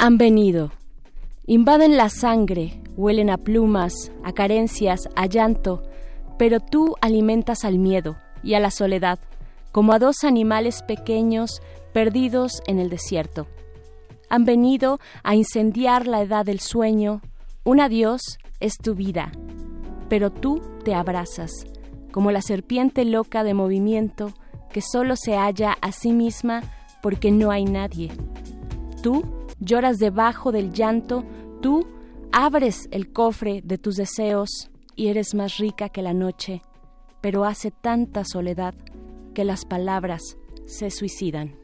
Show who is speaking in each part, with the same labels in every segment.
Speaker 1: Han venido. Invaden la sangre, huelen a plumas, a carencias, a llanto, pero tú alimentas al miedo y a la soledad, como a dos animales pequeños perdidos en el desierto. Han venido a incendiar la edad del sueño. Un adiós es tu vida, pero tú te abrazas, como la serpiente loca de movimiento que solo se halla a sí misma porque no hay nadie. Tú lloras debajo del llanto, tú abres el cofre de tus deseos y eres más rica que la noche, pero hace tanta soledad que las palabras se suicidan.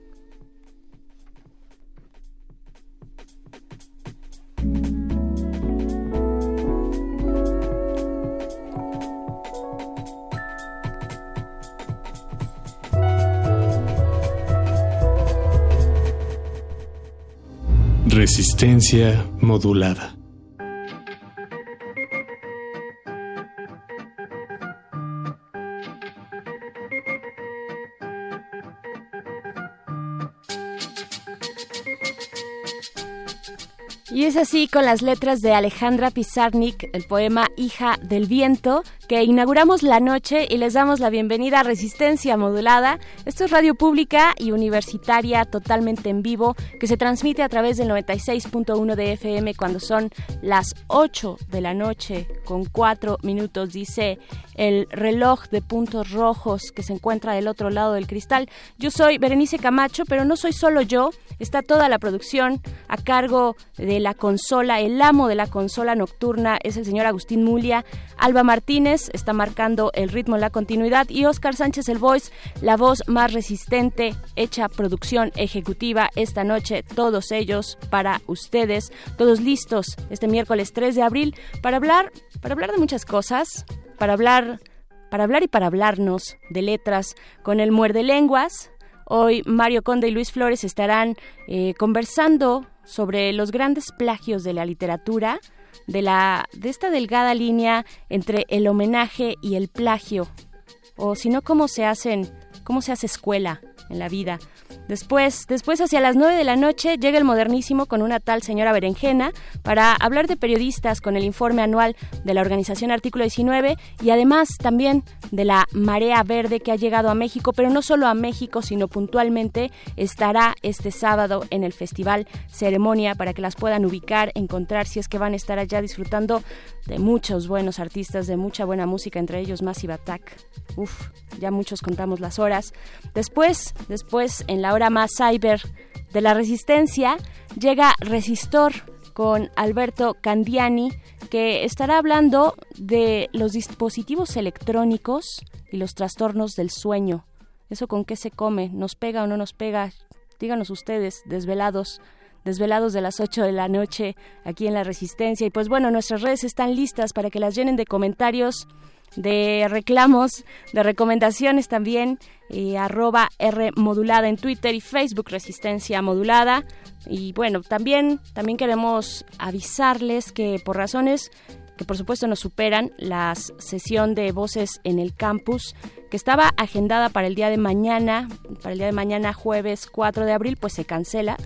Speaker 2: Resistencia modulada.
Speaker 1: Y es así con las letras de Alejandra Pizarnik, el poema Hija del Viento, que inauguramos la noche y les damos la bienvenida a Resistencia Modulada. Esto es radio pública y universitaria totalmente en vivo, que se transmite a través del 96.1 de FM cuando son las 8 de la noche con 4 minutos, dice el reloj de puntos rojos que se encuentra del otro lado del cristal. Yo soy Berenice Camacho, pero no soy solo yo, está toda la producción a cargo de la consola, el amo de la consola nocturna es el señor Agustín Mulia, Alba Martínez está marcando el ritmo, la continuidad. Y Oscar Sánchez el Voice, la voz más resistente, hecha producción ejecutiva esta noche, todos ellos para ustedes, todos listos este miércoles 3 de abril para hablar, para hablar de muchas cosas, para hablar para hablar y para hablarnos de letras con el muerde lenguas. Hoy Mario Conde y Luis Flores estarán eh, conversando sobre los grandes plagios de la literatura, de la de esta delgada línea entre el homenaje y el plagio, o si no cómo se hacen, cómo se hace escuela en la vida. Después, después hacia las 9 de la noche llega el modernísimo con una tal señora Berenjena para hablar de periodistas con el informe anual de la organización Artículo 19 y además también de la marea verde que ha llegado a México, pero no solo a México, sino puntualmente estará este sábado en el festival Ceremonia para que las puedan ubicar, encontrar si es que van a estar allá disfrutando de muchos buenos artistas, de mucha buena música, entre ellos Massive Attack. Uf, ya muchos contamos las horas. Después, después en la hora más cyber de la resistencia, llega Resistor con Alberto Candiani, que estará hablando de los dispositivos electrónicos y los trastornos del sueño. ¿Eso con qué se come? ¿Nos pega o no nos pega? Díganos ustedes, desvelados desvelados de las 8 de la noche aquí en La Resistencia. Y pues bueno, nuestras redes están listas para que las llenen de comentarios de reclamos, de recomendaciones también, eh, arroba R modulada en Twitter y Facebook Resistencia Modulada. Y bueno, también, también queremos avisarles que por razones que por supuesto nos superan, la sesión de voces en el campus que estaba agendada para el día de mañana, para el día de mañana jueves 4 de abril, pues se cancela.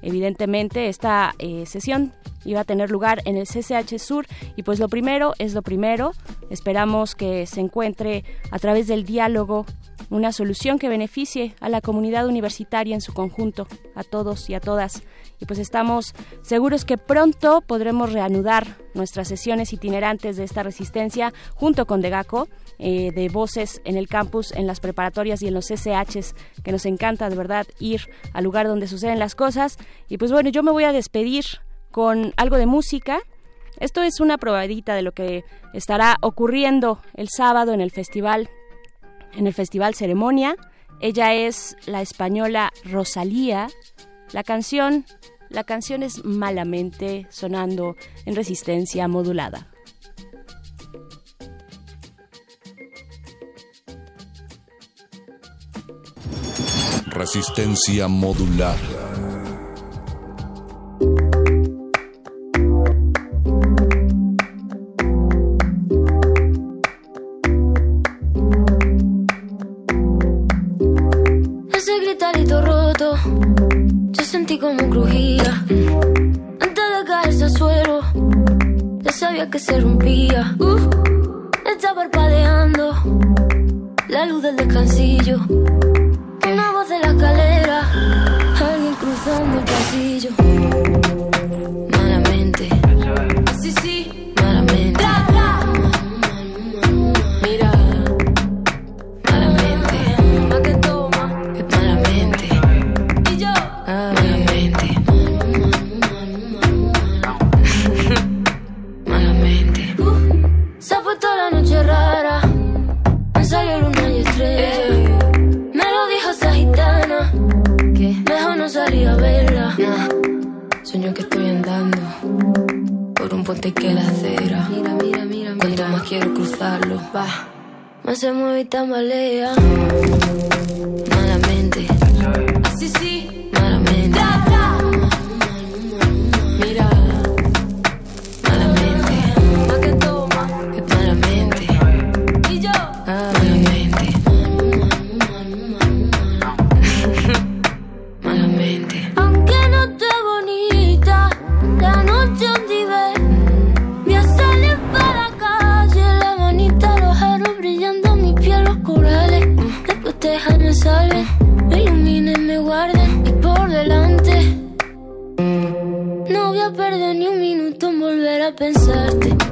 Speaker 1: Evidentemente esta eh, sesión iba a tener lugar en el CCH Sur y pues lo primero es lo primero. Esperamos que se encuentre a través del diálogo una solución que beneficie a la comunidad universitaria en su conjunto, a todos y a todas. Y pues estamos seguros que pronto podremos reanudar nuestras sesiones itinerantes de esta resistencia junto con Degaco. Eh, de voces en el campus, en las preparatorias y en los SHs, que nos encanta de verdad ir al lugar donde suceden las cosas. Y pues bueno, yo me voy a despedir con algo de música. Esto es una probadita de lo que estará ocurriendo el sábado en el festival, en el festival Ceremonia. Ella es la española Rosalía. La canción, la canción es malamente sonando en resistencia modulada.
Speaker 3: Resistencia modular.
Speaker 4: Como crujía. Antes de caerse al suelo, ya sabía que se rompía. Uh, está parpadeando la luz del descansillo. Una voz de la escalera, alguien cruzando el pasillo. Puente que la acera Mira, mira, mira, Cuanto más quiero cruzarlo. Va. Más se mueve y tambalea en volver a pensarte.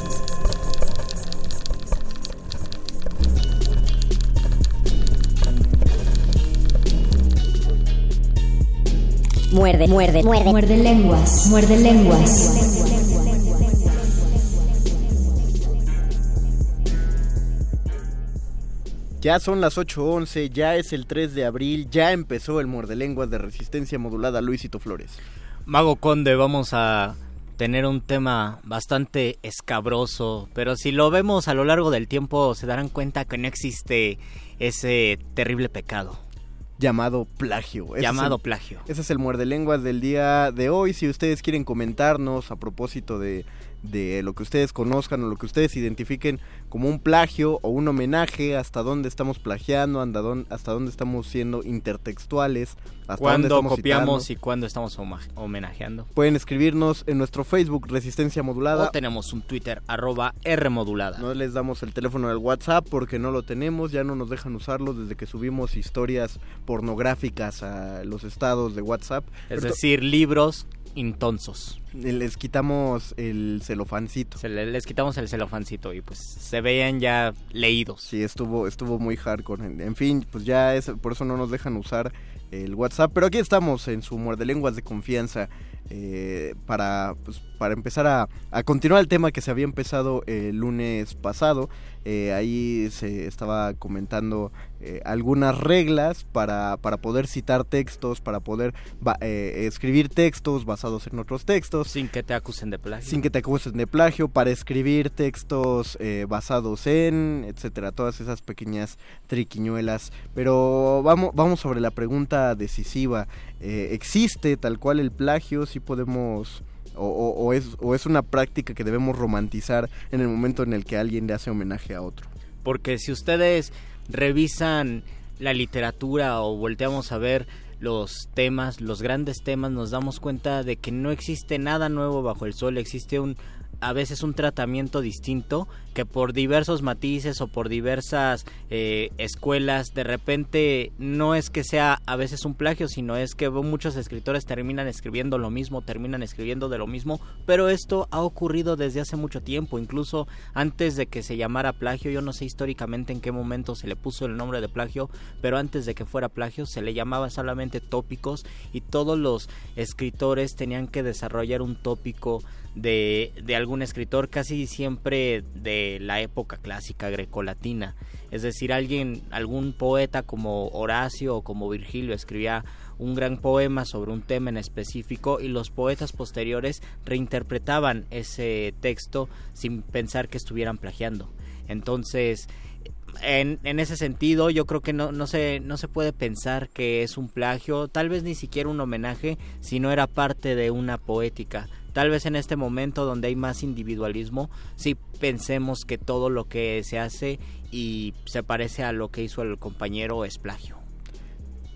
Speaker 5: Muerde, muerde, muerde.
Speaker 6: Muerde lenguas. Muerde lenguas.
Speaker 7: Ya son las 8.11, ya es el 3 de abril, ya empezó el muerde lenguas de resistencia modulada Luisito Flores.
Speaker 8: Mago Conde, vamos a tener un tema bastante escabroso, pero si lo vemos a lo largo del tiempo se darán cuenta que no existe ese terrible pecado.
Speaker 7: Llamado plagio. Ese
Speaker 8: Llamado
Speaker 7: es el,
Speaker 8: plagio.
Speaker 7: Ese es el muerde lenguas del día de hoy. Si ustedes quieren comentarnos a propósito de, de lo que ustedes conozcan o lo que ustedes identifiquen como un plagio o un homenaje, hasta dónde estamos plagiando, hasta dónde, estamos siendo intertextuales, hasta dónde estamos
Speaker 8: copiamos
Speaker 7: citando.
Speaker 8: y cuando estamos homenajeando.
Speaker 7: Pueden escribirnos en nuestro Facebook Resistencia Modulada.
Speaker 8: O tenemos un Twitter, arroba Rmodulada.
Speaker 7: No les damos el teléfono del WhatsApp porque no lo tenemos, ya no nos dejan usarlo desde que subimos historias pornográficas a los estados de WhatsApp.
Speaker 8: Es
Speaker 7: Pero
Speaker 8: decir, libros intonsos.
Speaker 7: les quitamos el celofancito.
Speaker 8: Se le- les quitamos el celofancito y pues se veían ya leídos.
Speaker 7: Sí, estuvo, estuvo muy hardcore. En, en fin, pues ya es, por eso no nos dejan usar el WhatsApp. Pero aquí estamos en su muerde lenguas de confianza eh, para, pues, para empezar a, a continuar el tema que se había empezado el lunes pasado. Eh, ahí se estaba comentando eh, algunas reglas para, para poder citar textos, para poder eh, escribir textos basados en otros textos.
Speaker 8: Sin que te acusen de plagio.
Speaker 7: Sin que te acusen de plagio, para escribir textos eh, basados en, etcétera, todas esas pequeñas triquiñuelas. Pero vamos, vamos sobre la pregunta decisiva. ¿Existe tal cual el plagio? Si podemos... O, o- o es, ¿O es una práctica que debemos romantizar en el momento en el que alguien le hace homenaje a otro?
Speaker 8: Porque si ustedes revisan la literatura o volteamos a ver los temas, los grandes temas, nos damos cuenta de que no existe nada nuevo bajo el sol, existe un a veces un tratamiento distinto que por diversos matices o por diversas eh, escuelas de repente no es que sea a veces un plagio sino es que muchos escritores terminan escribiendo lo mismo terminan escribiendo de lo mismo pero esto ha ocurrido desde hace mucho tiempo. Incluso antes de que se llamara plagio yo no sé históricamente en qué momento se le puso el nombre de plagio pero antes de que fuera plagio se le llamaba solamente tópicos y todos los escritores tenían que desarrollar un tópico de, de algún escritor casi siempre de la época clásica grecolatina. Es decir, alguien, algún poeta como Horacio o como Virgilio escribía un gran poema sobre un tema en específico y los poetas posteriores reinterpretaban ese texto sin pensar que estuvieran plagiando. Entonces, en, en ese sentido, yo creo que no, no, se, no se puede pensar que es un plagio, tal vez ni siquiera un homenaje, si no era parte de una poética. Tal vez en este momento donde hay más individualismo, sí pensemos que todo lo que se hace y se parece a lo que hizo el compañero es plagio.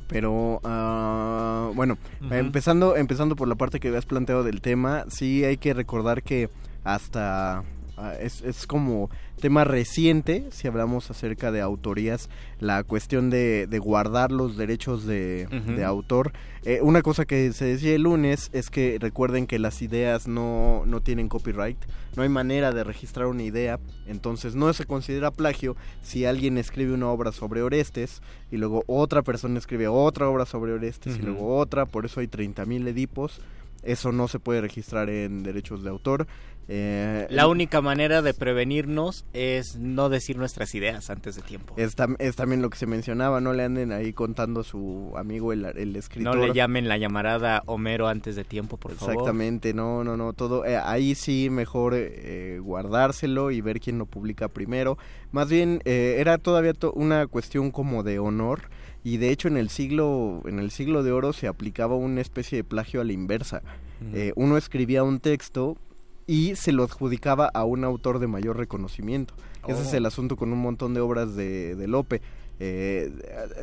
Speaker 7: Pero ah, bueno, empezando, empezando por la parte que habías planteado del tema, sí hay que recordar que hasta ah, es, es como tema reciente, si hablamos acerca de autorías, la cuestión de, de guardar los derechos de, autor. Eh, una cosa que se decía el lunes es que recuerden que las ideas no, no tienen copyright, no hay manera de registrar una idea, entonces no se considera plagio si alguien escribe una obra sobre Orestes y luego otra persona escribe otra obra sobre Orestes y luego otra, por eso hay 30.000 edipos. Eso no se puede registrar en derechos de autor. Eh,
Speaker 8: La única manera de prevenirnos es no decir nuestras ideas antes de tiempo.
Speaker 7: es, tam- es también lo que se mencionaba, no le anden ahí contando a su amigo el, el escritor.
Speaker 8: No le llamen la llamarada Homero antes de tiempo, por favor.
Speaker 7: Exactamente, no, no, no, todo, eh, ahí sí mejor eh, guardárselo y ver quién lo publica primero. Más bien, eh, era todavía to- una cuestión como de honor y de hecho en el siglo, en el siglo de oro se aplicaba una especie de plagio a la inversa. Eh, uno escribía un texto y se lo adjudicaba a un autor de mayor reconocimiento. Ese es
Speaker 8: Oh.
Speaker 7: el asunto con un montón de obras de, de Lope. Eh,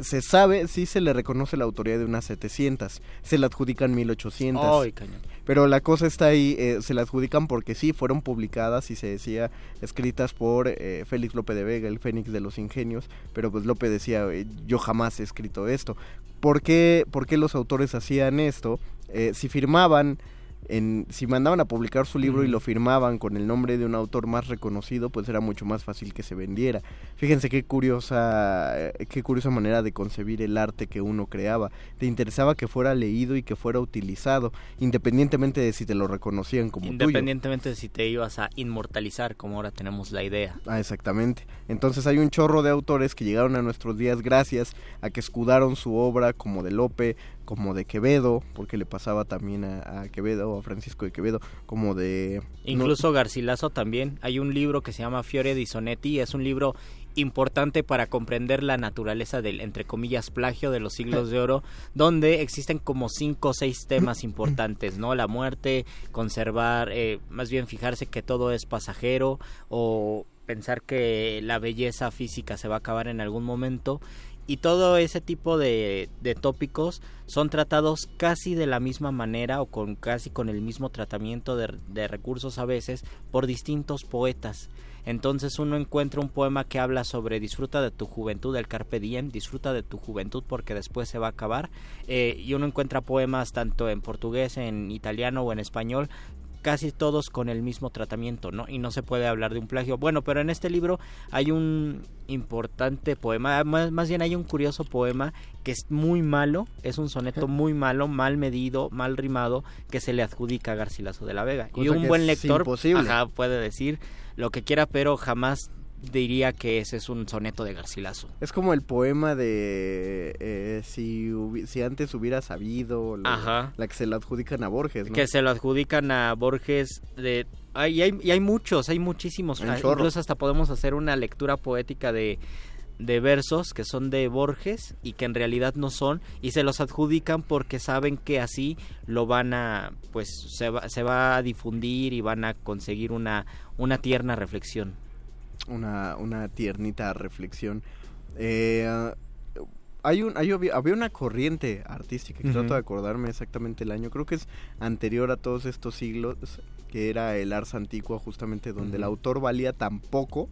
Speaker 7: se sabe, sí se le reconoce la autoría de unas 700, se le adjudican 1800.
Speaker 8: Ay, cañón.
Speaker 7: Pero la cosa está ahí, eh, se la adjudican porque sí, fueron publicadas y se decía escritas por eh, Félix Lope de Vega, el Fénix de los Ingenios, pero pues Lope decía, eh, yo jamás he escrito esto. ¿Por qué, por qué los autores hacían esto? Eh, si firmaban, en, si mandaban a publicar su libro y lo firmaban con el nombre de un autor más reconocido, pues era mucho más fácil que se vendiera. Fíjense qué curiosa, eh, qué curiosa manera de concebir el arte que uno creaba. Te interesaba que fuera leído y que fuera utilizado, independientemente de si te lo reconocían como tuyo.
Speaker 8: Independientemente de si te ibas a inmortalizar, como ahora tenemos la idea.
Speaker 7: Ah, exactamente. Entonces hay un chorro de autores que llegaron a nuestros días gracias a que escudaron su obra como de Lope, como de Quevedo, porque le pasaba también a, a Quevedo, a Francisco de Quevedo, como de...
Speaker 8: Incluso Garcilaso también. Hay un libro que se llama Fiore di Sonetti. Es un libro importante para comprender la naturaleza del, entre comillas, plagio de los siglos de oro, donde existen como cinco o seis temas importantes, ¿no? La muerte, conservar, eh, más bien fijarse que todo es pasajero o pensar que la belleza física se va a acabar en algún momento y todo ese tipo de, de, tópicos son tratados casi de la misma manera o con casi con el mismo tratamiento de, de recursos a veces por distintos poetas entonces uno encuentra un poema que habla sobre disfruta de tu juventud, el carpe diem, disfruta de tu juventud porque después se va a acabar. Eh, y uno encuentra poemas tanto en portugués, en italiano o en español casi todos con el mismo tratamiento, ¿no? Y no se puede hablar de un plagio. Bueno, pero en este libro hay un importante poema, más, más, bien hay un curioso poema que es muy malo, es un soneto muy malo, mal medido, mal rimado, que se le adjudica a Garcilaso de la Vega. y un buen lector ajá, puede decir lo que quiera, pero jamás diría que ese es un soneto de Garcilaso.
Speaker 7: Es como el poema de eh, si, si antes hubiera sabido, la, la que se lo adjudican a Borges. ¿no?
Speaker 8: Que se lo adjudican a Borges de... y, hay, y hay muchos, hay muchísimos. Ah, incluso hasta podemos hacer una lectura poética de, de versos que son de Borges y que en realidad no son y se los adjudican porque saben que así lo van a pues se va, se va a difundir y van a conseguir una una tierna reflexión
Speaker 7: una, una tiernita reflexión. Eh, hay un, hay, había una corriente artística, que trato de acordarme exactamente el año, creo que es anterior a todos estos siglos, que era el Ars Antiqua, justamente donde el autor valía tan poco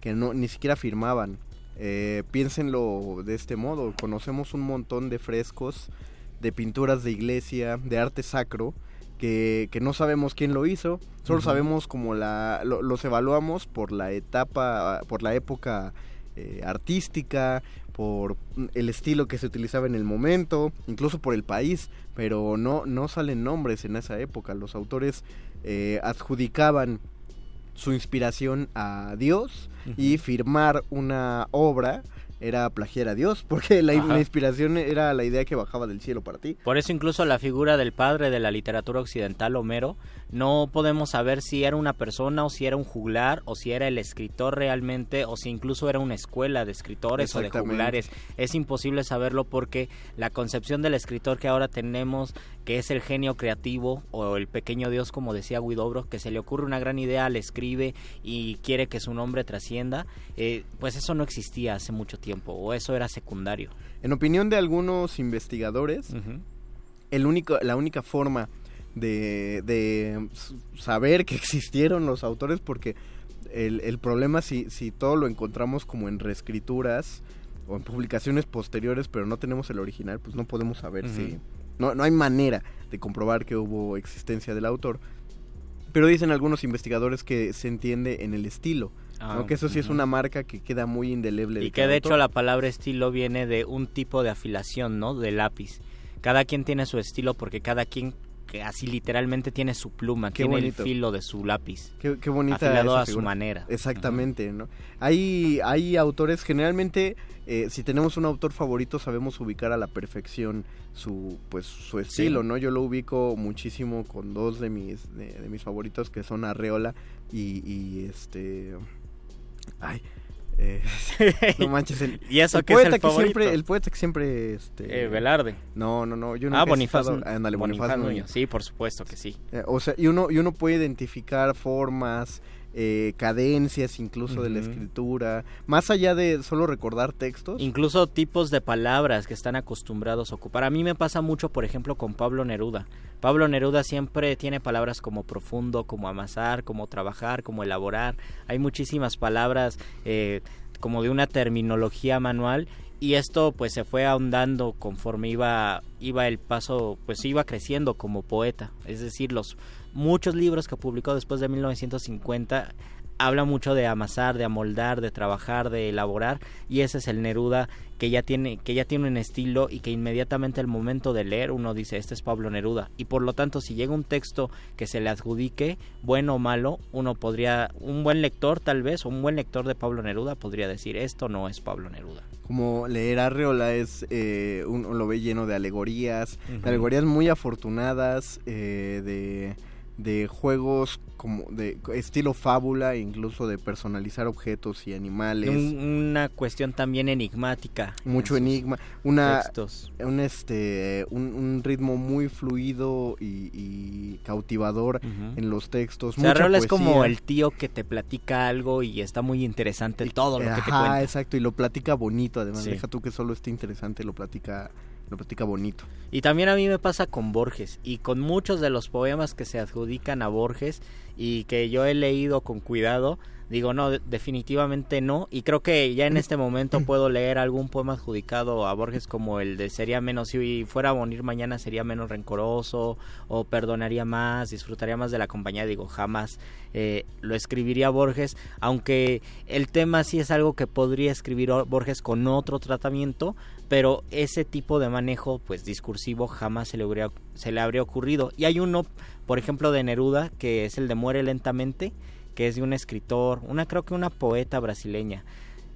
Speaker 7: que no ni siquiera firmaban. Eh, piénsenlo de este modo, conocemos un montón de frescos, de pinturas de iglesia, de arte sacro, que, no sabemos quién lo hizo, solo sabemos como la, los evaluamos por la etapa, por la época eh, artística, por el estilo que se utilizaba en el momento, incluso por el país, pero no, no salen nombres en esa época. Los autores eh, adjudicaban su inspiración a Dios y firmar una obra era plagiar a Dios, porque la, inspiración era la idea que bajaba del cielo para ti.
Speaker 8: Por eso incluso la figura del padre de la literatura occidental, Homero, no podemos saber si era una persona o si era un juglar o si era el escritor realmente o si incluso era una escuela de escritores o de juglares. Es imposible saberlo porque la concepción del escritor que ahora tenemos, que es el genio creativo o el pequeño dios, como decía Guidobro, que se le ocurre una gran idea, le escribe y quiere que su nombre trascienda, eh, pues eso no existía hace mucho tiempo o eso era secundario.
Speaker 7: En opinión de algunos investigadores, el único, la única forma de, de saber que existieron los autores porque el, el problema si, si todo lo encontramos como en reescrituras o en publicaciones posteriores pero no tenemos el original pues no podemos saber si no, no hay manera de comprobar que hubo existencia del autor. Pero dicen algunos investigadores que se entiende en el estilo ah, que eso sí es una marca que queda muy indeleble
Speaker 8: y que de hecho la palabra estilo viene de un tipo de afilación no de lápiz. Cada quien tiene su estilo porque cada quien que así literalmente tiene su pluma, tiene el filo de su lápiz.
Speaker 7: Qué, qué bonita
Speaker 8: afilado a su manera.
Speaker 7: Exactamente, ¿no? Hay, hay autores, generalmente, eh, si tenemos un autor favorito, sabemos ubicar a la perfección su, pues, su estilo, ¿no? Yo lo ubico muchísimo con dos de mis, de, mis favoritos, que son Arreola y, y este... Ay, eh, no manches, el,
Speaker 8: ¿Y eso
Speaker 7: el
Speaker 8: que
Speaker 7: poeta
Speaker 8: es el
Speaker 7: que siempre, el poeta que siempre, este,
Speaker 8: eh, Velarde.
Speaker 7: No, no, no, yo
Speaker 8: Ah, Bonifaz,
Speaker 7: ándale, Bonifaz, Nuño.
Speaker 8: Sí, por supuesto que sí.
Speaker 7: Eh, o sea, y uno, y uno puede identificar formas, eh, cadencias incluso de la escritura, más allá de solo recordar textos.
Speaker 8: Incluso tipos de palabras que están acostumbrados a ocupar. A mí me pasa mucho, por ejemplo, con Pablo Neruda. Pablo Neruda siempre tiene palabras como profundo, como amasar, como trabajar, como elaborar. Hay muchísimas palabras eh, como de una terminología manual y esto pues se fue ahondando conforme iba iba el paso pues iba creciendo como poeta. Es decir los muchos libros que publicó después de 1950 habla mucho de amasar, de amoldar, de trabajar, de elaborar y ese es el Neruda que ya tiene que ya tiene un estilo y que inmediatamente al momento de leer uno dice este es Pablo Neruda y por lo tanto si llega un texto que se le adjudique bueno o malo uno podría un buen lector tal vez un buen lector de Pablo Neruda podría decir esto no es Pablo Neruda
Speaker 7: como leer Arreola es eh, uno lo ve lleno de alegorías de alegorías muy afortunadas eh, de de juegos como de estilo fábula, incluso de personalizar objetos y animales.
Speaker 8: Un- una cuestión también enigmática.
Speaker 7: mucho
Speaker 8: en
Speaker 7: enigma, una
Speaker 8: textos.
Speaker 7: un este un, un ritmo muy fluido y, y cautivador
Speaker 8: Ujú.
Speaker 7: en los textos.
Speaker 8: O sea,
Speaker 7: mucha
Speaker 8: es como el tío que te platica algo y está muy interesante todo lo que te
Speaker 7: Ajá,
Speaker 8: cuenta.
Speaker 7: exacto, y lo platica bonito, además,
Speaker 8: Sí.
Speaker 7: deja tú que solo esté interesante, lo platica lo platica bonito.
Speaker 8: Y también a mí me pasa con Borges y con muchos de los poemas que se adjudican a Borges y que yo he leído con cuidado. Digo, no, de- definitivamente no. Y creo que ya en este momento puedo leer algún poema adjudicado a Borges como el de sería menos, si fuera a morir mañana sería menos rencoroso o perdonaría más, disfrutaría más de la compañía. Digo, jamás eh, lo escribiría Borges, aunque el tema sí es algo que podría escribir Borges con otro tratamiento, pero ese tipo de manejo pues discursivo jamás se le habría, se le habría ocurrido. Y hay uno, por ejemplo, de Neruda, que es el de Muere lentamente, que es de un escritor, una creo que una poeta brasileña.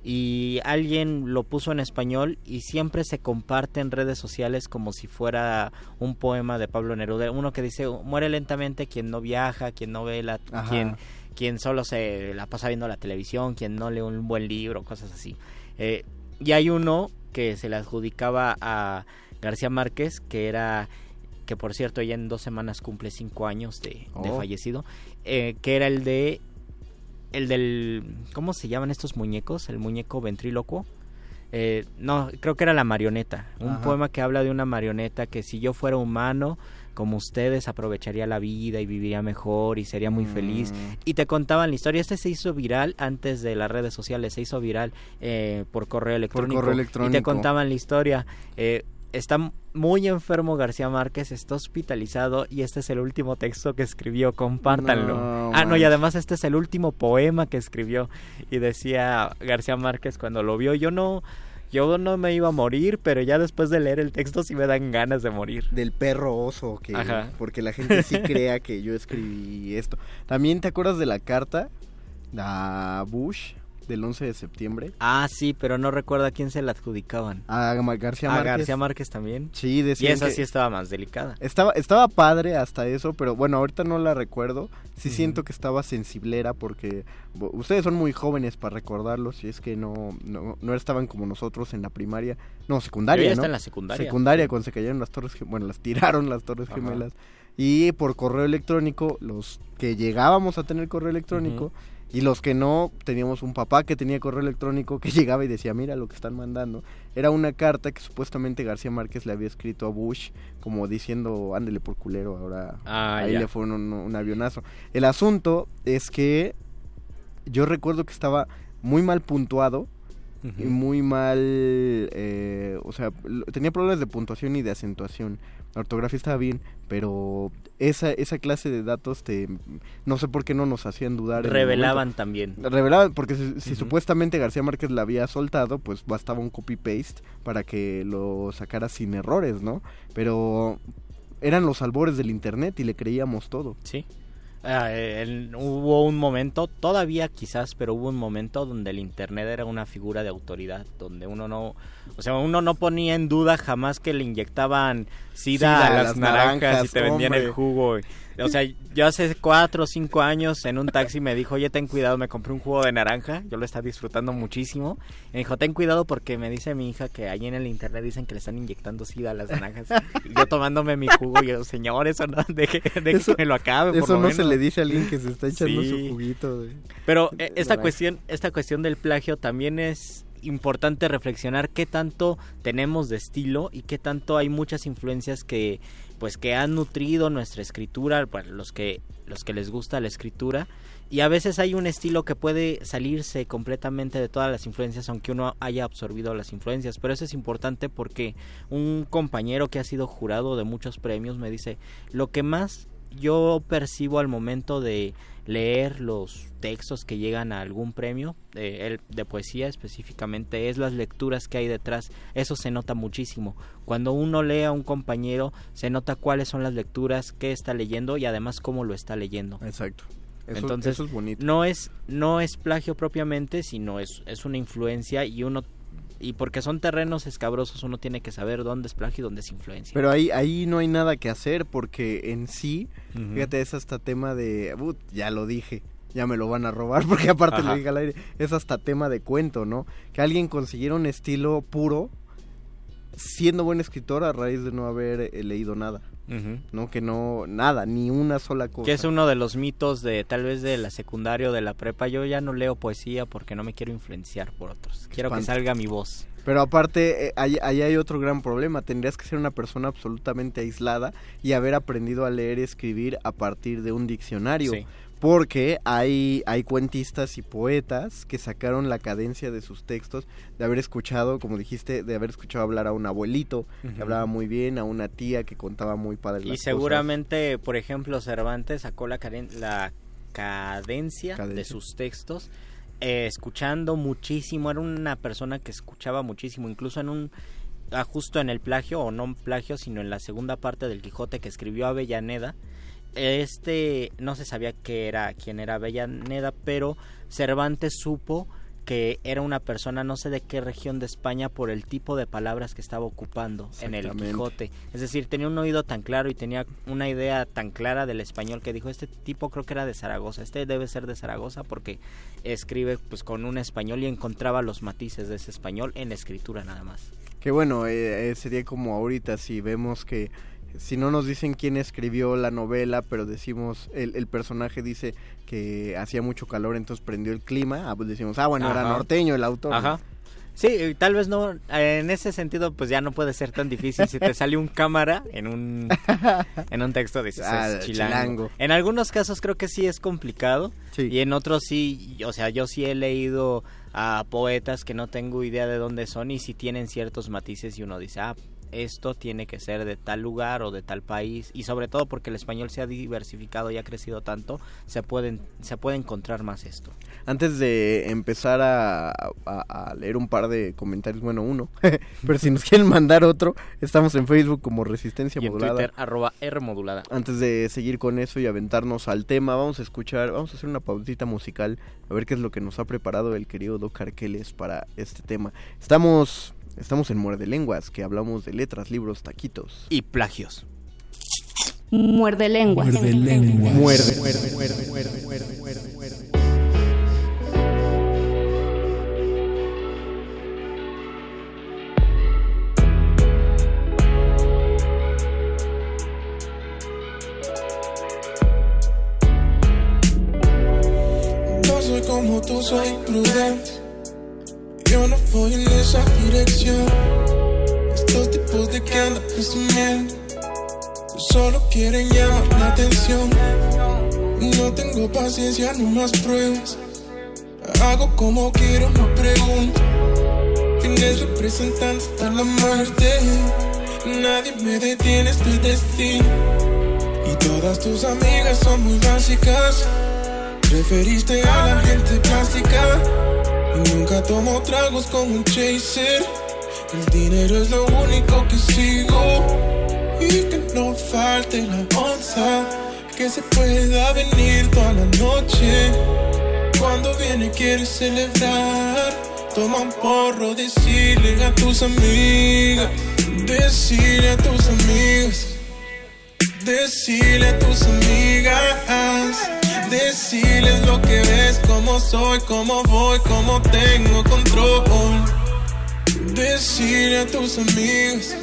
Speaker 8: Y alguien lo puso en español y siempre se comparte en redes sociales como si fuera un poema de Pablo Neruda. Uno que dice, muere lentamente quien no viaja, quien no ve la...
Speaker 7: Ajá.
Speaker 8: quien quien solo se la pasa viendo la televisión, quien no lee un buen libro, cosas así. Eh, y hay uno que se le adjudicaba a García Márquez, que era, que por cierto ya en dos semanas cumple cinco años de, de
Speaker 7: Oh.
Speaker 8: fallecido, eh, que era el de, el del, ¿cómo se llaman estos muñecos? El muñeco ventrílocuo. Eh, no, creo que era la marioneta. Un
Speaker 7: Ajá.
Speaker 8: poema que habla de una marioneta que si yo fuera humano, como ustedes, aprovecharía la vida y viviría mejor y sería muy feliz.
Speaker 7: Mm.
Speaker 8: Y te contaban la historia. Este se hizo viral antes de las redes sociales, se hizo viral eh, por correo electrónico.
Speaker 7: correo
Speaker 8: Y te
Speaker 7: electrónico.
Speaker 8: contaban la historia. Eh, está muy enfermo García Márquez, está hospitalizado y este es el último texto que escribió, compártanlo.
Speaker 7: No,
Speaker 8: ah, no, y además este es el último poema que escribió. Y decía García Márquez cuando lo vio, yo no, yo no me iba a morir, pero ya después de leer el texto sí me dan ganas de morir.
Speaker 7: Del perro oso, que
Speaker 8: Ajá.
Speaker 7: porque la gente sí crea que yo escribí esto. También te acuerdas de la carta a Bush del 11 de septiembre.
Speaker 8: Ah, sí, pero no recuerdo a quién se la adjudicaban.
Speaker 7: A García
Speaker 8: A
Speaker 7: Márquez.
Speaker 8: García Márquez también.
Speaker 7: Sí,
Speaker 8: Y
Speaker 7: decían
Speaker 8: esa
Speaker 7: que-
Speaker 8: sí estaba más delicada.
Speaker 7: Estaba, estaba padre hasta eso, pero bueno, ahorita no la recuerdo. Sí siento que estaba sensiblera porque ustedes son muy jóvenes para recordarlo, si es que no, no, no estaban como nosotros en la primaria, no, secundaria,
Speaker 8: Yo ya
Speaker 7: ¿no?
Speaker 8: está en la secundaria.
Speaker 7: Secundaria, cuando se cayeron las torres, bueno, las tiraron las torres
Speaker 8: Ajá.
Speaker 7: gemelas. Y por correo electrónico, los que llegábamos a tener correo electrónico y los que no, teníamos un papá que tenía correo electrónico que llegaba y decía, mira lo que están mandando. Era una carta que supuestamente García Márquez le había escrito a Bush como diciendo, ándele por culero, ahora
Speaker 8: Ah,
Speaker 7: ahí
Speaker 8: ya.
Speaker 7: le fue un, un- avionazo. El asunto es que yo recuerdo que estaba muy mal puntuado y muy mal, eh, o sea, tenía problemas de puntuación y de acentuación. La ortografía estaba bien, pero esa, esa clase de datos te, no sé por qué no nos hacían dudar.
Speaker 8: Revelaban también.
Speaker 7: Revelaban, porque si, supuestamente García Márquez la había soltado, pues bastaba un copy-paste para que lo sacara sin errores, ¿no? Pero eran los albores del Internet y le creíamos todo.
Speaker 8: Sí. Ah, eh, el- hubo un momento, todavía quizás, pero hubo un momento donde el internet era una figura de autoridad, donde uno no, o sea, uno no ponía en duda jamás que le inyectaban sida,
Speaker 7: Sida
Speaker 8: a las,
Speaker 7: las
Speaker 8: naranjas,
Speaker 7: naranjas,
Speaker 8: y te vendían el jugo. O sea, yo hace cuatro o cinco años en un taxi me dijo, oye, ten cuidado, me compré un jugo de naranja, yo lo estaba disfrutando muchísimo. Y me dijo, ten cuidado porque me dice mi hija que allí en el internet dicen que le están inyectando sida a las naranjas. Y yo tomándome mi jugo y yo, señor, eso no, deje, deje
Speaker 7: Eso-
Speaker 8: que me lo acabe. por
Speaker 7: Eso
Speaker 8: lo
Speaker 7: no se
Speaker 8: menos".
Speaker 7: le dice a alguien que se está echando
Speaker 8: Sí.
Speaker 7: su juguito. De...
Speaker 8: Pero eh, esta
Speaker 7: Naranja.
Speaker 8: cuestión, esta cuestión del plagio también es importante reflexionar qué tanto tenemos de estilo y qué tanto hay muchas influencias que pues que han nutrido nuestra escritura, bueno, los que los que les gusta la escritura. Y a veces hay un estilo que puede salirse completamente de todas las influencias aunque uno haya absorbido las influencias, pero eso es importante porque un compañero que ha sido jurado de muchos premios me dice, lo que más yo percibo al momento de leer los textos que llegan a algún premio de, el- de poesía específicamente es las lecturas que hay detrás eso se nota muchísimo cuando uno lee a un compañero se nota cuáles son las lecturas que está leyendo y además cómo lo está leyendo
Speaker 7: Exacto. Eso,
Speaker 8: Entonces,
Speaker 7: eso es bonito.
Speaker 8: no es no es plagio propiamente sino es es una influencia y uno Y porque son terrenos escabrosos, uno tiene que saber dónde es plagio y dónde es influencia.
Speaker 7: Pero ahí, ahí no hay nada que hacer porque en sí, fíjate, es hasta tema de, "Ut, ya lo dije, ya me lo van a robar porque aparte
Speaker 8: Ajá.
Speaker 7: lo dije al aire, es hasta tema de cuento, ¿no? Que alguien consiguiera un estilo puro siendo buen escritor a raíz de no haber eh, leído nada, ¿no? Que no, nada, ni una sola cosa.
Speaker 8: Que es uno de los mitos de tal vez de la secundaria o de la prepa. Yo ya no leo poesía porque no me quiero influenciar por otros. Quiero que salga mi voz.
Speaker 7: Pero aparte, eh, ahí, ahí hay otro gran problema. Tendrías que ser una persona absolutamente aislada y haber aprendido a leer y escribir a partir de un diccionario.
Speaker 8: Sí.
Speaker 7: Porque hay, hay cuentistas y poetas que sacaron la cadencia de sus textos de haber escuchado, como dijiste, de haber escuchado hablar a un abuelito que hablaba muy bien, a una tía que contaba muy padre
Speaker 8: Y
Speaker 7: las
Speaker 8: seguramente, por ejemplo, Cervantes sacó la, la cadencia, de sus textos eh, escuchando muchísimo. Era una persona que escuchaba muchísimo, incluso en un ah, justo en el plagio o no plagio, sino en la segunda parte del Quijote que escribió Avellaneda. Este no se sabía que era quién era Avellaneda, pero Cervantes supo que era una persona no sé de qué región de España por el tipo de palabras que estaba ocupando en el. Quijote. Es decir, tenía un oído tan claro y tenía una idea tan clara del español que dijo, este tipo creo que era de Zaragoza, este debe ser de Zaragoza porque escribe pues con un español y encontraba los matices de ese español en la escritura nada más.
Speaker 7: Que bueno, eh, eh, sería como ahorita si vemos que si no nos dicen quién escribió la novela, pero decimos, el, el personaje dice que hacía mucho calor, entonces prendió el clima, ah, pues decimos, ah, bueno, era norteño el autor.
Speaker 8: Ajá. Sí, tal vez no, en ese sentido pues ya no puede ser tan difícil si te sale un cámara en un en un texto dices
Speaker 7: Ah,
Speaker 8: es chilango.
Speaker 7: chilango.
Speaker 8: En algunos casos creo que sí es complicado
Speaker 7: Sí.
Speaker 8: y en otros sí, o sea, yo sí he leído a poetas que no tengo idea de dónde son y sí tienen ciertos matices y uno dice, ah, esto tiene que ser de tal lugar o de tal país y sobre todo porque el español se ha diversificado y ha crecido tanto, se pueden se puede encontrar más esto.
Speaker 7: Antes de empezar a, a- a leer un par de comentarios, bueno, uno, pero si nos quieren mandar otro, estamos en Facebook como Resistencia
Speaker 8: Y en
Speaker 7: Modulada.
Speaker 8: Twitter arroba R modulada.
Speaker 7: Antes de seguir con eso y aventarnos al tema, vamos a escuchar, vamos a hacer una pausita musical, a ver qué es lo que nos ha preparado el querido Doc Arqueles para este tema. Estamos, estamos en Muerde Lenguas, que hablamos de letras, libros, taquitos.
Speaker 8: y plagios.
Speaker 5: Muerde lenguas.
Speaker 2: Muerde lenguas.
Speaker 7: Muerde, muerde, muerde, muerde, muerde, muerde, muerde.
Speaker 9: No soy como tú, soy prudente. Yo no voy en esa dirección. Estos tipos de que andan presumiendo solo quieren llamar la atención. No tengo paciencia, no más pruebas. Hago como quiero, no pregunto. Tienes representantes hasta la muerte. Nadie me detiene, estoy destino. Y todas tus amigas son muy básicas. Preferiste a la gente plástica y nunca tomo tragos con un chaser. El dinero es lo único que sigo y que no falte la onza, que se pueda venir toda la noche. Cuando viene quieres celebrar, toma un porro, decirle a tus amigas, decirle a tus amigas. Decirle a tus amigas, decirles lo que ves, cómo soy, cómo voy, cómo tengo control. Decirle a tus amigas,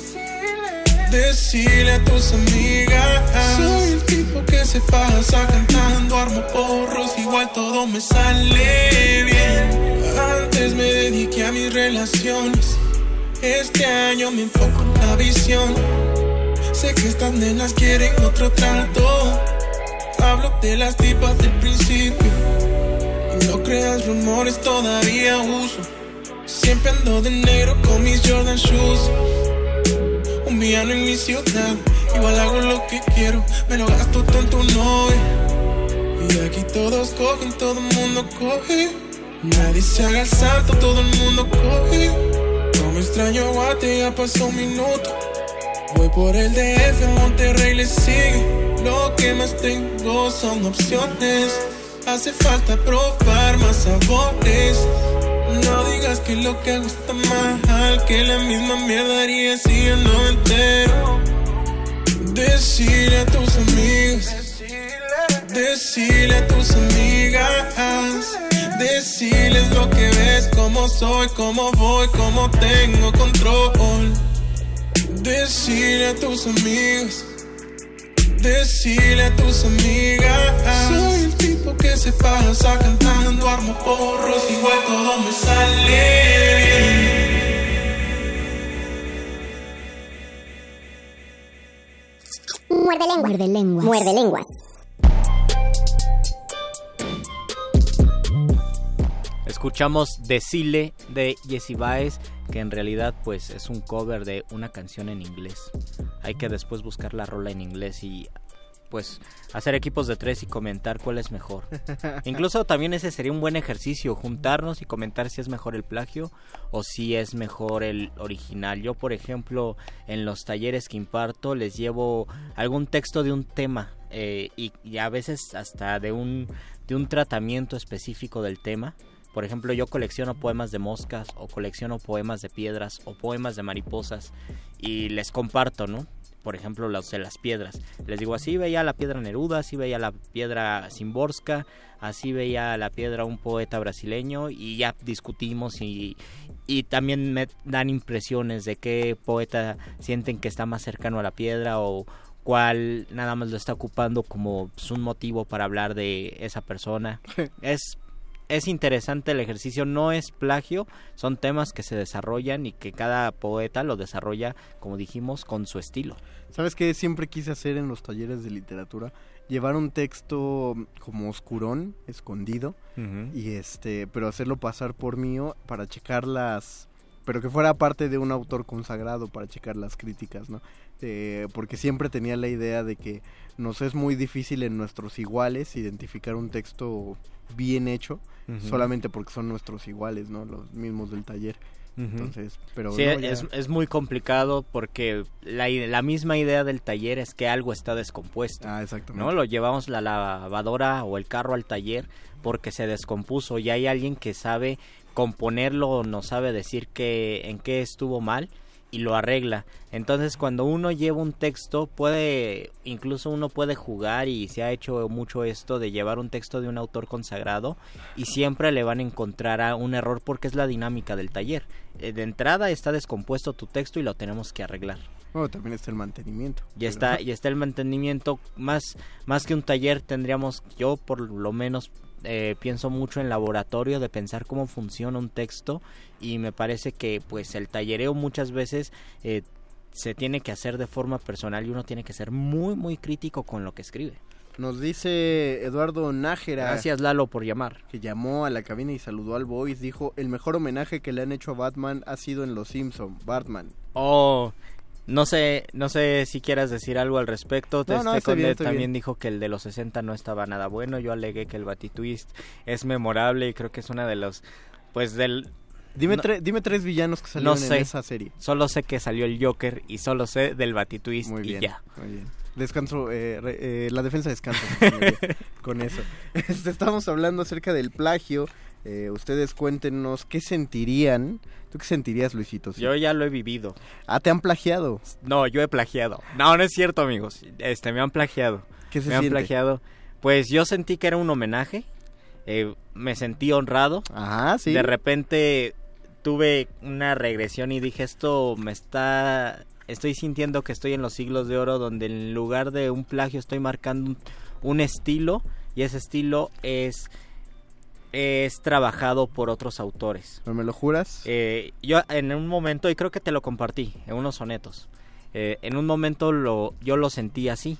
Speaker 9: decirle a tus amigas. Soy el tipo que se pasa cantando, armo porros, igual todo me sale bien. Antes me dediqué a mis relaciones, este año me enfoco en la visión. Sé que estas nenas quieren otro trato. Hablo de las tipas del principio. Y no creas rumores, todavía uso. Siempre ando de negro con mis Jordan Shoes. Un villano en mi ciudad. Igual hago lo que quiero, me lo gasto tonto no. Y aquí todos cogen, todo el mundo coge. Nadie se haga el santo, todo el mundo coge. No me extraño guate, ya pasó un minuto. Voy por el DF, Monterrey le sigue. Lo que más tengo son opciones. Hace falta probar más sabores. No digas que lo que está mal, que la misma mierda haría si yo no entero. Decirle a tus amigos, decirle a tus amigas, decirles lo que ves, cómo soy, cómo voy, cómo tengo control. Decirle a tus amigos, decirle a tus amigas. Soy el tipo que se pasa cantando, armo porros, igual todo me sale bien.
Speaker 10: Muerde lenguas. Muerde lenguas. Muerde lenguas.
Speaker 8: Escuchamos Decile de Jessie Baez, que en realidad pues es un cover de una canción en inglés. Hay que después buscar la rola en inglés y pues hacer equipos de tres y comentar cuál es mejor. Incluso también ese sería un buen ejercicio, juntarnos y comentar si es mejor el plagio o si es mejor el original. Yo, por ejemplo, en los talleres que imparto les llevo algún texto de un tema eh, y, y a veces hasta de un, de un tratamiento específico del tema. Por ejemplo, yo colecciono poemas de moscas o colecciono poemas de piedras o poemas de mariposas y les comparto, ¿no? Por ejemplo, los de las piedras. Les digo, así veía la piedra Neruda, así veía la piedra Simborska, así veía la piedra un poeta brasileño y ya discutimos y, y también me dan impresiones de qué poeta sienten que está más cercano a la piedra o cuál nada más lo está ocupando como pues, un motivo para hablar de esa persona. es es interesante el ejercicio, no es plagio, son temas que se desarrollan y que cada poeta lo desarrolla, como dijimos, con su estilo.
Speaker 7: ¿Sabes qué siempre quise hacer en los talleres de literatura? Llevar un texto como oscurón, escondido, y este, pero hacerlo pasar por mío para checar las, pero que fuera parte de un autor consagrado para checar las críticas, ¿no? Eh, porque siempre tenía la idea de que nos es muy difícil en nuestros iguales identificar un texto bien hecho solamente porque son nuestros iguales, ¿no? Los mismos del taller. Entonces, pero
Speaker 8: Sí,
Speaker 7: no, ya-
Speaker 8: es, es muy complicado porque la, la misma idea del taller es que algo está descompuesto.
Speaker 7: Ah, exactamente.
Speaker 8: ¿no? Lo llevamos la lavadora o el carro al taller porque se descompuso y hay alguien que sabe componerlo o no sabe decir que en qué estuvo mal y lo arregla. Entonces cuando uno lleva un texto puede, incluso uno puede jugar y se ha hecho mucho esto de llevar un texto de un autor consagrado y siempre le van a encontrar a un error porque es la dinámica del taller. Eh, De entrada está descompuesto tu texto y lo tenemos que arreglar.
Speaker 7: Bueno, también está el mantenimiento.
Speaker 8: Y está, y está el mantenimiento, más, más que un taller tendríamos, yo por lo menos eh, pienso mucho en laboratorio de pensar cómo funciona un texto y me parece que pues el tallereo muchas veces eh, se tiene que hacer de forma personal y uno tiene que ser muy muy crítico con lo que escribe.
Speaker 7: Nos dice Eduardo Nájera.
Speaker 8: Gracias Lalo por llamar.
Speaker 7: Que llamó a la cabina y saludó al Voice. Dijo, el mejor homenaje que le han hecho a Batman ha sido en Los Simpson, Batman.
Speaker 8: Oh, no sé, no sé si quieras decir algo al respecto.
Speaker 7: No, no,
Speaker 8: Este
Speaker 7: bien,
Speaker 8: también
Speaker 7: bien.
Speaker 8: dijo que el de los 60 no estaba nada bueno. Yo alegué que el Batitwist es memorable y creo que es una de los, pues del...
Speaker 7: Dime,
Speaker 8: no-
Speaker 7: tre- dime tres villanos que salieron
Speaker 8: sé.
Speaker 7: en esa serie.
Speaker 8: Solo sé que salió el Joker y solo sé del Batitwist
Speaker 7: Muy
Speaker 8: y
Speaker 7: bien,
Speaker 8: ya.
Speaker 7: muy bien. Descanso, eh, re- eh, la defensa descansa con eso. Este, estamos hablando acerca del plagio. Eh, ustedes cuéntenos qué sentirían. ¿Tú qué sentirías, Luisito? si-
Speaker 8: Yo ya lo he vivido.
Speaker 7: Ah, te han plagiado.
Speaker 8: No, yo he plagiado. No, no es cierto, amigos. Este, me han plagiado.
Speaker 7: ¿Qué se
Speaker 8: me han
Speaker 7: siente?
Speaker 8: plagiado. Pues yo sentí que era un homenaje. eh, me sentí honrado.
Speaker 7: Ajá, sí.
Speaker 8: De repente tuve una regresión y dije esto me está estoy sintiendo que estoy en los siglos de oro donde en lugar de un plagio estoy marcando un, un estilo y ese estilo es es trabajado por otros autores.
Speaker 7: ¿No me lo juras?
Speaker 8: Eh, yo en un momento, y creo que te lo compartí, en unos sonetos, eh, en un momento lo, yo lo sentí así.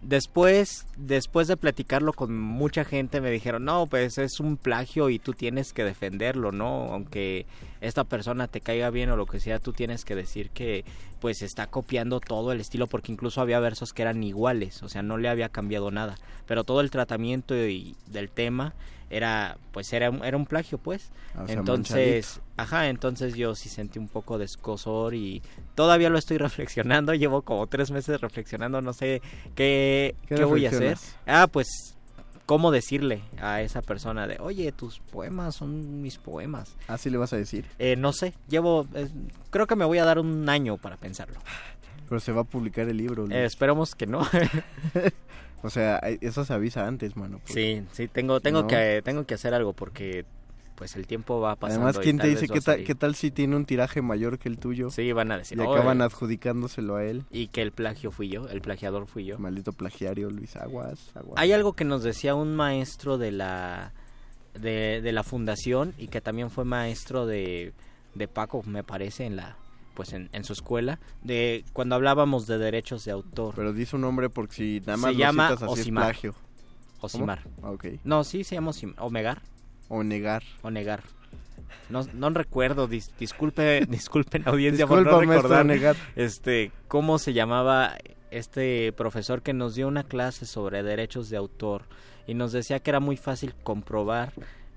Speaker 8: Después, después de platicarlo con mucha gente, me dijeron, no, pues es un plagio y tú tienes que defenderlo, ¿no? Aunque esta persona te caiga bien o lo que sea, tú tienes que decir que pues está copiando todo el estilo, porque incluso había versos que eran iguales, o sea, no le había cambiado nada. Pero todo el tratamiento y, del tema era, pues era, un- era un plagio, pues.
Speaker 7: Ah, o sea,
Speaker 8: entonces, ajá, entonces yo sí sentí un poco de escosor y todavía lo estoy reflexionando. Llevo como tres meses reflexionando, no sé qué,
Speaker 7: ¿Qué
Speaker 8: qué voy a hacer. Ah, pues cómo decirle a esa persona de, oye, tus poemas son mis poemas.
Speaker 7: ¿Así le vas a decir?
Speaker 8: Eh, no sé, llevo, eh, creo que me voy a dar un año para pensarlo.
Speaker 7: Pero se va a publicar el libro. Luis.
Speaker 8: Eh, esperemos que no.
Speaker 7: o sea, eh, eso se avisa antes, mano.
Speaker 8: sí, sí, tengo, tengo,
Speaker 7: No.
Speaker 8: que, tengo que hacer algo porque pues el tiempo va pasando.
Speaker 7: Además, ¿quién te dice qué tal, qué tal si tiene un tiraje mayor que el tuyo?
Speaker 8: Sí, van a decir.
Speaker 7: Y acaban adjudicándoselo a él.
Speaker 8: Y que el plagio fui yo, el plagiador fui yo.
Speaker 7: Maldito plagiario, Luis Aguas. Aguas.
Speaker 8: Hay algo que nos decía un maestro de la de, de la fundación y que también fue maestro de, de Paco, me parece, en la pues en, en su escuela, de cuando hablábamos de derechos de autor.
Speaker 7: Pero di su nombre porque si nada más
Speaker 8: Se
Speaker 7: lo
Speaker 8: llama
Speaker 7: citas así es
Speaker 8: Osimar.
Speaker 7: plagio.
Speaker 8: Osimar.
Speaker 7: Ah.
Speaker 8: No, sí se llama Osimar. Omegar.
Speaker 7: O negar.
Speaker 8: O negar. No, no recuerdo, dis- disculpe, disculpen audiencia por no recordar
Speaker 7: Negar.
Speaker 8: este cómo se llamaba este profesor que nos dio una clase sobre derechos de autor y nos decía que era muy fácil comprobar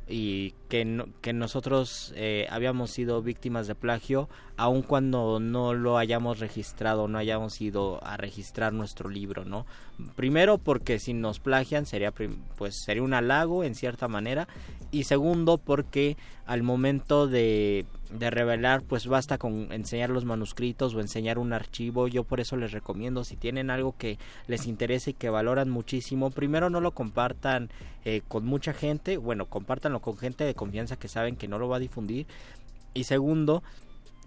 Speaker 8: y que, no- que nosotros eh, habíamos sido víctimas de plagio aun cuando no lo hayamos registrado, no hayamos ido a registrar nuestro libro, ¿no? Primero porque si nos plagian sería pues sería un halago en cierta manera y segundo porque al momento de, de revelar pues basta con enseñar los manuscritos o enseñar un archivo. Yo por eso les recomiendo si tienen algo que les interese y que valoran muchísimo primero no lo compartan eh, con mucha gente. Bueno compártanlo con gente de confianza que saben que no lo va a difundir. Y segundo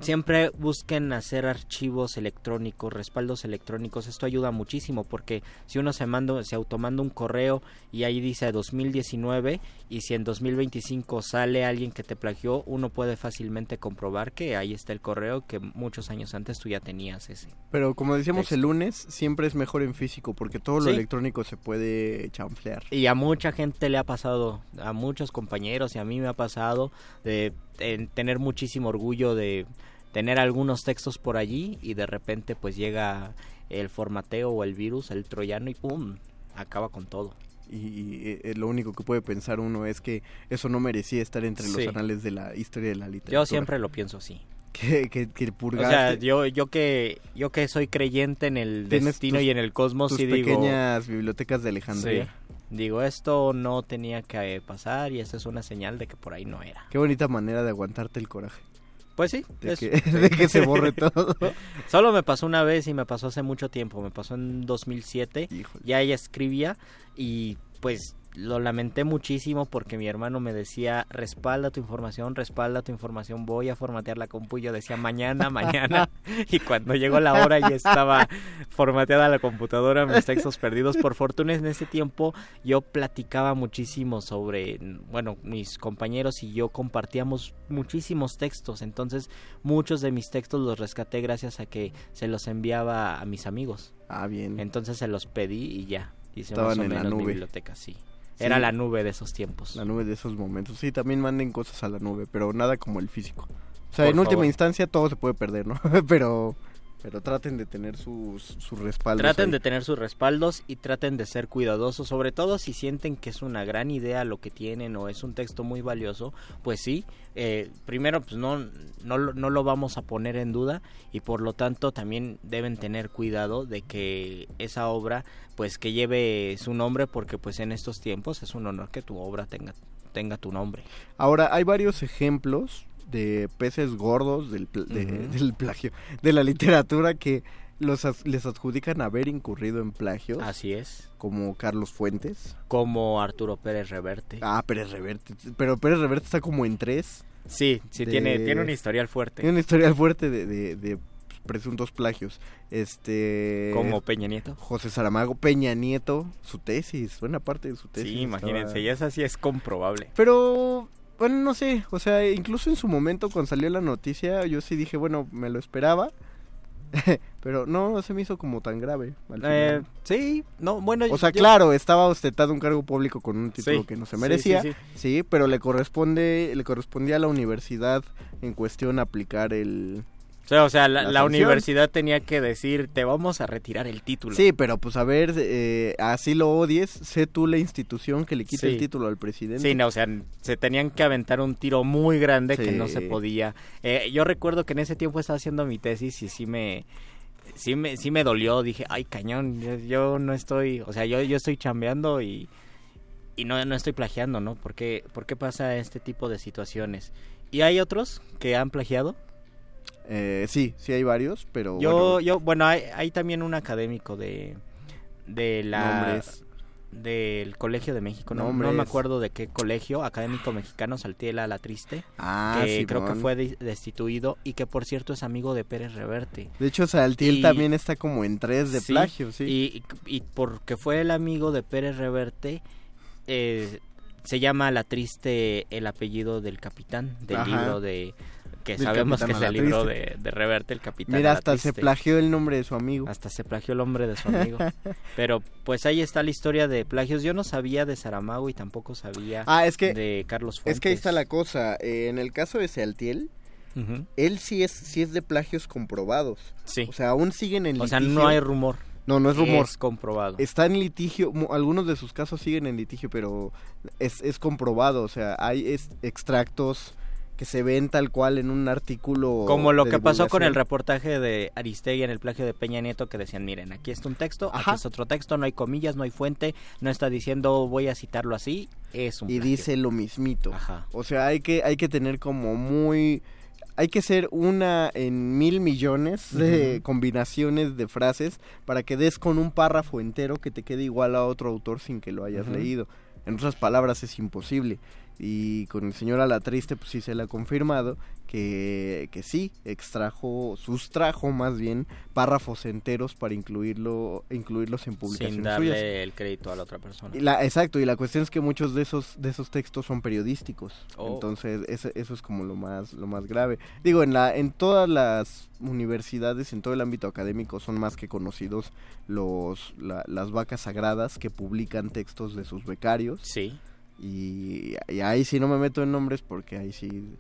Speaker 8: Siempre busquen hacer archivos electrónicos, respaldos electrónicos. Esto ayuda muchísimo porque si uno se manda, se automanda un correo y ahí dice 2019 y si en 2025 sale alguien que te plagió, uno puede fácilmente comprobar que ahí está el correo que muchos años antes tú ya tenías ese.
Speaker 7: Pero como decíamos
Speaker 8: Texto.
Speaker 7: el lunes, siempre es mejor en físico porque todo lo
Speaker 8: Sí.
Speaker 7: electrónico se puede chanflear.
Speaker 8: Y a mucha gente le ha pasado, a muchos compañeros y a mí me ha pasado de, en tener muchísimo orgullo de tener algunos textos por allí y de repente pues llega el formateo o el virus, el troyano y pum, acaba con todo.
Speaker 7: Y eh, lo único que puede pensar uno es que eso no merecía estar entre
Speaker 8: Sí.
Speaker 7: los anales de la historia de la literatura.
Speaker 8: Yo siempre lo pienso así.
Speaker 7: Que, que, que
Speaker 8: O
Speaker 7: purgaste.
Speaker 8: sea, yo, yo que yo que soy creyente en el destino
Speaker 7: tus-
Speaker 8: y en el cosmos
Speaker 7: tus
Speaker 8: sí digo
Speaker 7: pequeñas bibliotecas de Alejandría.
Speaker 8: sí, digo esto no tenía que pasar y esta es una señal de que por ahí no era.
Speaker 7: Qué bonita manera de aguantarte el coraje.
Speaker 8: Pues sí,
Speaker 7: De,
Speaker 8: es-
Speaker 7: que, de que se borre todo.
Speaker 8: Solo me pasó una vez y me pasó hace mucho tiempo, me pasó en 2007. Ya ella escribía y pues lo lamenté muchísimo porque mi hermano me decía, respalda tu información, respalda tu información, voy a formatear la compu y yo decía mañana, mañana. y cuando llegó la hora ya estaba formateada la computadora, mis textos perdidos. Por fortuna en ese tiempo yo platicaba muchísimo sobre, bueno, mis compañeros y yo compartíamos muchísimos textos, entonces muchos de mis textos los rescaté gracias a que se los enviaba a mis amigos.
Speaker 7: Ah, bien.
Speaker 8: Entonces se los pedí y ya. Hice
Speaker 7: Estaban
Speaker 8: más o
Speaker 7: en la nube.
Speaker 8: biblioteca, sí.
Speaker 7: Sí.
Speaker 8: Era la nube de esos tiempos.
Speaker 7: La nube de esos momentos. Sí, también manden cosas a la nube, pero nada como el físico. O sea,
Speaker 8: Por
Speaker 7: en última
Speaker 8: favor.
Speaker 7: instancia todo se puede perder, ¿no? pero pero traten de tener sus, sus respaldos.
Speaker 8: Traten
Speaker 7: ahí.
Speaker 8: de tener sus respaldos y traten de ser cuidadosos, sobre todo si sienten que es una gran idea lo que tienen o es un texto muy valioso, pues sí, eh, primero pues no, no, lo- no lo vamos a poner en duda y por lo tanto también deben tener cuidado de que esa obra pues que lleve su nombre porque pues en estos tiempos es un honor que tu obra tenga, tenga tu nombre.
Speaker 7: Ahora, hay varios ejemplos de peces gordos del, pl- de- del plagio, de la literatura que los les adjudican haber incurrido en plagios.
Speaker 8: Así es.
Speaker 7: Como Carlos Fuentes.
Speaker 8: Como Arturo Pérez Reverte.
Speaker 7: Ah, Pérez Reverte. Pero Pérez Reverte está como en tres.
Speaker 8: Sí, sí,
Speaker 7: de-
Speaker 8: tiene, tiene un historial fuerte.
Speaker 7: Tiene un historial fuerte de, de- de presuntos plagios. Este.
Speaker 8: Como Peña Nieto.
Speaker 7: José Saramago, Peña Nieto, su tesis, buena parte de su tesis.
Speaker 8: Sí, imagínense,
Speaker 7: estaba-
Speaker 8: y esa sí es comprobable.
Speaker 7: Pero, bueno, no sé, o sea, incluso en su momento cuando salió la noticia, yo sí dije, bueno, me lo esperaba. Pero no se me hizo como tan grave. al
Speaker 8: Eh, sí, no, bueno.
Speaker 7: o sea,
Speaker 8: yo-
Speaker 7: claro, estaba ostentando un cargo público con un título
Speaker 8: Sí,
Speaker 7: que no se merecía.
Speaker 8: sí,
Speaker 7: Sí,
Speaker 8: sí.
Speaker 7: pero le corresponde, le correspondía a la universidad en cuestión aplicar el.
Speaker 8: O sea, o sea, la,
Speaker 7: la
Speaker 8: la universidad tenía que decir, te vamos a retirar el título.
Speaker 7: Sí, pero pues a ver, eh, así lo odies, sé tú la institución que le quita
Speaker 8: Sí.
Speaker 7: el título al presidente.
Speaker 8: Sí, no, o sea, se tenían que aventar un tiro muy grande que
Speaker 7: Sí.
Speaker 8: no se podía. Eh, yo recuerdo que en ese tiempo estaba haciendo mi tesis y sí me, sí me, sí me dolió. Dije, ay, cañón, yo, yo no estoy, o sea, yo, yo estoy chambeando y, y no, no estoy plagiando, ¿no? ¿Por qué, ¿Por qué pasa este tipo de situaciones? ¿Y hay otros que han plagiado?
Speaker 7: Eh, sí, sí hay varios, pero
Speaker 8: Yo,
Speaker 7: bueno,
Speaker 8: yo bueno, hay, hay también un académico de, de la...
Speaker 7: Nombres.
Speaker 8: Del Colegio de México, no, no me acuerdo de qué colegio, académico mexicano, Saltiela la Triste,
Speaker 7: Ah,
Speaker 8: que creo que fue de- destituido y que por cierto es amigo de Pérez Reverte.
Speaker 7: De hecho, Saltiel
Speaker 8: Y-
Speaker 7: también está como en tres de
Speaker 8: Sí,
Speaker 7: plagio, sí.
Speaker 8: Y, y porque fue el amigo de Pérez Reverte, eh, se llama La Triste el apellido del capitán, del
Speaker 7: Ajá.
Speaker 8: libro de... que sabemos que libro
Speaker 7: Triste.
Speaker 8: de, de Reverte, el capitán.
Speaker 7: Mira, hasta se plagió el nombre de su amigo.
Speaker 8: Hasta se plagió el nombre de su amigo. Pero pues ahí está la historia de plagios. Yo no sabía de Saramago y tampoco sabía
Speaker 7: Ah, es que
Speaker 8: de Carlos Fuentes.
Speaker 7: Es que ahí está la cosa. eh, en el caso de Saltiel,
Speaker 8: Ujú.
Speaker 7: él sí es, sí es de plagios comprobados.
Speaker 8: Sí.
Speaker 7: O sea, aún siguen en
Speaker 8: O sea,
Speaker 7: litigio.
Speaker 8: no hay rumor.
Speaker 7: No, no es rumor.
Speaker 8: Es comprobado.
Speaker 7: Está en litigio, algunos de sus casos siguen en litigio, pero es, es comprobado, o sea, hay es- extractos que se ven tal cual en un artículo.
Speaker 8: Como lo que pasó con el reportaje de Aristegui en el plagio de Peña Nieto que decían, miren, aquí está un texto,
Speaker 7: Ajá.
Speaker 8: aquí es otro texto, no hay comillas, no hay fuente, no está diciendo voy a citarlo así, es un
Speaker 7: Y
Speaker 8: plagio.
Speaker 7: dice lo mismito.
Speaker 8: Ajá.
Speaker 7: O sea, hay que, hay que tener como muy... Hay que ser una en mil millones de combinaciones de frases para que des con un párrafo entero que te quede igual a otro autor sin que lo hayas leído. En otras palabras, es imposible. Y con el señor Alatriste, pues sí se le ha confirmado que, que sí, extrajo, sustrajo más bien párrafos enteros para incluirlo, incluirlos en publicaciones
Speaker 8: Sin darle
Speaker 7: suyas.
Speaker 8: el crédito a la otra persona.
Speaker 7: Y la, exacto, y la cuestión es que muchos de esos de esos textos son periodísticos.
Speaker 8: Oh.
Speaker 7: Entonces, ese- eso es como lo más lo más grave. Digo, en la en todas las universidades, en todo el ámbito académico son más que conocidos los la- las vacas sagradas que publican textos de sus becarios.
Speaker 8: Sí.
Speaker 7: Y, y ahí sí no me meto en nombres porque ahí sí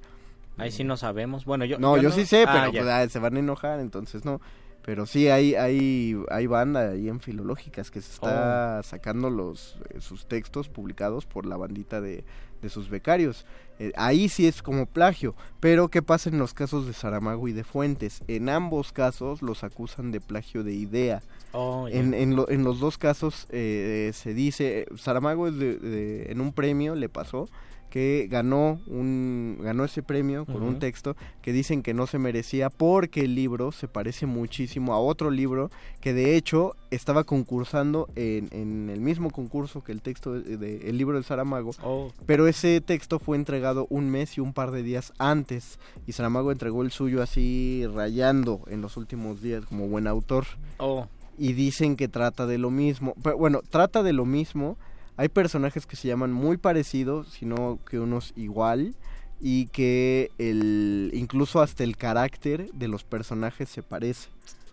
Speaker 8: Ahí sí no sabemos. Bueno, yo
Speaker 7: no, yo, sí sé,
Speaker 8: Ah,
Speaker 7: pero pues, ah, se van a enojar, entonces no. Pero sí hay hay hay banda ahí en filológicas que se está
Speaker 8: Oh.
Speaker 7: sacando los eh, sus textos publicados por la bandita de, de sus becarios. Eh, ahí sí es como plagio, pero ¿qué pasa en los casos de Saramago y de Fuentes? En ambos casos los acusan de plagio de idea.
Speaker 8: Oh.
Speaker 7: En, en, lo- en los dos casos eh, se dice, Saramago es de- de- en un premio le pasó que ganó un ganó ese premio con un texto que dicen que no se merecía porque el libro se parece muchísimo a otro libro que de hecho estaba concursando en, en el mismo concurso que el texto de, de- el libro de Saramago
Speaker 8: Oh.
Speaker 7: pero ese texto fue entregado un mes y un par de días antes y Saramago entregó el suyo así rayando en los últimos días como buen autor
Speaker 8: Oh.
Speaker 7: Y dicen que trata de lo mismo. Pero bueno, trata de lo mismo. Hay personajes que se llaman muy parecidos, sino que unos igual y que el incluso hasta el carácter de los personajes se parece.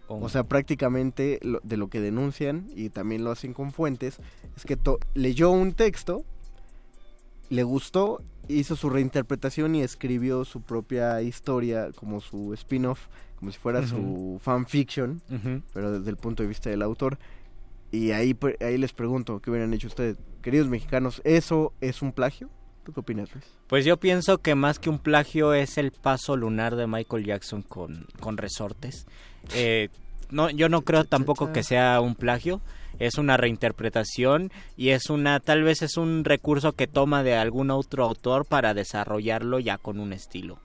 Speaker 8: Oh.
Speaker 7: O sea, prácticamente lo- de lo que denuncian y también lo hacen con fuentes es que to- leyó un texto, le gustó, hizo su reinterpretación y escribió su propia historia como su spin-off, como si fuera su fanfiction pero desde el punto de vista del autor. Y ahí, ahí les pregunto, ¿qué hubieran hecho ustedes? Queridos mexicanos, ¿eso es un plagio? ¿Tú qué opinas, Luis?
Speaker 8: Pues yo pienso que más que un plagio es el paso lunar de Michael Jackson con, con resortes. Eh, no, yo no creo tampoco que sea un plagio. Es una reinterpretación y es una, tal vez es un recurso que toma de algún otro autor para desarrollarlo ya con un estilo.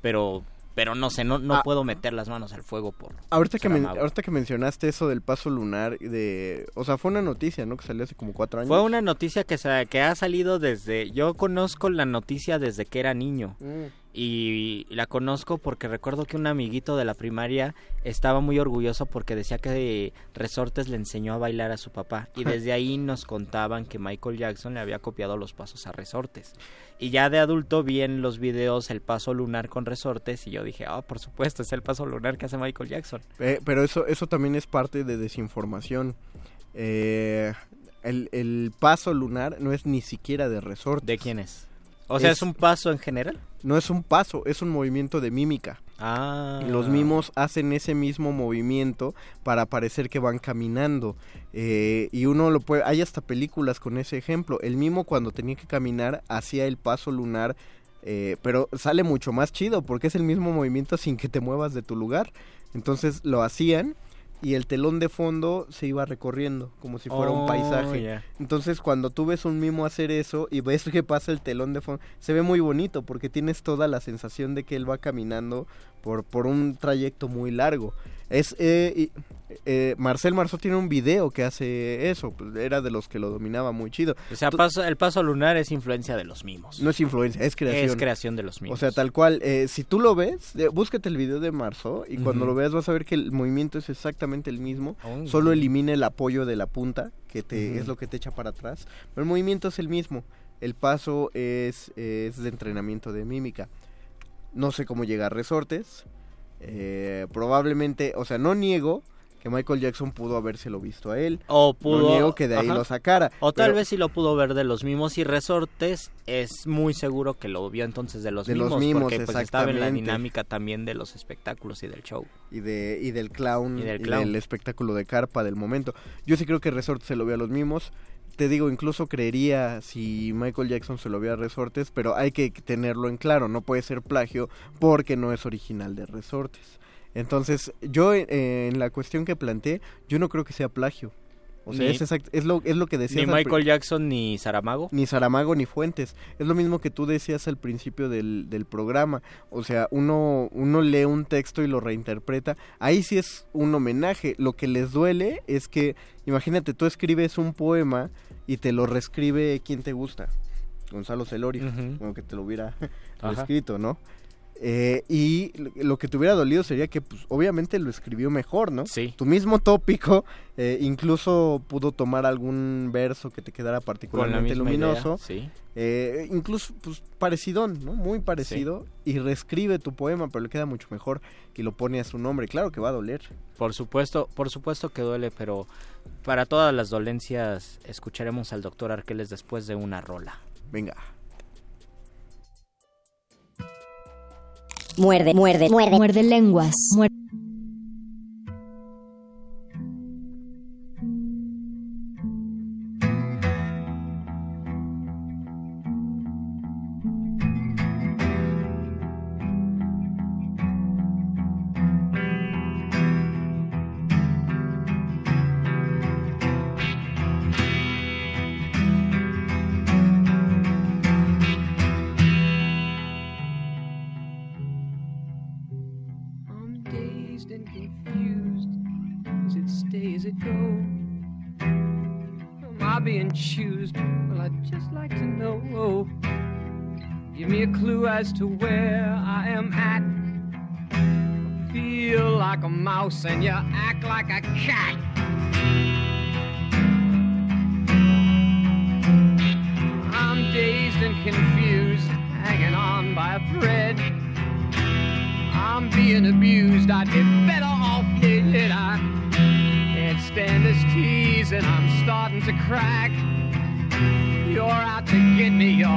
Speaker 8: Pero, pero no sé, no, no
Speaker 7: Ah.
Speaker 8: puedo meter las manos al fuego por.
Speaker 7: Ahorita que, men- ahorita que mencionaste eso del paso lunar, de, o sea, fue una noticia, ¿no? Que salió hace como cuatro años.
Speaker 8: Fue una noticia que, sa- que ha salido desde... Yo conozco la noticia desde que era niño.
Speaker 7: Mm.
Speaker 8: Y la conozco porque recuerdo que un amiguito de la primaria estaba muy orgulloso porque decía que Resortes le enseñó a bailar a su papá. Y desde ahí nos contaban que Michael Jackson le había copiado los pasos a Resortes. Y ya de adulto vi en los videos el paso lunar con Resortes y yo dije, ah, por supuesto, es el paso lunar que hace Michael Jackson.
Speaker 7: Eh, pero eso, eso también es parte de desinformación. Eh, el, el paso lunar no es ni siquiera de resorte.
Speaker 8: ¿De quién es? O sea,
Speaker 7: Es-
Speaker 8: ¿es un paso en general?
Speaker 7: No es un paso, es un movimiento de mímica.
Speaker 8: Ah.
Speaker 7: Y Los mimos hacen ese mismo movimiento para parecer que van caminando. Eh, y uno lo puede. Hay hasta películas con ese ejemplo. El mimo, cuando tenía que caminar, hacía el paso lunar. eh, pero sale mucho más chido porque es el mismo movimiento sin que te muevas de tu lugar. Entonces lo hacían. Y el telón de fondo se iba recorriendo como si fuera
Speaker 8: Oh,
Speaker 7: un paisaje.
Speaker 8: ya.
Speaker 7: Entonces cuando tú ves un mimo hacer eso y ves que pasa el telón de fondo, se ve muy bonito porque tienes toda la sensación de que él va caminando por, por un trayecto muy largo. Es eh, y- eh, Marcel Marceau tiene un video que hace eso, pues, era de los que lo dominaba muy chido.
Speaker 8: O sea, paso- el paso lunar es influencia de los mimos.
Speaker 7: no es influencia, es creación.
Speaker 8: Es creación de los mimos.
Speaker 7: O sea, tal cual, eh, si tú lo ves, eh, búscate el video de Marceau y cuando lo veas vas a ver que el movimiento es exactamente el mismo,
Speaker 8: Oh,
Speaker 7: solo elimina el apoyo de la punta, que te, es lo que te echa para atrás, pero el movimiento es el mismo, el paso es, es de entrenamiento de mímica. No sé cómo llegar a resortes, eh, probablemente, o sea, no niego que Michael Jackson pudo habérselo visto a él,
Speaker 8: O pudo...
Speaker 7: no niego que de ahí
Speaker 8: ajá.
Speaker 7: lo sacara.
Speaker 8: O tal
Speaker 7: pero-
Speaker 8: vez sí lo pudo ver de los mimos y resortes. Es muy seguro que lo vio entonces de los
Speaker 7: De
Speaker 8: mimos.
Speaker 7: los mimos,
Speaker 8: porque pues estaba en la dinámica también de los espectáculos y del show.
Speaker 7: y de y del clown
Speaker 8: Y
Speaker 7: y
Speaker 8: del
Speaker 7: del,
Speaker 8: clown.
Speaker 7: espectáculo de carpa del momento. Yo sí creo que Resortes se lo vio a los mismos. Te digo, incluso creería si Michael Jackson se lo vio a Resortes, pero hay que tenerlo en claro, no puede ser plagio porque no es original de Resortes. Entonces, yo eh, en la cuestión que planteé, yo no creo que sea plagio. O sea,
Speaker 8: Ni-
Speaker 7: es, exact- es, lo, es lo que decías
Speaker 8: Ni Michael Jackson ni Saramago.
Speaker 7: ni Saramago ni Fuentes. Es lo mismo que tú decías al principio del, del programa. O sea, uno, uno lee un texto y lo reinterpreta. Ahí sí es un homenaje. Lo que les duele es que, imagínate, tú escribes un poema y te lo reescribe quien te gusta. Gonzalo Celorio,
Speaker 8: Ujú.
Speaker 7: como que te lo hubiera escrito, ¿no? Eh, y lo- que te hubiera dolido sería que, pues, obviamente lo escribió mejor, ¿no?
Speaker 8: Sí.
Speaker 7: Tu mismo tópico, eh, incluso pudo tomar algún verso que te quedara particularmente luminoso.
Speaker 8: idea. Sí.
Speaker 7: Eh, incluso, pues, parecidón, ¿no? Muy parecido. Y reescribe tu poema, pero le queda mucho mejor y lo pone a su nombre. Claro que va a doler.
Speaker 8: Por supuesto, por supuesto que duele, pero para todas las dolencias escucharemos al doctor Arqueles después de una rola.
Speaker 7: Venga.
Speaker 10: Muerde, muerde, muerde.
Speaker 6: Muerde lenguas. Muer-
Speaker 11: dazed and confused. Is it stay, is it go? Am I being choosed? Well, I'd just like to know. Give me a clue as to where I am at. I feel like a mouse and you act like a cat. I'm dazed and confused, hanging on by a thread. I'm being abused. I'd be better off dead. I can't stand this tease, and I'm starting to crack. You're out to get me. You're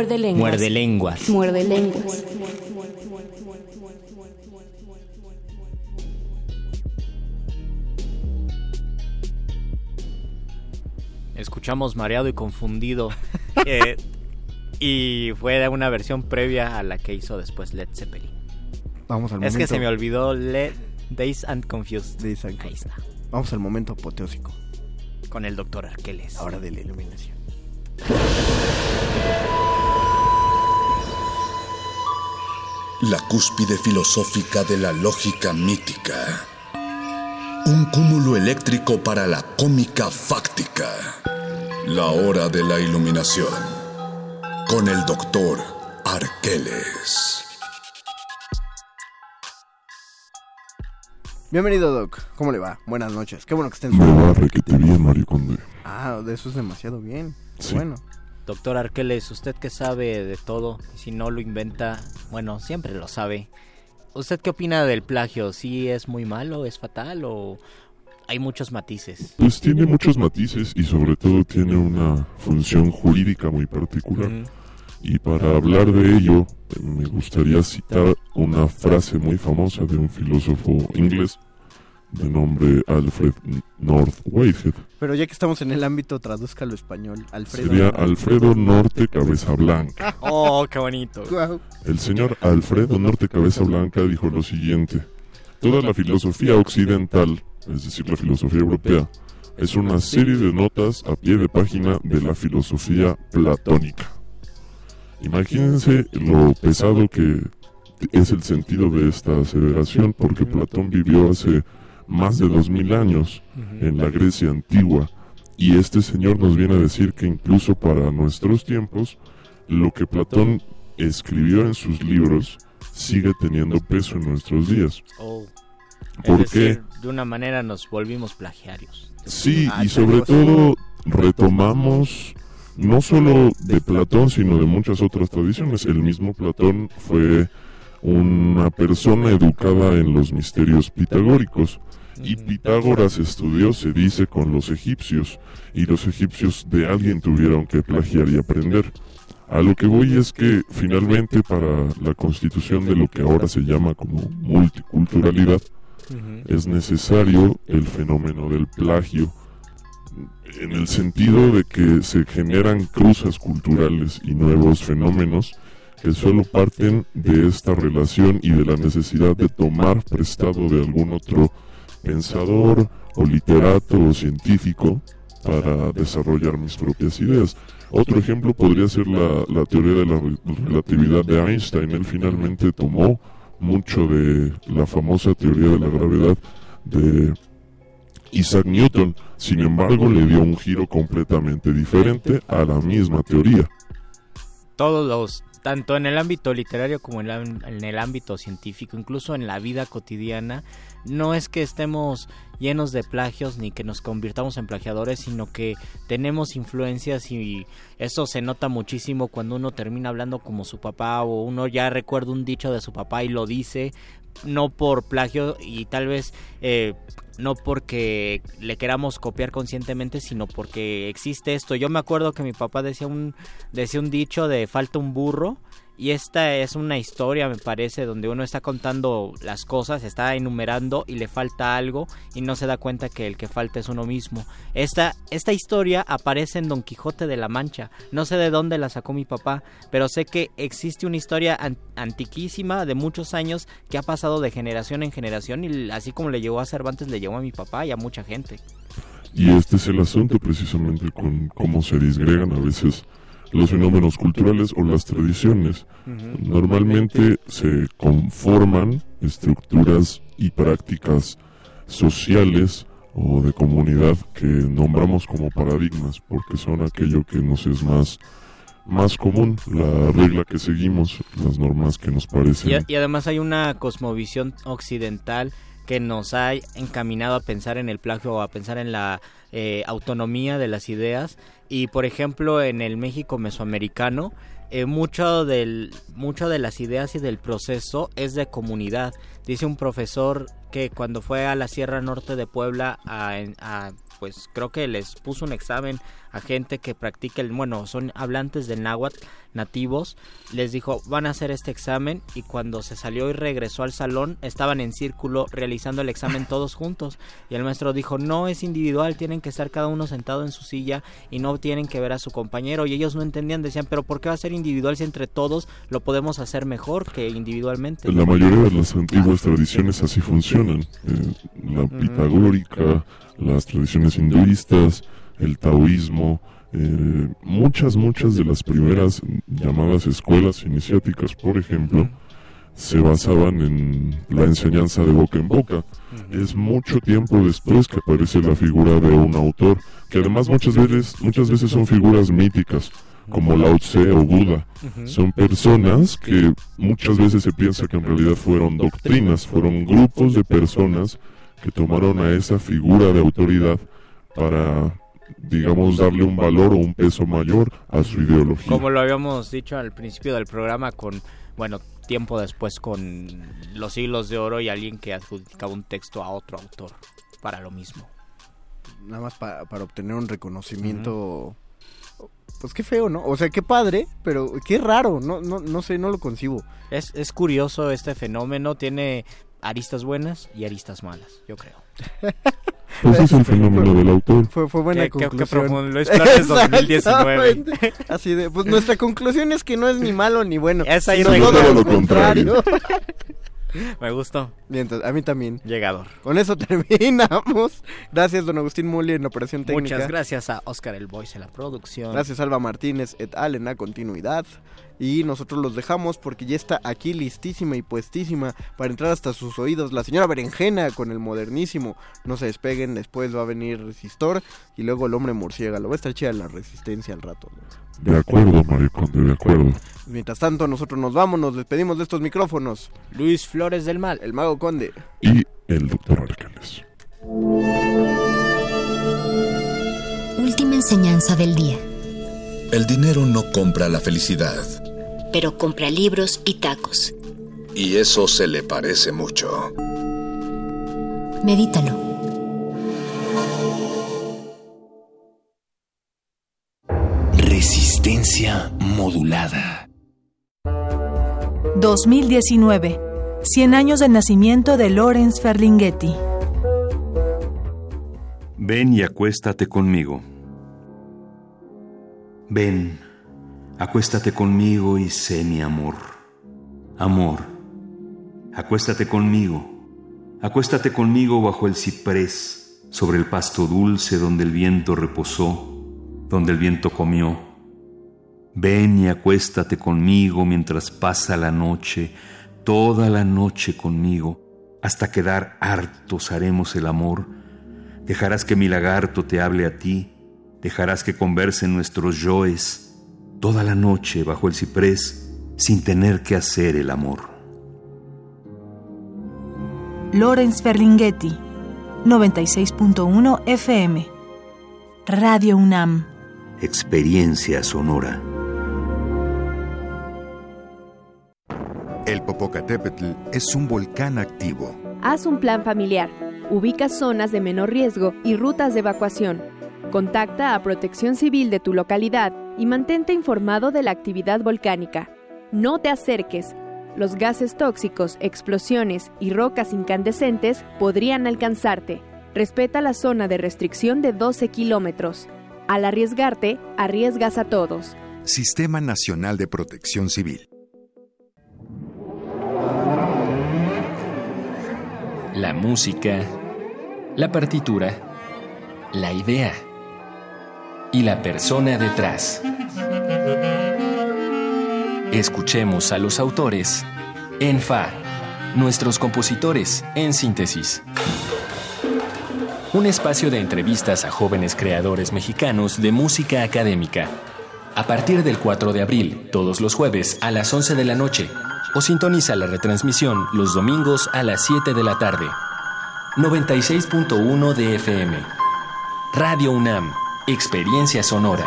Speaker 5: Muerde lenguas.
Speaker 8: Muerde lenguas.
Speaker 5: Muerde lenguas.
Speaker 8: Escuchamos mareado y confundido. eh, y fue una versión previa a la que hizo después Led Zeppelin.
Speaker 7: Vamos al
Speaker 8: Es
Speaker 7: momento.
Speaker 8: que se me olvidó Led Days and Confused.
Speaker 7: Days and
Speaker 8: Ahí está.
Speaker 7: Vamos al momento apoteósico.
Speaker 8: Con el doctor Arqueles.
Speaker 7: Ahora de la iluminación.
Speaker 3: La cúspide filosófica de la lógica mítica. Un cúmulo eléctrico para la cómica fáctica. La hora de la iluminación. Con el doctor Arqueles.
Speaker 7: Bienvenido, Doc. ¿Cómo le va? Buenas noches. Qué bueno que estén.
Speaker 12: Me va requete bien, Mario Conde.
Speaker 7: Ah, de eso es demasiado bien.
Speaker 12: Sí.
Speaker 7: Bueno.
Speaker 8: Doctor Arqueles, usted que sabe de todo, si no lo inventa, bueno, siempre lo sabe. ¿Usted qué opina del plagio? ¿Sí es muy malo, es fatal o hay muchos matices?
Speaker 12: Pues tiene muchos matices y sobre todo tiene una función jurídica muy particular. Y para hablar de ello, me gustaría citar una frase muy famosa de un filósofo inglés de nombre Alfred North Whitehead.
Speaker 7: Pero ya que estamos en el ámbito, tradúzcalo español. Alfredo.
Speaker 12: Sería Alfredo Norte Cabeza Blanca.
Speaker 8: Oh, qué bonito.
Speaker 12: El señor Alfredo Norte Cabeza Blanca dijo lo siguiente. Toda la filosofía occidental, es decir, la filosofía europea, es una serie de notas a pie de página de la filosofía platónica. Imagínense lo pesado que es el sentido de esta aseveración, porque Platón vivió hace más de dos mil años en la Grecia antigua, y este señor nos viene a decir que incluso para nuestros tiempos, lo que Platón escribió en sus libros sigue teniendo peso en nuestros días.
Speaker 8: Oh.
Speaker 12: ¿Por
Speaker 8: es
Speaker 12: qué?
Speaker 8: decir, de una manera nos volvimos plagiarios.
Speaker 12: Sí,
Speaker 8: Ah,
Speaker 12: y sobre todo retomamos no solo de Platón, sino de muchas otras tradiciones. El mismo Platón fue una persona educada en los misterios pitagóricos. Y Pitágoras estudió, se dice, con los egipcios, y los egipcios de alguien tuvieron que plagiar y aprender. A lo que voy es que finalmente para la constitución de lo que ahora se llama como multiculturalidad, es necesario el fenómeno del plagio, en el sentido de que se generan cruzas culturales y nuevos fenómenos que solo parten de esta relación y de la necesidad de tomar prestado de algún otro pensador o literato o científico para desarrollar mis propias ideas. Otro ejemplo podría ser la, la teoría de la re- relatividad de Einstein. Él finalmente tomó mucho de la famosa teoría de la gravedad de Isaac Newton. Sin embargo, le dio un giro completamente diferente a la misma teoría.
Speaker 8: Todos los, tanto en el ámbito literario como en, en el ámbito científico, incluso en la vida cotidiana, no es que estemos llenos de plagios ni que nos convirtamos en plagiadores, sino que tenemos influencias y eso se nota muchísimo cuando uno termina hablando como su papá o uno ya recuerda un dicho de su papá y lo dice, no por plagio y tal vez eh, no porque le queramos copiar conscientemente, sino porque existe esto. Yo me acuerdo que mi papá decía un, decía un dicho de falta un burro. Y esta es una historia, me parece, donde uno está contando las cosas, está enumerando y le falta algo y no se da cuenta que el que falta es uno mismo. Esta, esta historia aparece en Don Quijote de la Mancha. No sé de dónde la sacó mi papá, pero sé que existe una historia an- antiquísima de muchos años que ha pasado de generación en generación y así como le llegó a Cervantes, le llegó a mi papá y a mucha gente.
Speaker 12: Y este es el asunto precisamente con cómo se disgregan a veces los fenómenos culturales o las tradiciones. Normalmente se conforman estructuras y prácticas sociales o de comunidad que nombramos como paradigmas porque son aquello que nos es más más común, la regla que seguimos, las normas que nos parecen.
Speaker 8: Y, además hay una cosmovisión occidental que nos ha encaminado a pensar en el plagio o a pensar en la eh, autonomía de las ideas. Y por ejemplo, en el México mesoamericano, eh, mucho, del, mucho de las ideas y del proceso es de comunidad. Dice un profesor que cuando fue a la Sierra Norte de Puebla a, a pues creo que les puso un examen a gente que practica el, bueno, son hablantes del náhuatl nativos, les dijo, van a hacer este examen y cuando se salió y regresó al salón, estaban en círculo realizando el examen todos juntos. Y el maestro dijo, no es individual, tienen que estar cada uno sentado en su silla y no tienen que ver a su compañero y ellos no entendían, decían, pero ¿por qué va a ser individual si entre todos lo podemos hacer mejor que individualmente?
Speaker 12: La mayoría de las antiguas tradiciones así eh, la pitagórica, las tradiciones hinduistas, el taoísmo, eh, muchas, muchas de las primeras llamadas escuelas iniciáticas, por ejemplo, se basaban en la enseñanza de boca en boca. Es mucho tiempo después que aparece la figura de un autor, que además muchas veces, muchas veces son figuras míticas, como Lao Tse o Buda. Son personas que muchas veces se piensa que en realidad fueron doctrinas, fueron grupos de personas que tomaron a esa figura de autoridad para digamos, darle un valor o un peso mayor a su ideología.
Speaker 8: Como lo habíamos dicho al principio del programa con, bueno, tiempo después con Los siglos de oro y alguien que adjudicaba un texto a otro autor para lo mismo.
Speaker 7: Nada más para obtener un reconocimiento... Pues qué feo, ¿no? O sea, qué padre, pero qué raro, no, no, no sé, no lo concibo.
Speaker 8: Es, es curioso este fenómeno, tiene aristas buenas y aristas malas, yo creo.
Speaker 12: Pues es el fenómeno del autor.
Speaker 7: Fue, fue buena
Speaker 8: ¿Qué,
Speaker 7: conclusión.
Speaker 8: qué, qué profundo, lo es 2019.
Speaker 7: Así de, pues nuestra conclusión es que no es ni malo ni bueno.
Speaker 8: Es
Speaker 7: todo
Speaker 12: todo
Speaker 7: lo
Speaker 12: lo contrario.
Speaker 8: Me gustó.
Speaker 7: Bien, entonces, a mí también.
Speaker 8: Llegador.
Speaker 7: Con eso terminamos. Gracias, don Agustín Muli en Operación Técnica.
Speaker 8: Muchas gracias a Oscar El Voice en la producción.
Speaker 7: Gracias, Alba Martínez et al. en la continuidad. Y nosotros los dejamos porque ya está aquí listísima y puestísima para entrar hasta sus oídos la señora Berenjena con el modernísimo. No se despeguen, después va a venir Resistor y luego el hombre murciélago. Va a estar chida la resistencia al rato.
Speaker 12: De acuerdo, Mariconde, de acuerdo.
Speaker 7: Mientras tanto, nosotros nos vamos, nos despedimos de estos micrófonos.
Speaker 8: Luis Flores del Mal.
Speaker 7: El Mago Conde.
Speaker 12: Y el doctor Arcanes.
Speaker 6: Última enseñanza del día.
Speaker 3: El dinero no compra la felicidad.
Speaker 6: Pero compra libros y tacos.
Speaker 3: Y eso se le parece mucho.
Speaker 6: Medítalo.
Speaker 13: Resistencia modulada.
Speaker 14: 2019. 100 años del nacimiento de Lorenz Ferlinghetti.
Speaker 15: Ven y acuéstate conmigo. Ven, acuéstate conmigo y sé mi amor. Amor, acuéstate conmigo. Acuéstate conmigo bajo el ciprés, sobre el pasto dulce donde el viento reposó, donde el viento comió. Ven y acuéstate conmigo mientras pasa la noche, toda la noche conmigo, hasta quedar hartos haremos el amor. Dejarás que mi lagarto te hable a ti, dejarás que conversen nuestros yoes toda la noche bajo el ciprés sin tener que hacer el amor.
Speaker 14: Lorenz Ferlinghetti. 96.1 FM. Radio UNAM.
Speaker 15: Experiencia sonora.
Speaker 16: El Popocatépetl es un volcán activo.
Speaker 17: Haz un plan familiar. Ubica zonas de menor riesgo y rutas de evacuación. Contacta a Protección Civil de tu localidad y mantente informado de la actividad volcánica. No te acerques. Los gases tóxicos, explosiones y rocas incandescentes podrían alcanzarte. Respeta la zona de restricción de 12 kilómetros. Al arriesgarte, arriesgas a todos.
Speaker 16: Sistema Nacional de Protección Civil.
Speaker 13: La música, la partitura, la idea y la persona detrás. Escuchemos a los autores en Fa, nuestros compositores en síntesis. Un espacio de entrevistas a jóvenes creadores mexicanos de música académica. A partir del 4 de abril, todos los jueves a las 11 de la noche, o sintoniza la retransmisión los domingos a las 7 de la tarde. 96.1 de FM. Radio UNAM, Experiencia Sonora.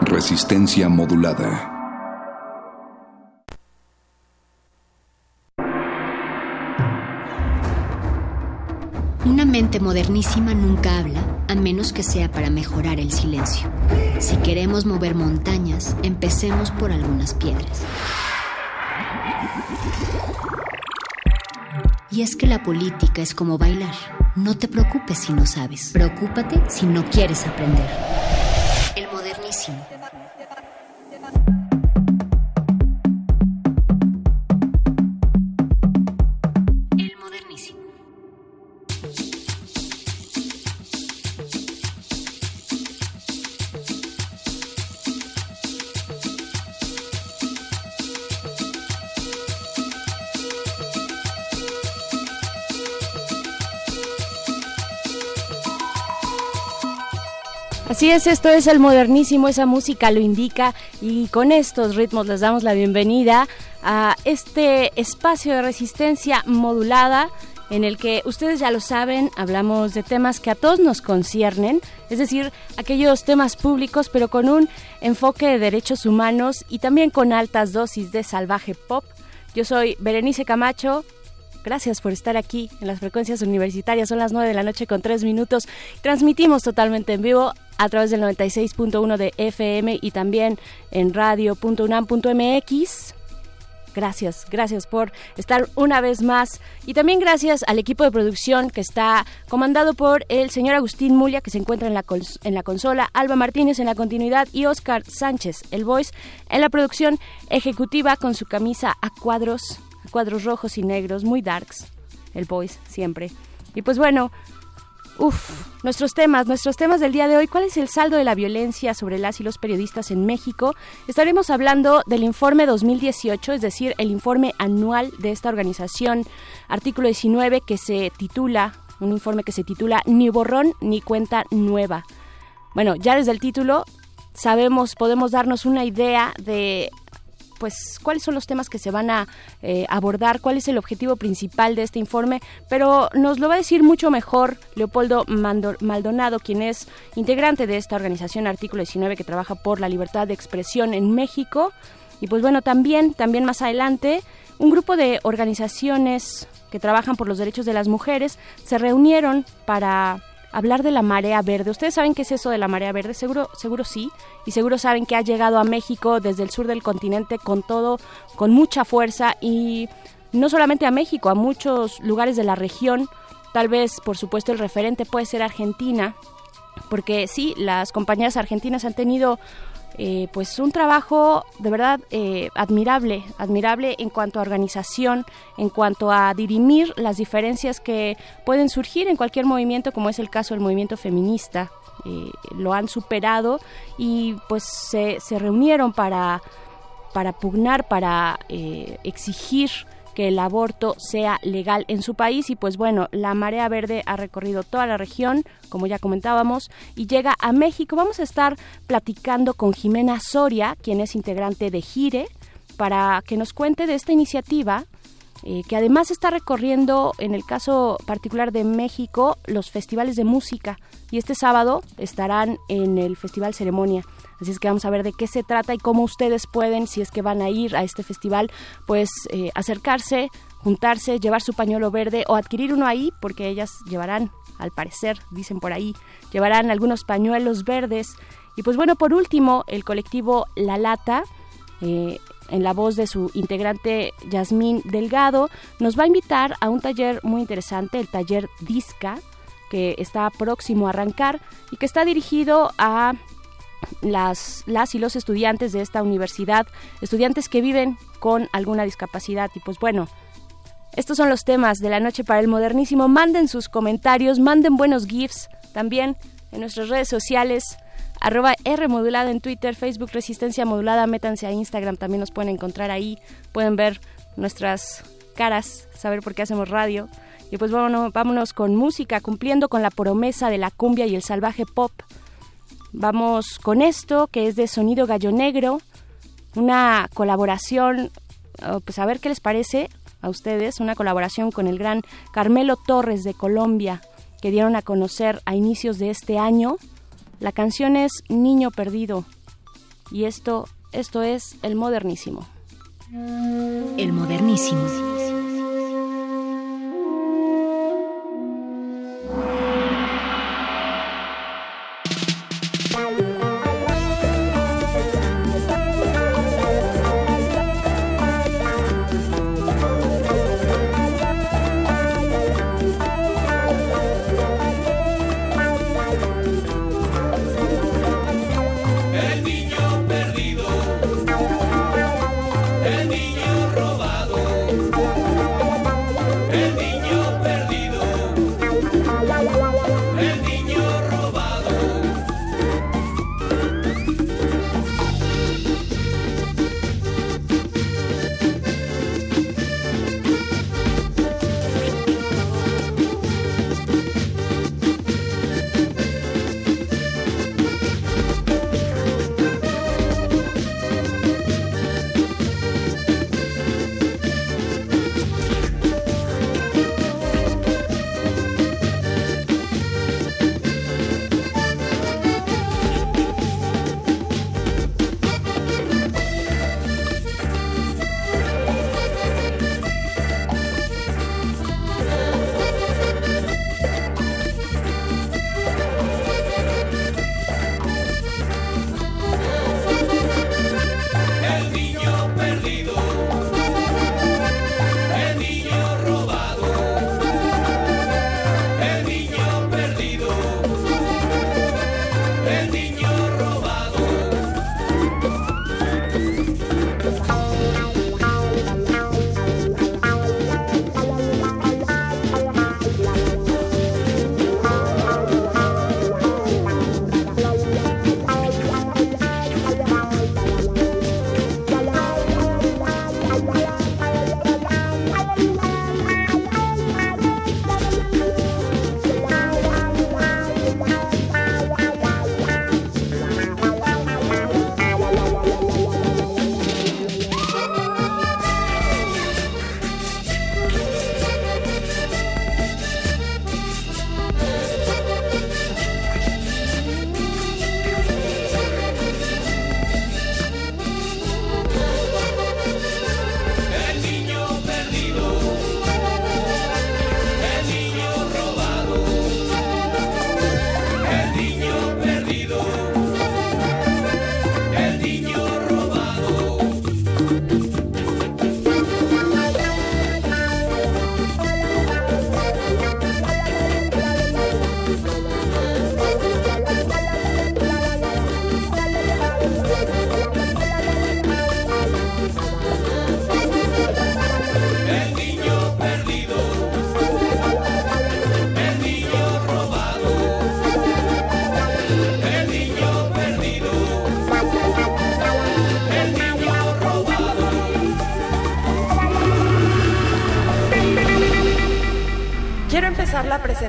Speaker 3: Resistencia modulada.
Speaker 6: Mente modernísima nunca habla, a menos que sea para mejorar el silencio. Si queremos mover montañas, empecemos por algunas piedras. Y es que la política es como bailar. No te preocupes si no sabes. Preocúpate si no quieres aprender. El modernísimo.
Speaker 1: Así es, esto es el modernísimo, esa música lo indica y con estos ritmos les damos la bienvenida a este espacio de resistencia modulada en el que ustedes ya lo saben, hablamos de temas que a todos nos conciernen, es decir, aquellos temas públicos pero con un enfoque de derechos humanos y también con altas dosis de salvaje pop. Yo soy Berenice Camacho, Gracias por estar aquí en las frecuencias universitarias. Son las 9 de la noche con 3 minutos. Transmitimos totalmente en vivo a través del 96.1 de FM y también en radio.unam.mx. Gracias, gracias por estar una vez más y también gracias al equipo de producción que está comandado por el señor Agustín Mulia que se encuentra en la, en la consola, Alba Martínez en la continuidad y Oscar Sánchez, el voice, en la producción ejecutiva con su camisa a cuadros, cuadros rojos y negros, muy darks, el voice siempre. Y pues bueno, Uf, nuestros temas, nuestros temas del día de hoy. ¿Cuál es el saldo de la violencia sobre las y los periodistas en México? Estaremos hablando del informe 2018, es decir, el informe anual de esta organización, artículo 19, que se titula, un informe que se titula Ni borrón ni cuenta nueva. Bueno, ya desde el título sabemos, podemos darnos una idea de pues cuáles son los temas que se van a eh, abordar, cuál es el objetivo principal de este informe, pero nos lo va a decir mucho mejor Leopoldo Maldonado, quien es integrante de esta organización Artículo 19 que trabaja por la libertad de expresión en México. Y pues bueno, también, también más adelante, un grupo de organizaciones que trabajan por los derechos de las mujeres se reunieron para hablar de la marea verde. ¿Ustedes saben qué es eso de la marea verde? Seguro, seguro sí. Y seguro saben que ha llegado a México desde el sur del continente con todo, con mucha fuerza y no solamente a México, a muchos lugares de la región. Tal vez, por supuesto, el referente puede ser Argentina, porque sí, las compañías argentinas han tenido eh, pues un trabajo de verdad eh, admirable, admirable en cuanto a organización, en cuanto a dirimir las diferencias que pueden surgir en cualquier movimiento, como es el caso del movimiento feminista. Eh, lo han superado y pues se, se reunieron para, para pugnar, para exigir que el aborto sea legal en su país y pues bueno, la marea verde ha recorrido toda la región, como ya comentábamos, y llega a México. Vamos a estar platicando con Jimena Soria, quien es integrante de Gire, para que nos cuente de esta iniciativa eh, que además está recorriendo, en el caso particular de México, los festivales de música. Y este sábado estarán en el Festival Ceremonia. Así es que vamos a ver de qué se trata y cómo ustedes pueden, si es que van a ir a este festival, pues eh, acercarse, juntarse, llevar su pañuelo verde o adquirir uno ahí, porque ellas llevarán, al parecer, dicen por ahí, llevarán algunos pañuelos verdes. Y pues bueno, por último, el colectivo La Lata, eh, en la voz de su integrante Yasmín Delgado, nos va a invitar a un taller muy interesante, el taller Disca, que está próximo a arrancar y que está dirigido a las, las y los estudiantes de esta universidad, estudiantes que viven con alguna discapacidad. Y pues bueno, estos son los temas de la noche para el modernísimo. Manden sus comentarios, manden buenos GIFs también en nuestras redes sociales. Arroba R modulada en Twitter, Facebook Resistencia Modulada, métanse a Instagram, también nos pueden encontrar ahí, pueden ver nuestras caras, saber por qué hacemos radio. Y pues vámonos, vámonos con música, cumpliendo con la promesa de la cumbia y el salvaje pop. Vamos con esto, que es de Sonido Gallo Negro, una colaboración, pues a ver qué les parece a ustedes, una colaboración con el gran Carmelo Torres de Colombia, que dieron a conocer a inicios de este año. La canción es Niño Perdido y esto, esto es el modernísimo.
Speaker 6: El modernísimo.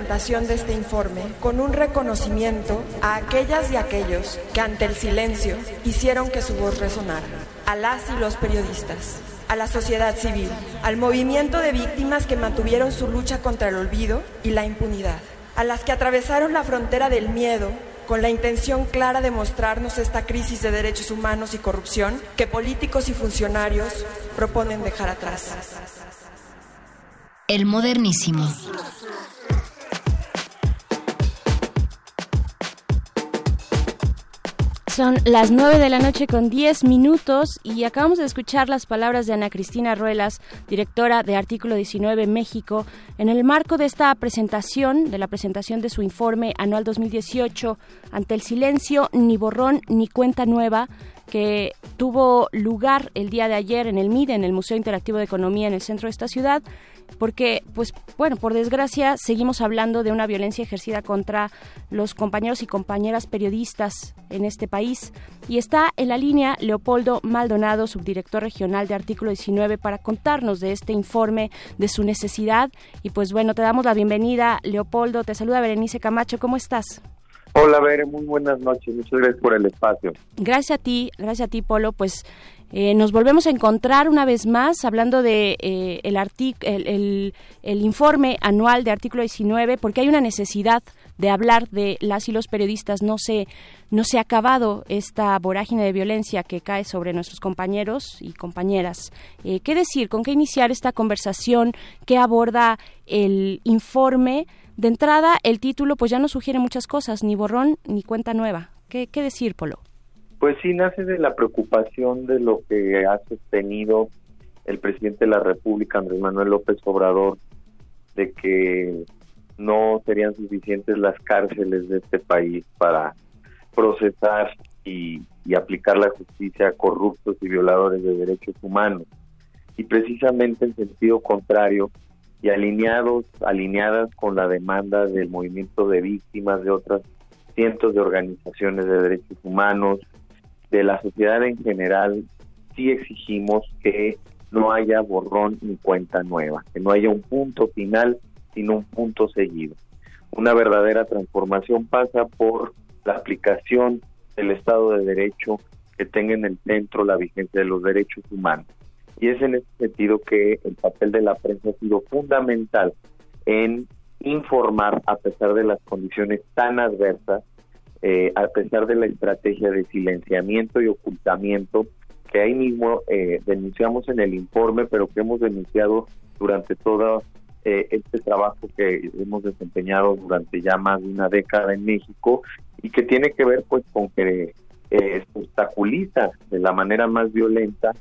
Speaker 18: De este informe con un reconocimiento a aquellas y aquellos que ante el silencio hicieron que su voz resonara, a las y los periodistas, a la sociedad civil, al movimiento de víctimas que mantuvieron su lucha contra el olvido y la impunidad, a las que atravesaron la frontera del miedo con la intención clara de mostrarnos esta crisis de derechos humanos y corrupción que políticos y funcionarios proponen dejar atrás.
Speaker 6: El modernísimo.
Speaker 1: Son las 9 de la noche con 10 minutos y acabamos de escuchar las palabras de Ana Cristina Ruelas, directora de Artículo 19 México, en el marco de esta presentación, de la presentación de su informe anual 2018, ante el silencio, ni borrón ni cuenta nueva, que tuvo lugar el día de ayer en el MIDE, en el Museo Interactivo de Economía en el centro de esta ciudad porque, pues, bueno, por desgracia seguimos hablando de una violencia ejercida contra los compañeros y compañeras periodistas en este país. Y está en la línea Leopoldo Maldonado, subdirector regional de Artículo 19, para contarnos de este informe, de su necesidad. Y pues bueno, te damos la bienvenida, Leopoldo. Te saluda Berenice Camacho. ¿Cómo estás?
Speaker 19: Hola, Bere, muy buenas noches. Muchas gracias por el espacio.
Speaker 1: Gracias a ti, gracias a ti, Polo. Pues eh, nos volvemos a encontrar una vez más hablando de eh, el, el, el, informe anual de artículo 19 porque hay una necesidad de hablar de las y los periodistas. No se, no se ha acabado esta vorágine de violencia que cae sobre nuestros compañeros y compañeras. Eh, ¿Qué decir? ¿Con qué iniciar esta conversación? ¿Qué aborda el informe? De entrada, el título pues ya no sugiere muchas cosas, ni borrón ni cuenta nueva. ¿Qué, qué decir, Polo?
Speaker 19: Pues sí, nace de la preocupación de lo que ha sostenido el presidente de la República, Andrés Manuel López Obrador, de que no serían suficientes las cárceles de este país para procesar y, aplicar la justicia a corruptos y violadores de derechos humanos. Y precisamente en sentido contrario y alineados, alineadas con la demanda del movimiento de víctimas de otras cientos de organizaciones de derechos humanos, de la sociedad en general, sí exigimos que no haya borrón ni cuenta nueva, que no haya un punto final, sino un punto seguido. Una verdadera transformación pasa por la aplicación del Estado de Derecho que tenga en el centro la vigencia de los derechos humanos. Y es en ese sentido que el papel de la prensa ha sido fundamental en informar a pesar de las condiciones tan adversas eh, a pesar de la estrategia de silenciamiento y ocultamiento que ahí mismo eh, denunciamos en el informe, pero que hemos denunciado durante todo eh, este trabajo que hemos desempeñado durante ya más de una década en México y que tiene que ver pues con que obstaculiza de la manera más violenta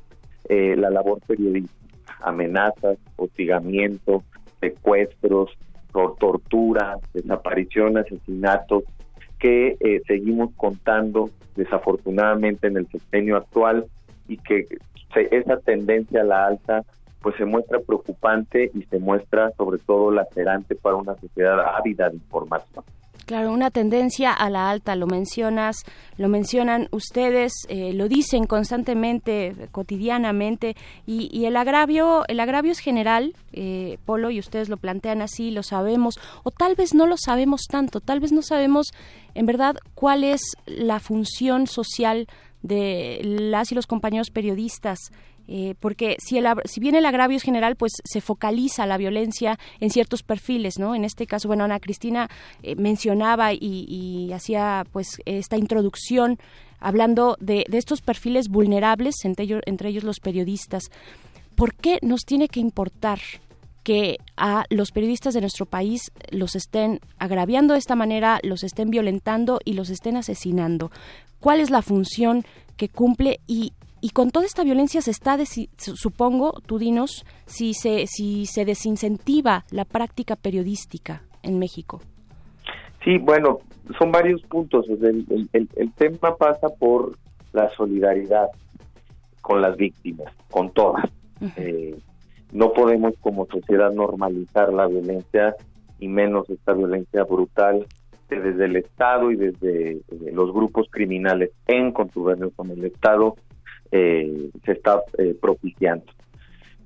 Speaker 19: la labor periodística, amenazas, hostigamiento, secuestros, tortura, desaparición, asesinatos, que eh, seguimos contando desafortunadamente en el sexenio actual y que esa tendencia a la alta pues se muestra preocupante y se muestra sobre todo lacerante para una sociedad ávida de información.
Speaker 1: Claro, una tendencia a la alta, lo mencionas, lo mencionan ustedes, eh, lo dicen constantemente, cotidianamente, y, el agravio, el agravio es general, eh, Polo, y ustedes lo plantean así, lo sabemos, o tal vez no lo sabemos tanto, tal vez no sabemos en verdad cuál es la función social de las y los compañeros periodistas eh, porque si, el, si bien el agravio es general, pues se focaliza la violencia en ciertos perfiles, ¿no? En este caso, bueno, Ana Cristina eh, mencionaba y, hacía pues esta introducción hablando de, estos perfiles vulnerables, entre ellos, entre ellos los periodistas. ¿Por qué nos tiene que importar que a los periodistas de nuestro país los estén agraviando de esta manera, los estén violentando y los estén asesinando? ¿Cuál es la función que cumple y y con toda esta violencia se está, supongo, tú dinos, si se, si se desincentiva la práctica periodística en México.
Speaker 19: Sí, bueno, son varios puntos. El, el, tema pasa por la solidaridad con las víctimas, con todas. Eh, no podemos como sociedad normalizar la violencia y menos esta violencia brutal desde el Estado y desde eh, los grupos criminales en contubernio con el Estado eh, se está eh, propiciando.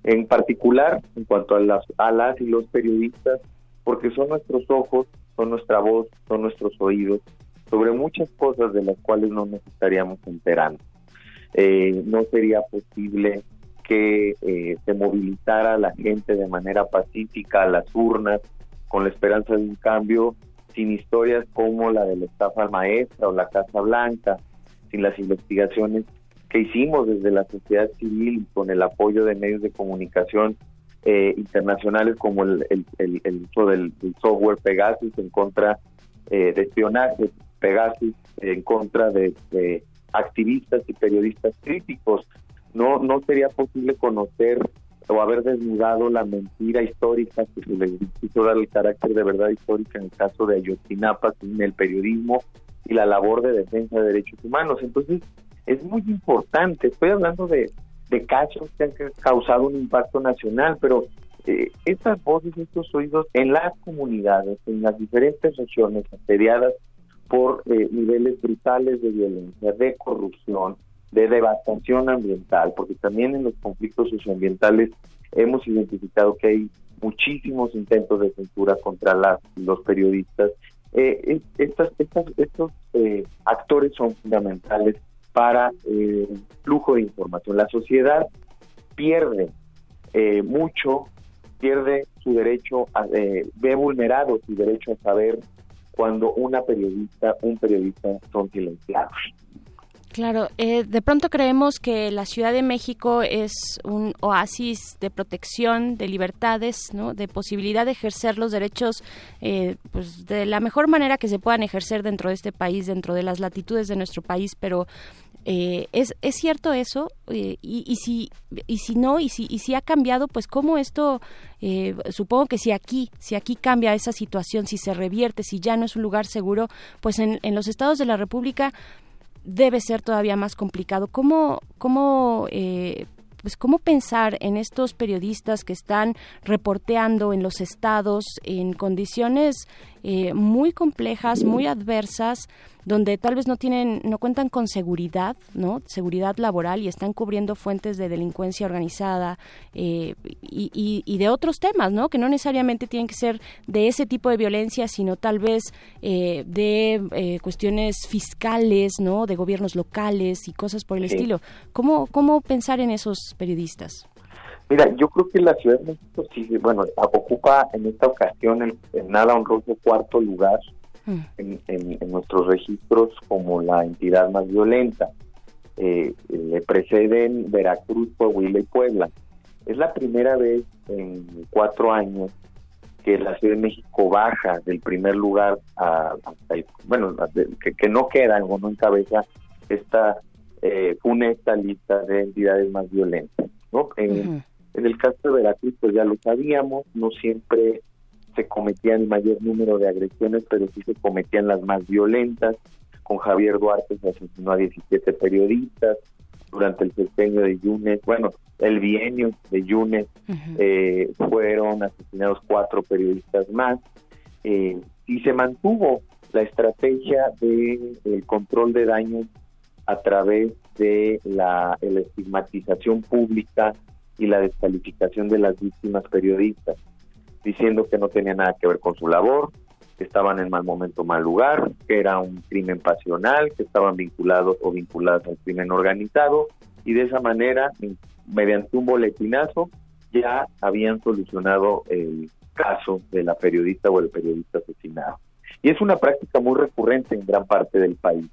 Speaker 19: En particular, en cuanto a las, a y los periodistas, porque son nuestros ojos, son nuestra voz, son nuestros oídos sobre muchas cosas de las cuales no nos estaríamos enterando. Eh, no sería posible que eh, se movilizara la gente de manera pacífica a las urnas con la esperanza de un cambio sin historias como la de la estafa maestra o la Casa Blanca, sin las investigaciones que hicimos desde la sociedad civil con el apoyo de medios de comunicación eh, internacionales como el, el, uso del, software Pegasus en contra eh, de espionaje, Pegasus en contra de, activistas y periodistas críticos. No, no sería posible conocer o haber desnudado la mentira histórica que se le quiso dar el carácter de verdad histórica en el caso de Ayotzinapa en el periodismo y la labor de defensa de derechos humanos. Entonces, es muy importante. Estoy hablando de, de casos que han causado un impacto nacional, pero eh, estas voces, estos oídos en las comunidades, en las diferentes regiones asediadas por eh, niveles brutales de violencia, de corrupción, de devastación ambiental, porque también en los conflictos socioambientales hemos identificado que hay muchísimos intentos de censura contra las, los periodistas. Eh, estos eh, actores son fundamentales para eh, flujo de información. La sociedad pierde eh, mucho, pierde su derecho, a, eh, ve vulnerado su derecho a saber cuando una periodista, un periodista son silenciados.
Speaker 1: Claro, eh, de pronto creemos que la Ciudad de México es un oasis de protección, de libertades, ¿no? de posibilidad de ejercer los derechos eh, pues de la mejor manera que se puedan ejercer dentro de este país, dentro de las latitudes de nuestro país, pero eh, ¿es, ¿Es cierto eso? y, y, si, y si no, y si, y si ha cambiado, pues cómo esto, supongo que si aquí, si aquí cambia esa situación, si se revierte, si ya no es un lugar seguro, pues en, en los estados de la República debe ser todavía más complicado. ¿Cómo, cómo, eh, pues, cómo pensar en estos periodistas que están reporteando en los estados en condiciones eh, muy complejas, muy adversas, donde tal vez no tienen, no cuentan con seguridad, ¿no? Seguridad laboral y están cubriendo fuentes de delincuencia organizada eh, y, y, de otros temas, ¿no? Que no necesariamente tienen que ser de ese tipo de violencia, sino tal vez eh, de eh, cuestiones fiscales, ¿no? De gobiernos locales y cosas por el estilo. ¿Cómo, ¿Cómo pensar en esos periodistas?
Speaker 19: Mira, yo creo que la Ciudad de México sí, bueno, ocupa en esta ocasión el, el nada honroso cuarto lugar Mm. en, nuestros registros como la entidad más violenta. Eh, le preceden Veracruz, Coahuila y Puebla. Es la primera vez en cuatro años que la Ciudad de México baja del primer lugar a, bueno, que, no queda o no encabeza esta eh, esta lista de entidades más violentas. ¿no? En, en el caso de Veracruz, pues ya lo sabíamos, no siempre se cometían el mayor número de agresiones, pero sí se cometían las más violentas. Con Javier Duarte se asesinó a 17 periodistas durante el sexenio de Yunes, bueno, el bienio de Yunes eh, fueron asesinados cuatro periodistas más eh, y se mantuvo la estrategia de el control de daños a través de la, la estigmatización pública y la descalificación de las víctimas periodistas diciendo que no tenía nada que ver con su labor, que estaban en mal momento, mal lugar, que era un crimen pasional, que estaban vinculados o vinculados al crimen organizado y de esa manera, mediante un boletinazo, ya habían solucionado el caso de la periodista o el periodista asesinado. Y es una práctica muy recurrente en gran parte del país.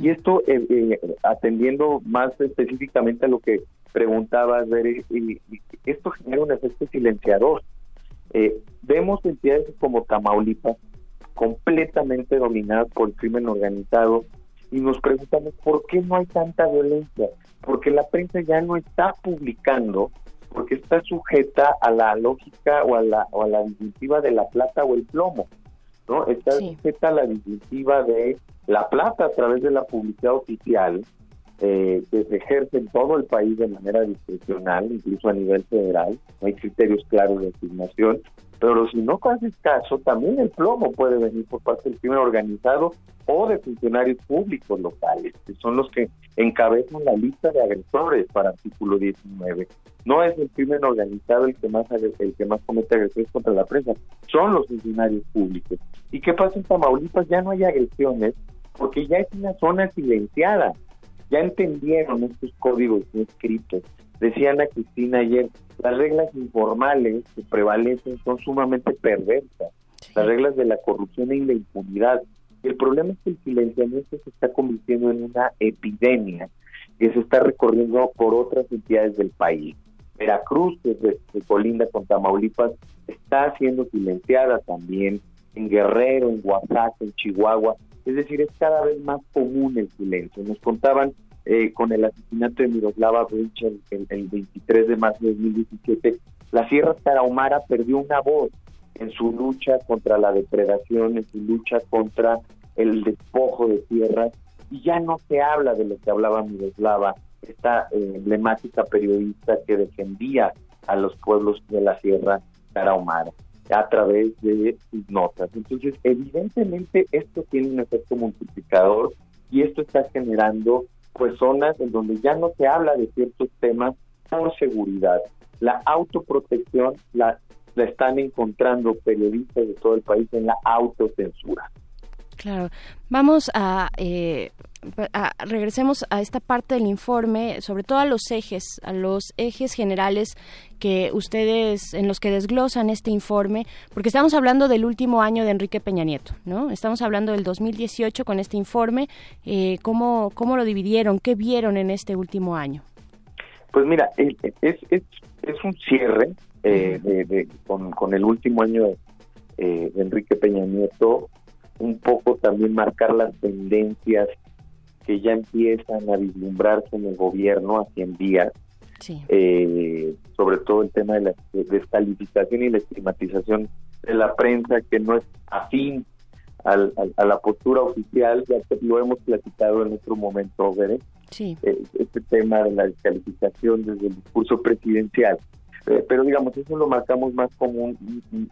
Speaker 19: Y esto, eh, eh, atendiendo más específicamente a lo que preguntabas, esto genera un efecto silenciador. Eh, vemos entidades como Tamaulipas completamente dominadas por el crimen organizado y nos preguntamos por qué no hay tanta violencia, porque la prensa ya no está publicando, porque está sujeta a la lógica o a la, o a la disyuntiva de la plata o el plomo, ¿no? Está sujeta a la disyuntiva de la plata a través de la publicidad oficial, eh, que se ejerce en todo el país de manera discrecional, incluso a nivel federal, no hay criterios claros de asignación, Pero si no haces caso, también el plomo puede venir por parte del crimen organizado o de funcionarios públicos locales, que son los que encabezan la lista de agresores para artículo 19. No es el crimen organizado el que más el que más comete agresiones contra la prensa, son los funcionarios públicos. ¿Y qué pasa en Tamaulipas? Ya no hay agresiones porque ya es una zona silenciada. Ya entendieron estos códigos escritos. Decía Ana Cristina ayer, las reglas informales que prevalecen son sumamente perversas. Las reglas de la corrupción y la impunidad el problema es que el silenciamiento se está convirtiendo en una epidemia que se está recorriendo por otras entidades del país. Veracruz, que es colinda con Tamaulipas, está siendo silenciada también en Guerrero, en Oaxaca, en Chihuahua. Es decir, es cada vez más común el silencio. Nos contaban eh, con el asesinato de Miroslava Brecht el, el 23 de marzo de 2017, la Sierra Tarahumara perdió una voz en su lucha contra la depredación, en su lucha contra el despojo de tierras, y ya no se habla de lo que hablaba Miroslava, esta eh, emblemática periodista que defendía a los pueblos de la Sierra Tarahumara a través de sus notas. Entonces, evidentemente esto tiene un efecto multiplicador y esto está generando pues zonas en donde ya no se habla de ciertos temas por seguridad. La autoprotección la, la están encontrando periodistas de todo el país en la autocensura.
Speaker 1: Claro. Vamos eh, a, regresemos a esta parte del informe, sobre todo a los ejes, a los ejes generales que ustedes en los que desglosan este informe, porque estamos hablando del último año de Enrique Peña Nieto, ¿no? Estamos hablando del 2018 con este informe. Eh, ¿cómo, ¿Cómo lo dividieron? ¿Qué vieron en este último año?
Speaker 19: Pues mira, es, es, es un cierre eh, de, con, con, el último año eh, de Enrique Peña Nieto un poco también marcar las tendencias que ya empiezan a vislumbrarse en el gobierno a 100 días, eh, sobre todo el tema de la descalificación y la estigmatización de la prensa que no es afín al, a la postura oficial, ya que lo hemos platicado en otro momento. Eh, este tema de la descalificación desde el discurso presidencial. Eh, pero digamos, eso lo marcamos más como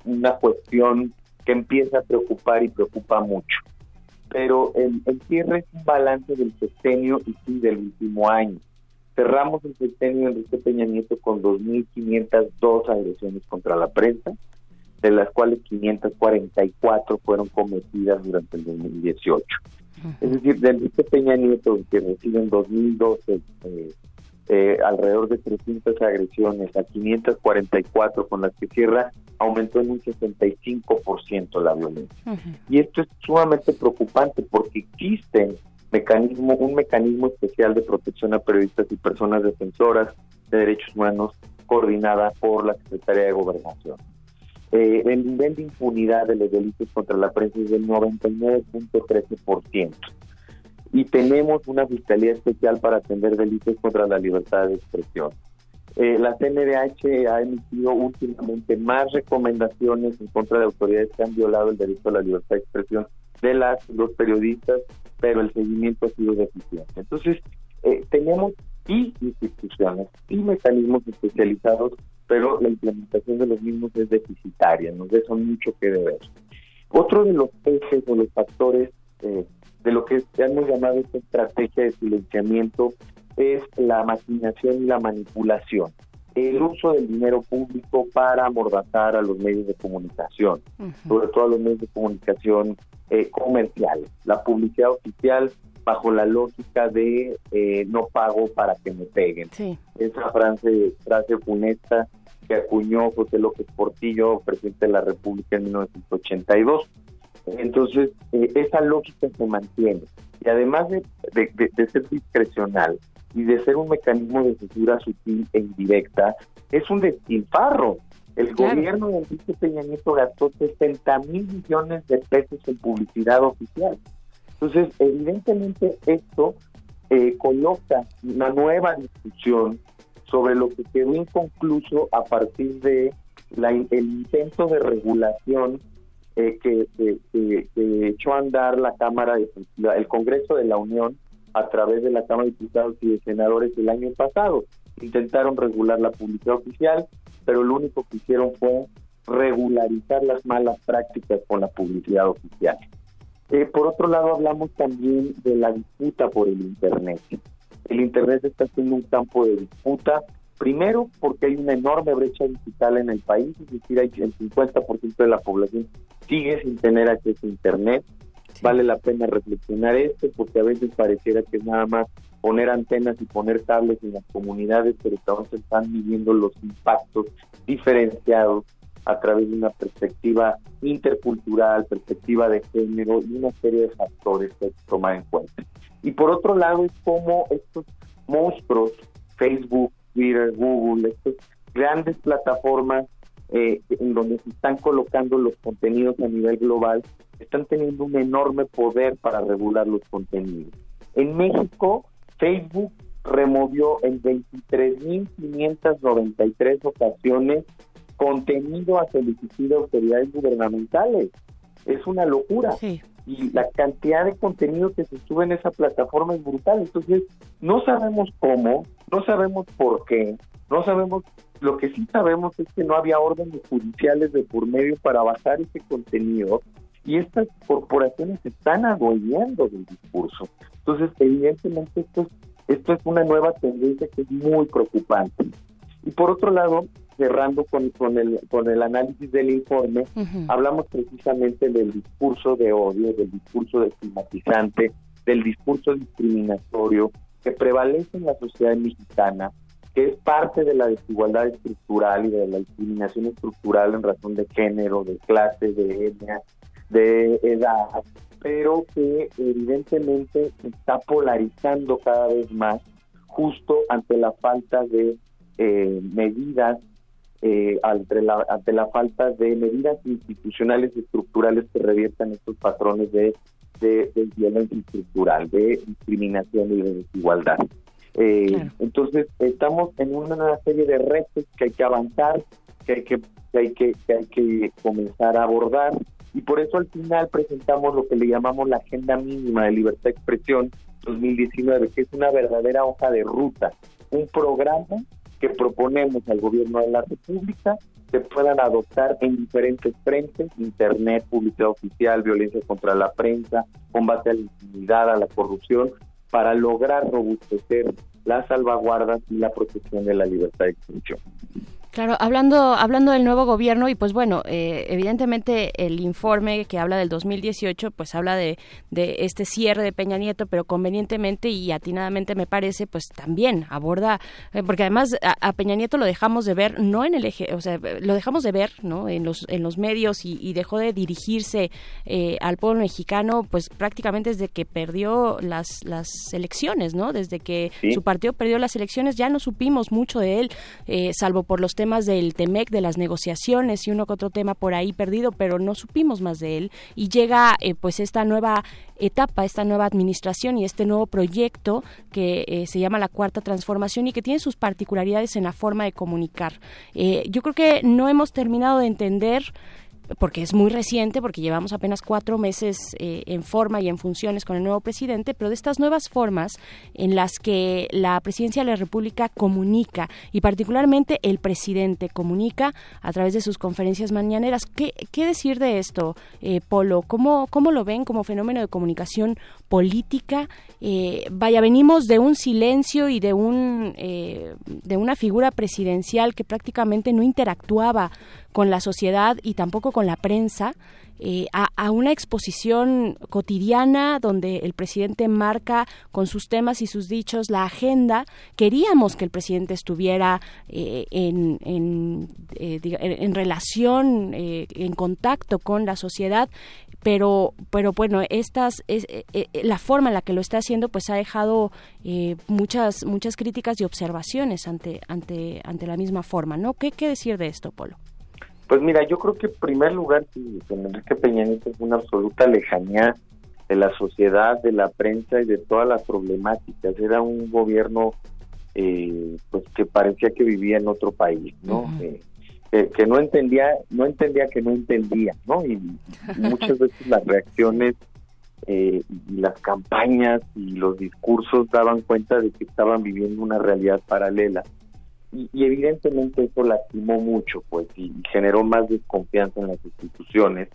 Speaker 19: una cuestión que empieza a preocupar y preocupa mucho. Pero el, cierre es un balance del sexenio y sí del último año. Cerramos el sexenio de Enrique Peña Nieto con 2.502 agresiones contra la prensa, de las cuales 544 fueron cometidas durante el 2018. Es decir, de Enrique Peña Nieto, que recibe en 2012 eh, eh, alrededor de 300 agresiones a 544 con las que cierra, aumentó en un 65% la violencia. Y esto es sumamente preocupante porque existe mecanismo, un mecanismo especial de protección a periodistas y personas defensoras de derechos humanos coordinada por la Secretaría de Gobernación. Eh, el nivel de impunidad de los delitos contra la prensa es del 99.13% y tenemos una fiscalía especial para atender delitos contra la libertad de expresión. Eh, la CNDH ha emitido últimamente más recomendaciones en contra de autoridades que han violado el derecho a la libertad de expresión de las los periodistas, pero el seguimiento ha sido deficiente. Entonces, eh, tenemos y instituciones y mecanismos especializados, pero la implementación de los mismos es deficitaria, nos deja mucho que deber. Otro de los ejes o los factores eh, de lo que hemos llamado esta estrategia de silenciamiento es la maquinación y la manipulación. El uso del dinero público para amordazar a los medios de comunicación, sobre todo a los medios de comunicación eh, comerciales. La publicidad oficial bajo la lógica de eh, no pago para que me peguen. Esa frase, frase funesta que acuñó José López Portillo, presidente de la República en 1982. Entonces, eh, esa lógica se mantiene. Y además de, ser discrecional y de ser un mecanismo de censura sutil e indirecta, es un despilfarro. El gobierno de Enrique Peña Nieto gastó 60 mil millones de pesos en publicidad oficial. Entonces, evidentemente esto eh, coloca una nueva discusión sobre lo que quedó inconcluso a partir de la, el intento de regulación eh, que, echó a andar la Cámara, el Congreso de la Unión a través de la Cámara de Diputados y de Senadores el año pasado. Intentaron regular la publicidad oficial, pero lo único que hicieron fue regularizar las malas prácticas con la publicidad oficial. Eh, por otro lado, hablamos también de la disputa por el Internet. El Internet está siendo un campo de disputa, primero porque hay una enorme brecha digital en el país, es decir, hay el 50% de la población sigue sin tener acceso a Internet. Vale la pena reflexionar esto porque a veces pareciera que es nada más poner antenas y poner cables en las comunidades, pero también se están viviendo los impactos diferenciados a través de una perspectiva intercultural, perspectiva de género y una serie de factores que hay que tomar en cuenta. Y por otro lado es como estos monstruos, Facebook, Twitter, Google, estas grandes plataformas eh, en donde se están colocando los contenidos a nivel global, están teniendo un enorme poder para regular los contenidos. En México, Facebook removió en 23.593 ocasiones contenido a solicitud de autoridades gubernamentales. Es una locura. Y la cantidad de contenido que se sube en esa plataforma es brutal. Entonces, no sabemos cómo, no sabemos por qué, no sabemos, lo que sí sabemos es que no había órdenes judiciales de por medio para bajar ese contenido y estas corporaciones están adueñando del discurso. Entonces, evidentemente, esto es, esto es una nueva tendencia que es muy preocupante. Y por otro lado, cerrando con, con, el, con el análisis del informe, hablamos precisamente del discurso de odio, del discurso estigmatizante, del discurso discriminatorio que prevalece en la sociedad mexicana, que es parte de la desigualdad estructural y de la discriminación estructural en razón de género, de clase, de etnia, de edad, pero que evidentemente está polarizando cada vez más justo ante la falta de eh, medidas eh, ante, la, ante la falta de medidas institucionales y estructurales que reviertan estos patrones de, de, violencia estructural, de discriminación y de desigualdad. Eh, entonces, estamos en una serie de retos que hay que avanzar, que hay que, que hay que, que hay que comenzar a abordar, y por eso al final presentamos lo que le llamamos la Agenda Mínima de Libertad de Expresión 2019, que es una verdadera hoja de ruta, un programa que proponemos al gobierno de la República se puedan adoptar en diferentes frentes, Internet, publicidad oficial, violencia contra la prensa, combate a la impunidad, a la corrupción, para lograr robustecer las salvaguardas y la protección de la libertad de expresión.
Speaker 1: Claro, hablando, hablando del nuevo gobierno y pues bueno, eh, evidentemente el informe que habla del 2018 pues habla de, de este cierre de Peña Nieto, pero convenientemente y atinadamente me parece pues también aborda, eh, porque además a, Peña Nieto lo dejamos de ver no en el eje, o sea, lo dejamos de ver no en los, en los medios y, dejó de dirigirse eh, al pueblo mexicano pues prácticamente desde que perdió las, las elecciones, ¿no? Desde que su partido perdió las elecciones ya no supimos mucho de él, salvo por los temas temas del TEMEC, de las negociaciones y uno que otro tema por ahí perdido, pero no supimos más de él. Y llega eh, pues esta nueva etapa, esta nueva administración y este nuevo proyecto que eh, se llama la Cuarta Transformación y que tiene sus particularidades en la forma de comunicar. Eh, yo creo que no hemos terminado de entender porque es muy reciente, porque llevamos apenas cuatro meses eh, en forma y en funciones con el nuevo presidente, pero de estas nuevas formas en las que la presidencia de la República comunica, y particularmente el presidente comunica a través de sus conferencias mañaneras. ¿Qué, qué decir de esto, eh, Polo? ¿Cómo, ¿Cómo lo ven como fenómeno de comunicación política? Eh, vaya, venimos de un silencio y de, un, de una figura presidencial que prácticamente no interactuaba con la sociedad y tampoco con la prensa, eh, a, una exposición cotidiana donde el presidente marca con sus temas y sus dichos la agenda. Queríamos que el presidente estuviera eh, en, en, eh, en, relación, en contacto con la sociedad, pero pero bueno estas es, la forma en la que lo está haciendo pues ha dejado muchas muchas críticas y observaciones ante ante ante la misma forma no qué qué decir de esto Polo
Speaker 19: pues mira, yo creo que en primer lugar, con Enrique Peña Nieto es una absoluta lejanía de la sociedad, de la prensa y de todas las problemáticas. Era un gobierno eh, pues que parecía que vivía en otro país, ¿no? Eh, que, no entendía, no entendía que no entendía, ¿no? Y, muchas veces las reacciones eh, y las campañas y los discursos daban cuenta de que estaban viviendo una realidad paralela y, evidentemente eso lastimó mucho, pues, y, y generó más desconfianza en las instituciones.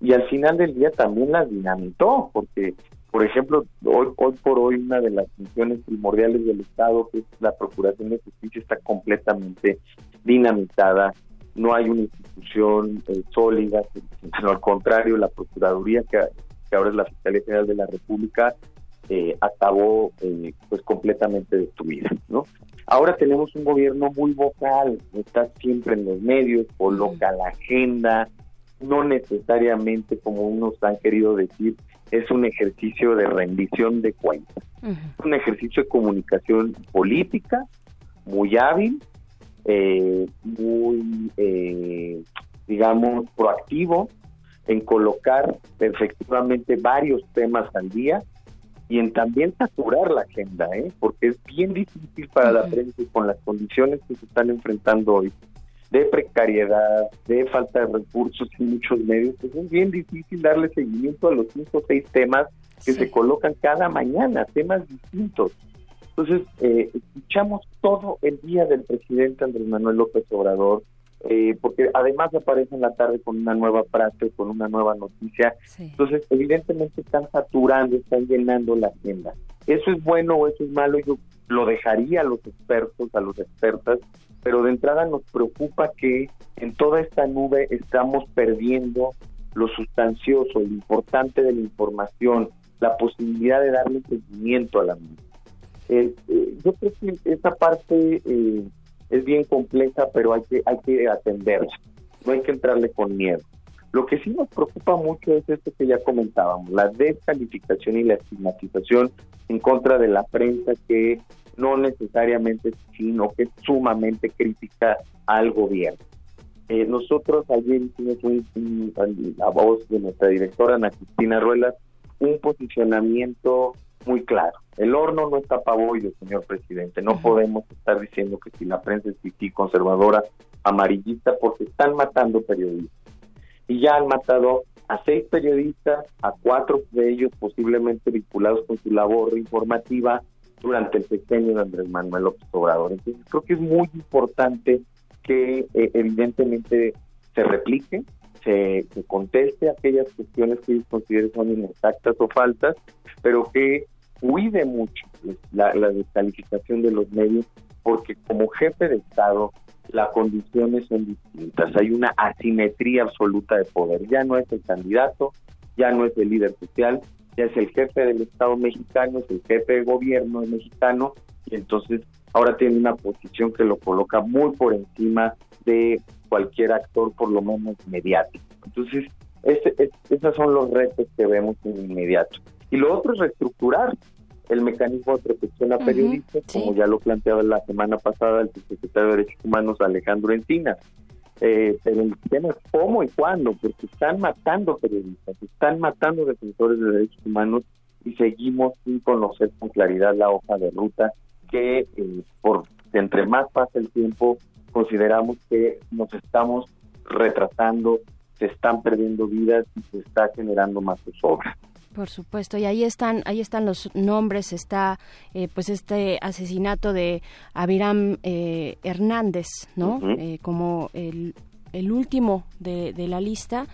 Speaker 19: Y al final del día también las dinamitó, porque, por ejemplo, hoy, hoy por hoy una de las funciones primordiales del Estado, que es la Procuración de Justicia, está completamente dinamitada. No hay una institución eh, sólida, sino al contrario, la Procuraduría, que, que ahora es la Fiscalía General de la República, eh, acabó eh, pues completamente destruida, ¿no? Ahora tenemos un gobierno muy vocal, está siempre en los medios, coloca la agenda, no necesariamente como unos han querido decir, es un ejercicio de rendición de cuentas, es un ejercicio de comunicación política muy hábil, eh, muy, eh, digamos, proactivo en colocar efectivamente varios temas al día y en también saturar la agenda, ¿eh? porque es bien difícil para la prensa y con las condiciones que se están enfrentando hoy de precariedad, de falta de recursos en muchos medios, pues es bien difícil darle seguimiento a los cinco o seis temas que se colocan cada mañana, temas distintos. Entonces, eh, escuchamos todo el día del presidente Andrés Manuel López Obrador, eh, porque además aparece en la tarde con una nueva frase, con una nueva noticia. Entonces, evidentemente están saturando, están llenando la agenda. ¿Eso es bueno o eso es malo? Yo lo dejaría a los expertos, a los expertas, pero de entrada nos preocupa que en toda esta nube estamos perdiendo lo sustancioso, lo importante de la información, la posibilidad de darle seguimiento a la misma. Eh, eh, yo creo que esa parte eh, es bien compleja, pero hay que, hay que atenderla, no hay que entrarle con miedo. Lo que sí nos preocupa mucho es esto que ya comentábamos, la descalificación y la estigmatización en contra de la prensa que no necesariamente, sino que es sumamente crítica al gobierno. Eh, nosotros ayer hicimos un, la voz de nuestra directora Ana Cristina Ruelas un posicionamiento muy claro. El horno no está pabollo, señor presidente. No podemos estar diciendo que si la prensa es pipí conservadora, amarillista, porque están matando periodistas. Y ya han matado a seis periodistas, a cuatro de ellos posiblemente vinculados con su labor informativa durante el sexenio de Andrés Manuel López Obrador. Entonces creo que es muy importante que eh, evidentemente se replique, se, se, conteste aquellas cuestiones que ellos consideren son inexactas o faltas, pero que cuide mucho la, descalificación de los medios, porque como jefe de Estado las condiciones son distintas, hay una asimetría absoluta de poder, ya no es el candidato, ya no es el líder social, ya es el jefe del Estado mexicano, es el jefe de gobierno mexicano, y entonces ahora tiene una posición que lo coloca muy por encima de cualquier actor, por lo menos mediático. Entonces, ese, es, esos son los retos que vemos en inmediato. Y lo otro es reestructurar el mecanismo de protección a periodistas, como ya lo planteaba la semana pasada el secretario de Derechos Humanos Alejandro Encinas. Eh, pero el tema es cómo y cuándo, porque están matando periodistas, están matando defensores de derechos humanos y seguimos sin conocer con claridad la hoja de ruta que eh, por entre más pasa el tiempo consideramos que nos estamos retrasando, se están perdiendo vidas y se está generando más zozobra.
Speaker 1: Por supuesto, y ahí están, ahí están los nombres, está eh, pues este asesinato de Abiram eh, Hernández, ¿no? Uh -huh. eh, como el, el último de, de la lista.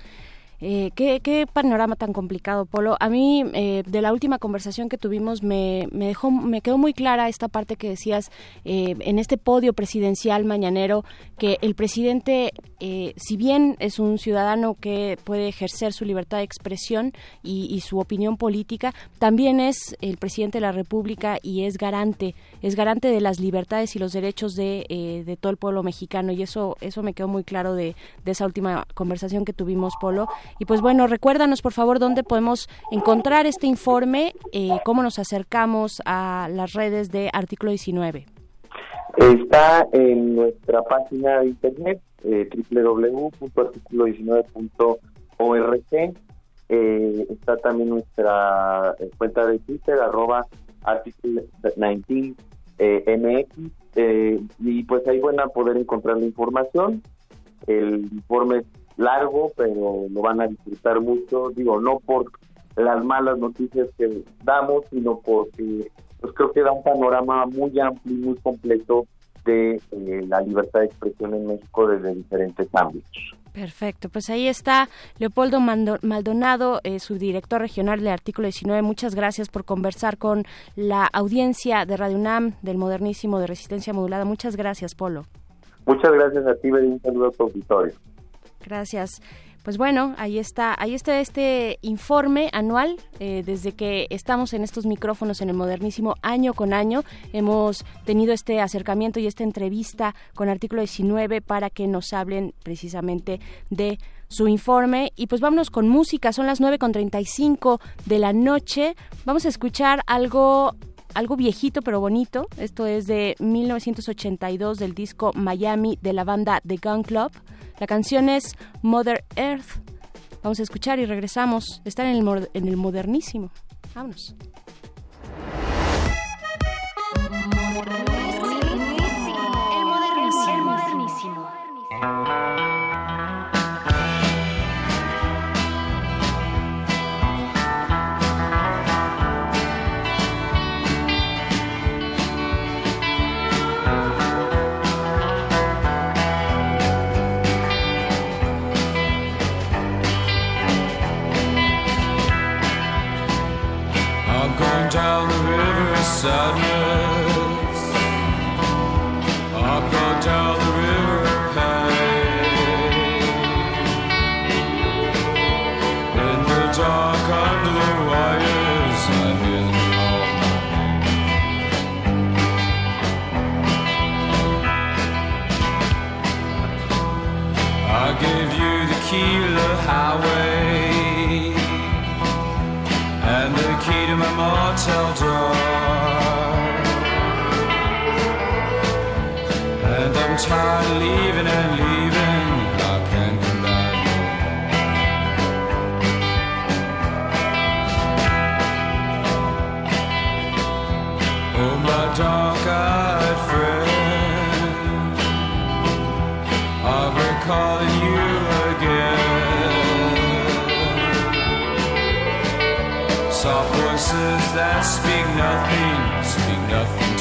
Speaker 1: Eh, ¿qué, ¿qué, panorama tan complicado, Polo. A mí, eh, de la última conversación que tuvimos, me, me, dejó, me quedó muy clara esta parte que decías eh, en este podio presidencial mañanero, que el presidente, eh, si bien es un ciudadano que puede ejercer su libertad de expresión y, y, su opinión política, también es el presidente de la República y es garante, es garante de las libertades y los derechos de, eh, de todo el pueblo mexicano. Y eso, eso me quedó muy claro de, de esa última conversación que tuvimos, Polo. Y pues bueno, recuérdanos por favor dónde podemos encontrar este informe, eh, cómo nos acercamos a las redes de Artículo 19.
Speaker 19: Está en nuestra página de internet eh, www.articulo19.org. Eh, está también nuestra eh, cuenta de Twitter, arroba artículo 19 MX. y pues ahí van a poder encontrar la información. El informe largo, pero lo van a disfrutar mucho, digo, no por las malas noticias que damos, sino porque pues creo que da un panorama muy amplio y muy completo de eh, la libertad de expresión en México desde diferentes ámbitos.
Speaker 1: Perfecto, pues ahí está Leopoldo Maldonado, eh, subdirector regional de Artículo 19. Muchas gracias por conversar con la audiencia de Radio UNAM del Modernísimo de Resistencia Modulada. Muchas gracias, Polo.
Speaker 19: Muchas gracias a ti, y un saludo a tu auditorio.
Speaker 1: Gracias. Pues bueno, ahí está, ahí está este informe anual. Eh, desde que estamos en estos micrófonos en el modernísimo año con año, hemos tenido este acercamiento y esta entrevista con Artículo 19 para que nos hablen precisamente de su informe. Y pues vámonos con música, son las 9.35 de la noche. Vamos a escuchar algo algo viejito pero bonito. Esto es de 1982 del disco Miami de la banda The Gun Club. La canción es Mother Earth. Vamos a escuchar y regresamos. Están en el, en el modernísimo. Vámonos.
Speaker 20: Sadness. I'll go down the river pain. In the dark under the wires, I hear them call. I gave you the key to the I'm tired of leaving and leaving. I can't come back. Oh, my dark-eyed friend, I'm recalling you again. Soft voices that speak nothing, speak nothing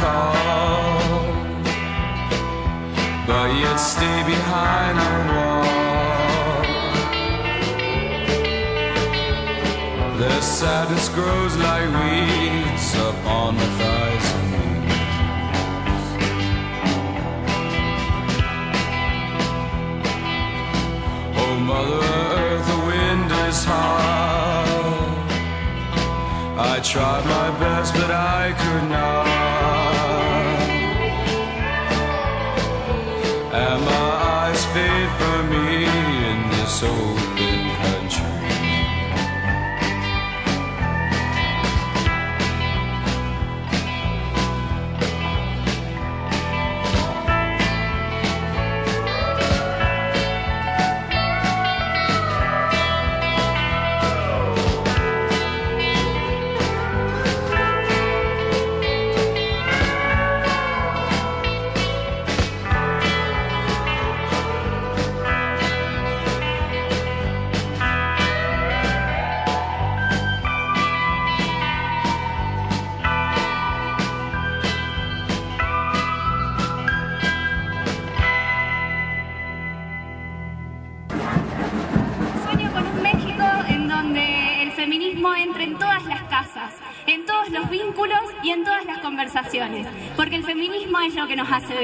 Speaker 20: call, but yet stay behind the wall. Their sadness grows like weeds upon the thighs of Oh, mother earth, the wind is hard. I tried my best, but I could not. And my eyes fade from me in this open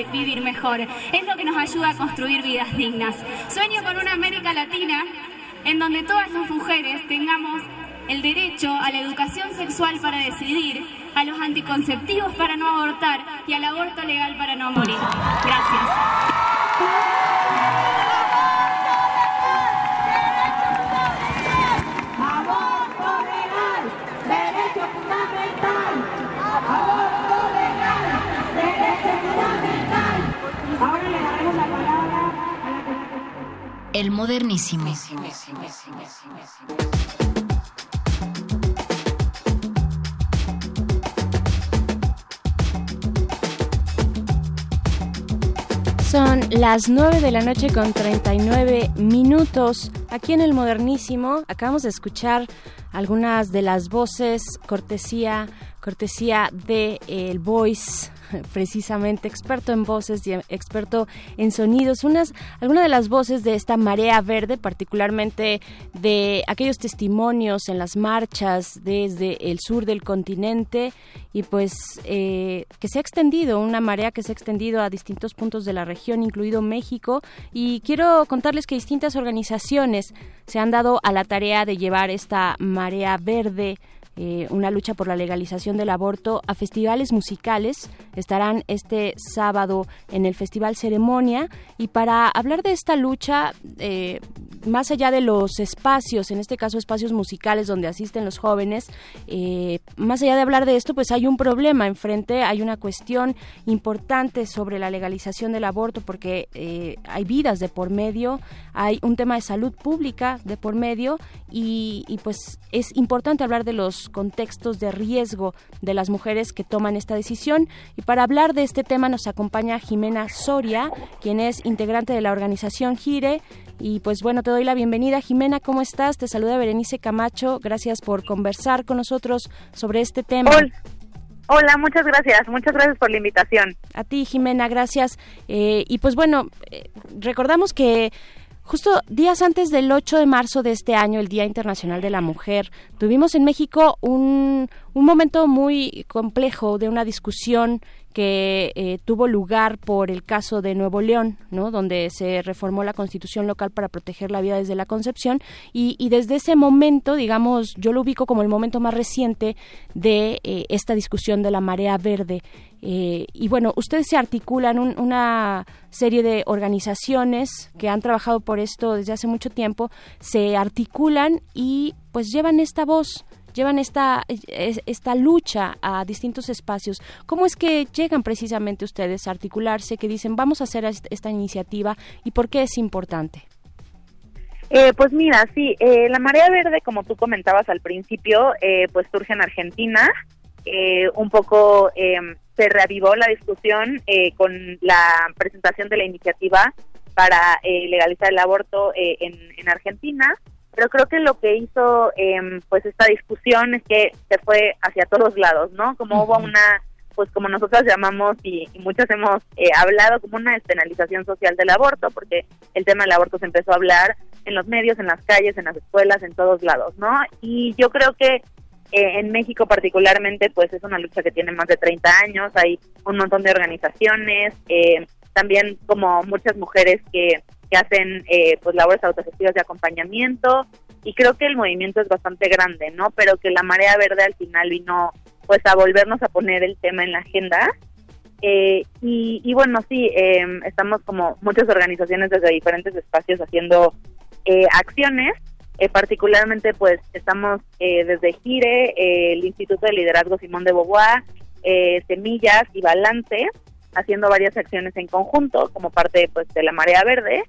Speaker 5: vivir mejor, es lo que nos ayuda a construir vidas dignas. Sueño con una América Latina en donde todas las mujeres tengamos el derecho a la educación sexual para decidir, a los anticonceptivos para no abortar y al aborto legal para no morir. Gracias.
Speaker 6: Modernísimo.
Speaker 1: Son las 9 de la noche con 39 minutos. Aquí en el Modernísimo acabamos de escuchar algunas de las voces cortesía cortesía de El Voice precisamente experto en voces y experto en sonidos, unas algunas de las voces de esta marea verde, particularmente de aquellos testimonios en las marchas desde el sur del continente y pues eh, que se ha extendido, una marea que se ha extendido a distintos puntos de la región, incluido México, y quiero contarles que distintas organizaciones se han dado a la tarea de llevar esta marea verde eh, una lucha por la legalización del aborto a festivales musicales. Estarán este sábado en el Festival Ceremonia y para hablar de esta lucha, eh, más allá de los espacios, en este caso espacios musicales donde asisten los jóvenes, eh, más allá de hablar de esto, pues hay un problema enfrente, hay una cuestión importante sobre la legalización del aborto porque hay vidas de por medio, hay un tema de salud pública de por medio y pues es importante hablar de los contextos de riesgo de las mujeres que toman esta decisión. Y para hablar de este tema nos acompaña Jimena Soria, quien es integrante de la organización Gire. Y pues bueno, te doy la bienvenida. Jimena, ¿cómo estás? Te saluda Berenice Camacho. Gracias por conversar con nosotros sobre este tema.
Speaker 21: Hola. muchas gracias, muchas gracias por la invitación.
Speaker 1: A ti, Jimena, gracias. Eh, y pues bueno, eh, recordamos que Justo días antes del 8 de marzo de este año, el Día Internacional de la Mujer, tuvimos en México un, un momento muy complejo de una discusión que eh, tuvo lugar por el caso de Nuevo León, ¿no? donde se reformó la constitución local para proteger la vida desde la concepción y, desde ese momento, digamos, yo lo ubico como el momento más reciente de eh, esta discusión de la marea verde. Eh, y bueno, ustedes se articulan una serie de organizaciones que han trabajado por esto desde hace mucho tiempo, se articulan y pues llevan esta voz llevan esta, esta lucha a distintos espacios. ¿Cómo es que llegan precisamente ustedes a articularse, que dicen vamos a hacer esta iniciativa y por qué es importante?
Speaker 21: Eh, pues mira, sí, eh, la marea verde, como tú comentabas al principio, eh, pues surge en Argentina. un poco se reavivó la discusión con la presentación de la iniciativa para legalizar el aborto en, en Argentina pero creo que lo que hizo eh, pues esta discusión es que se fue hacia todos lados, ¿no? Como hubo una, pues como nosotros llamamos y, muchos hemos eh, hablado como una despenalización social del aborto, porque el tema del aborto se empezó a hablar en los medios, en las calles, en las escuelas, en todos lados, ¿no? Y yo creo que eh, en México particularmente, pues es una lucha que tiene más de 30 años, hay un montón de organizaciones, eh, también como muchas mujeres que que hacen eh, pues labores autogestivas de acompañamiento y creo que el movimiento es bastante grande, ¿no? Pero que la marea verde al final vino pues a volvernos a poner el tema en la agenda. Eh, y, bueno, sí, em, estamos como muchas organizaciones desde diferentes espacios haciendo eh, acciones, particularmente pues estamos desde Gire, el Instituto de Liderazgo Simón de Beauvoir, Semillas y Balance, haciendo varias acciones en conjunto como parte pues de la marea verde.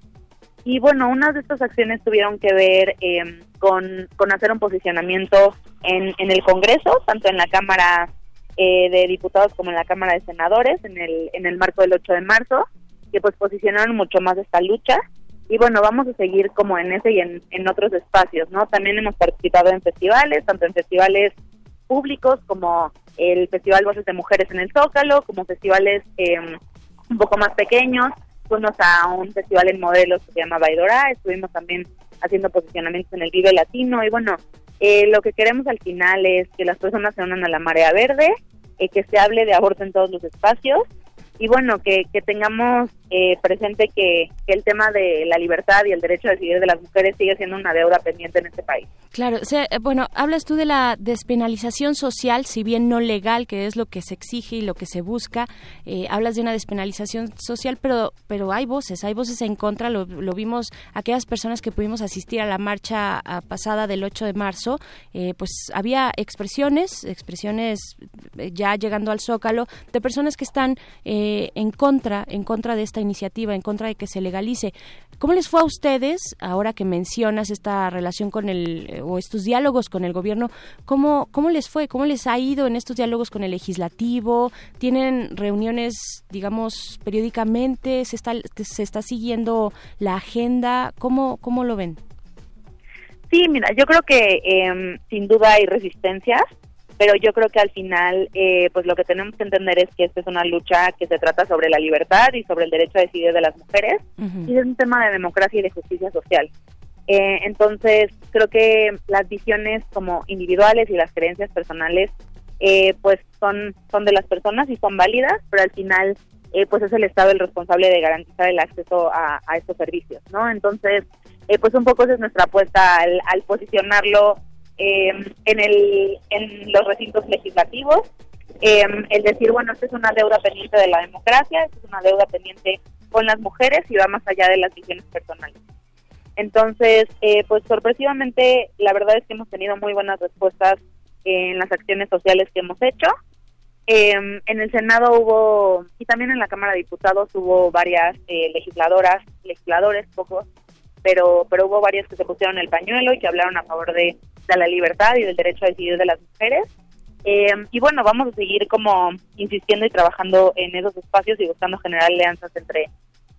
Speaker 21: Y bueno unas de estas acciones tuvieron que ver em, con, con hacer un posicionamiento en, en el Congreso tanto en la Cámara eh, de Diputados como en la Cámara de Senadores en el en el marco del 8 de marzo que pues posicionaron mucho más esta lucha. Y bueno vamos a seguir como en ese y en, en otros espacios no también hemos participado en festivales tanto en festivales públicos como el Festival Voces de Mujeres en el Zócalo, como festivales em, un poco más pequeños. Fuimos a un festival en modelos que se llama Baidora, estuvimos también haciendo posicionamientos en el Vive Latino y bueno, eh, lo que queremos al final es que las personas se unan a la marea verde, eh, que se hable de aborto en todos los espacios y bueno, que, que tengamos eh, presente que, el tema de la libertad y el derecho a decidir de las mujeres sigue siendo una deuda pendiente en este país.
Speaker 1: Claro, o bueno, hablas tú de la despenalización social, si bien no legal, que es lo que se exige y lo que se busca, eh, hablas de una despenalización social, pero pero hay voces, hay voces en contra, lo, lo vimos aquellas personas que pudimos asistir a la marcha pasada del 8 de marzo, eh, pues había expresiones, expresiones ya llegando al Zócalo, de personas que están... Eh, eh, en contra, en contra de esta iniciativa, en contra de que se legalice. ¿Cómo les fue a ustedes, ahora que mencionas esta relación con el, o estos diálogos con el gobierno, cómo, cómo les fue, cómo les ha ido en estos diálogos con el legislativo? ¿Tienen reuniones, digamos, periódicamente? ¿Se está, se está siguiendo la agenda? ¿Cómo, cómo lo ven?
Speaker 21: Sí, mira, yo creo que em, sin duda hay resistencias, pero yo creo que al final, eh, pues lo que tenemos que entender es que esta es una lucha que se trata sobre la libertad y sobre el derecho a decidir de las mujeres, y es un tema de democracia y de justicia social. Eh, entonces, creo que las visiones como individuales y las creencias personales, eh, pues son, son de las personas y son válidas, pero al final, pues es el Estado el responsable de garantizar el acceso a, a estos servicios, ¿no? Entonces, eh, pues un poco esa es nuestra apuesta al, al posicionarlo eh, en, el, en los recintos legislativos. Eh, el decir, bueno, esta es una deuda pendiente de la democracia, esta es una deuda pendiente con las mujeres y va más allá de las visiones personales. Entonces, pues sorpresivamente, la verdad es que hemos tenido muy buenas respuestas en las acciones sociales que hemos hecho. en el Senado hubo, y también en la Cámara de Diputados hubo varias legisladoras, legisladores, pocos, pero, pero hubo varios que se pusieron el pañuelo y que hablaron a favor de, la libertad y del derecho a decidir de las mujeres. Eh, y bueno, vamos a seguir como insistiendo y trabajando en esos espacios y buscando generar alianzas entre,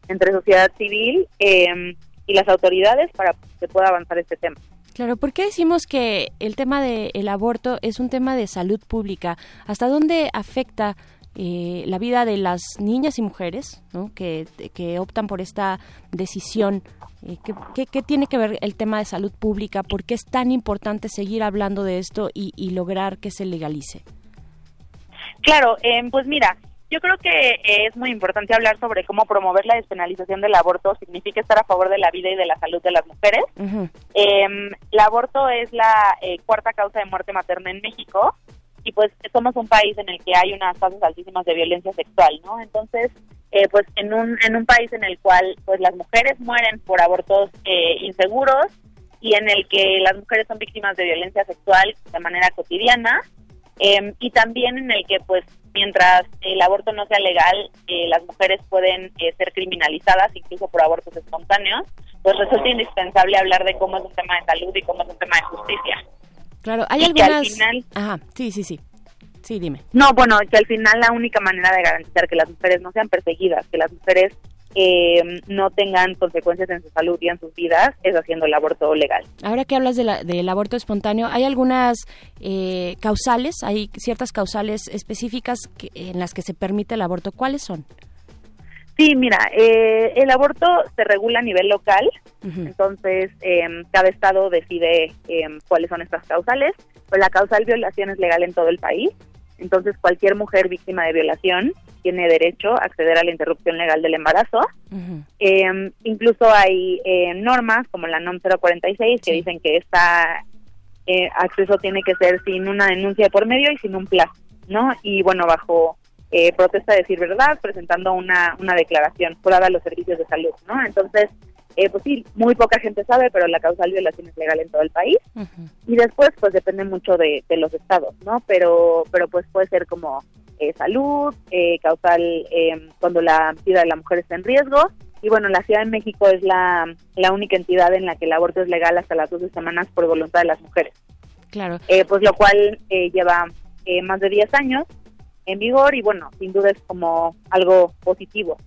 Speaker 21: entre sociedad civil eh, y las autoridades para que pueda avanzar este tema.
Speaker 1: Claro, ¿por qué decimos que el tema del aborto es un tema de salud pública? ¿Hasta dónde afecta eh, la vida de las niñas y mujeres que, que optan por esta decisión eh, ¿qué, tiene que ver el tema de salud pública? ¿Por qué es tan importante seguir hablando de esto y, lograr que se legalice?
Speaker 21: Claro, em, pues mira, yo creo que es muy importante hablar sobre cómo promover la despenalización del aborto significa estar a favor de la vida y de la salud de las mujeres. Em, el aborto es la eh, cuarta causa de muerte materna en México y pues somos un país en el que hay unas tasas altísimas de violencia sexual, ¿no? Entonces, eh, pues en un, en un país en el cual pues las mujeres mueren por abortos eh, inseguros y en el que las mujeres son víctimas de violencia sexual de manera cotidiana em, y también en el que pues mientras el aborto no sea legal eh, las mujeres pueden ser criminalizadas incluso por abortos espontáneos pues resulta indispensable hablar de cómo es un tema de salud y cómo es un tema de justicia
Speaker 1: claro hay algunas ajá sí sí sí Sí, dime.
Speaker 21: No, bueno, que al final la única manera de garantizar que las mujeres no sean perseguidas, que las mujeres eh, no tengan consecuencias en su salud y en sus vidas es haciendo el aborto legal.
Speaker 1: Ahora que hablas de la, del aborto espontáneo, ¿hay algunas eh, causales, hay ciertas causales específicas en las que se permite el aborto? ¿Cuáles son?
Speaker 21: Sí, mira, eh, el aborto se regula a nivel local, entonces em, cada estado decide em, cuáles son estas causales. Pues la causal violación es legal en todo el país, entonces cualquier mujer víctima de violación tiene derecho a acceder a la interrupción legal del embarazo. Em, incluso hay eh, normas como la NOM 046 que dicen que este acceso tiene que ser sin una denuncia por medio y sin un plazo, ¿no? Y bueno, bajo eh, protesta de decir verdad, presentando una, una declaración jurada a los servicios de salud, ¿no? Entonces, eh, pues sí, muy poca gente sabe, pero la causal violación es legal en todo el país. Y después, pues depende mucho de, los estados, ¿no? Pero, pero pues puede ser como eh, salud, eh, causal eh, cuando la vida de la mujer está en riesgo. Y bueno, la Ciudad de México es la, la única entidad en la que el aborto es legal hasta las 12 semanas por voluntad de las mujeres.
Speaker 1: Claro.
Speaker 21: pues lo cual lleva más de 10 años en vigor y bueno, sin duda es como algo positivo.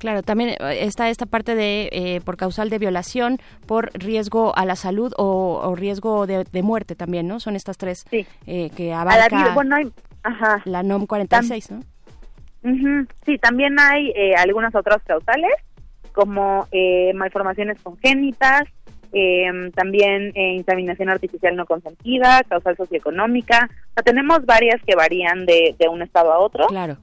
Speaker 1: Claro, también eh, está esta parte de eh, por causal de violación, por riesgo a la salud o, riesgo de, muerte también, ¿no? Son estas tres eh, que abarca la, NOM 46, ¿no?
Speaker 21: Sí, también hay algunas otras causales, como malformaciones congénitas, también inseminación artificial no consentida, causal socioeconómica. Sea, tenemos varias que varían de, de un estado a otro.
Speaker 1: Claro.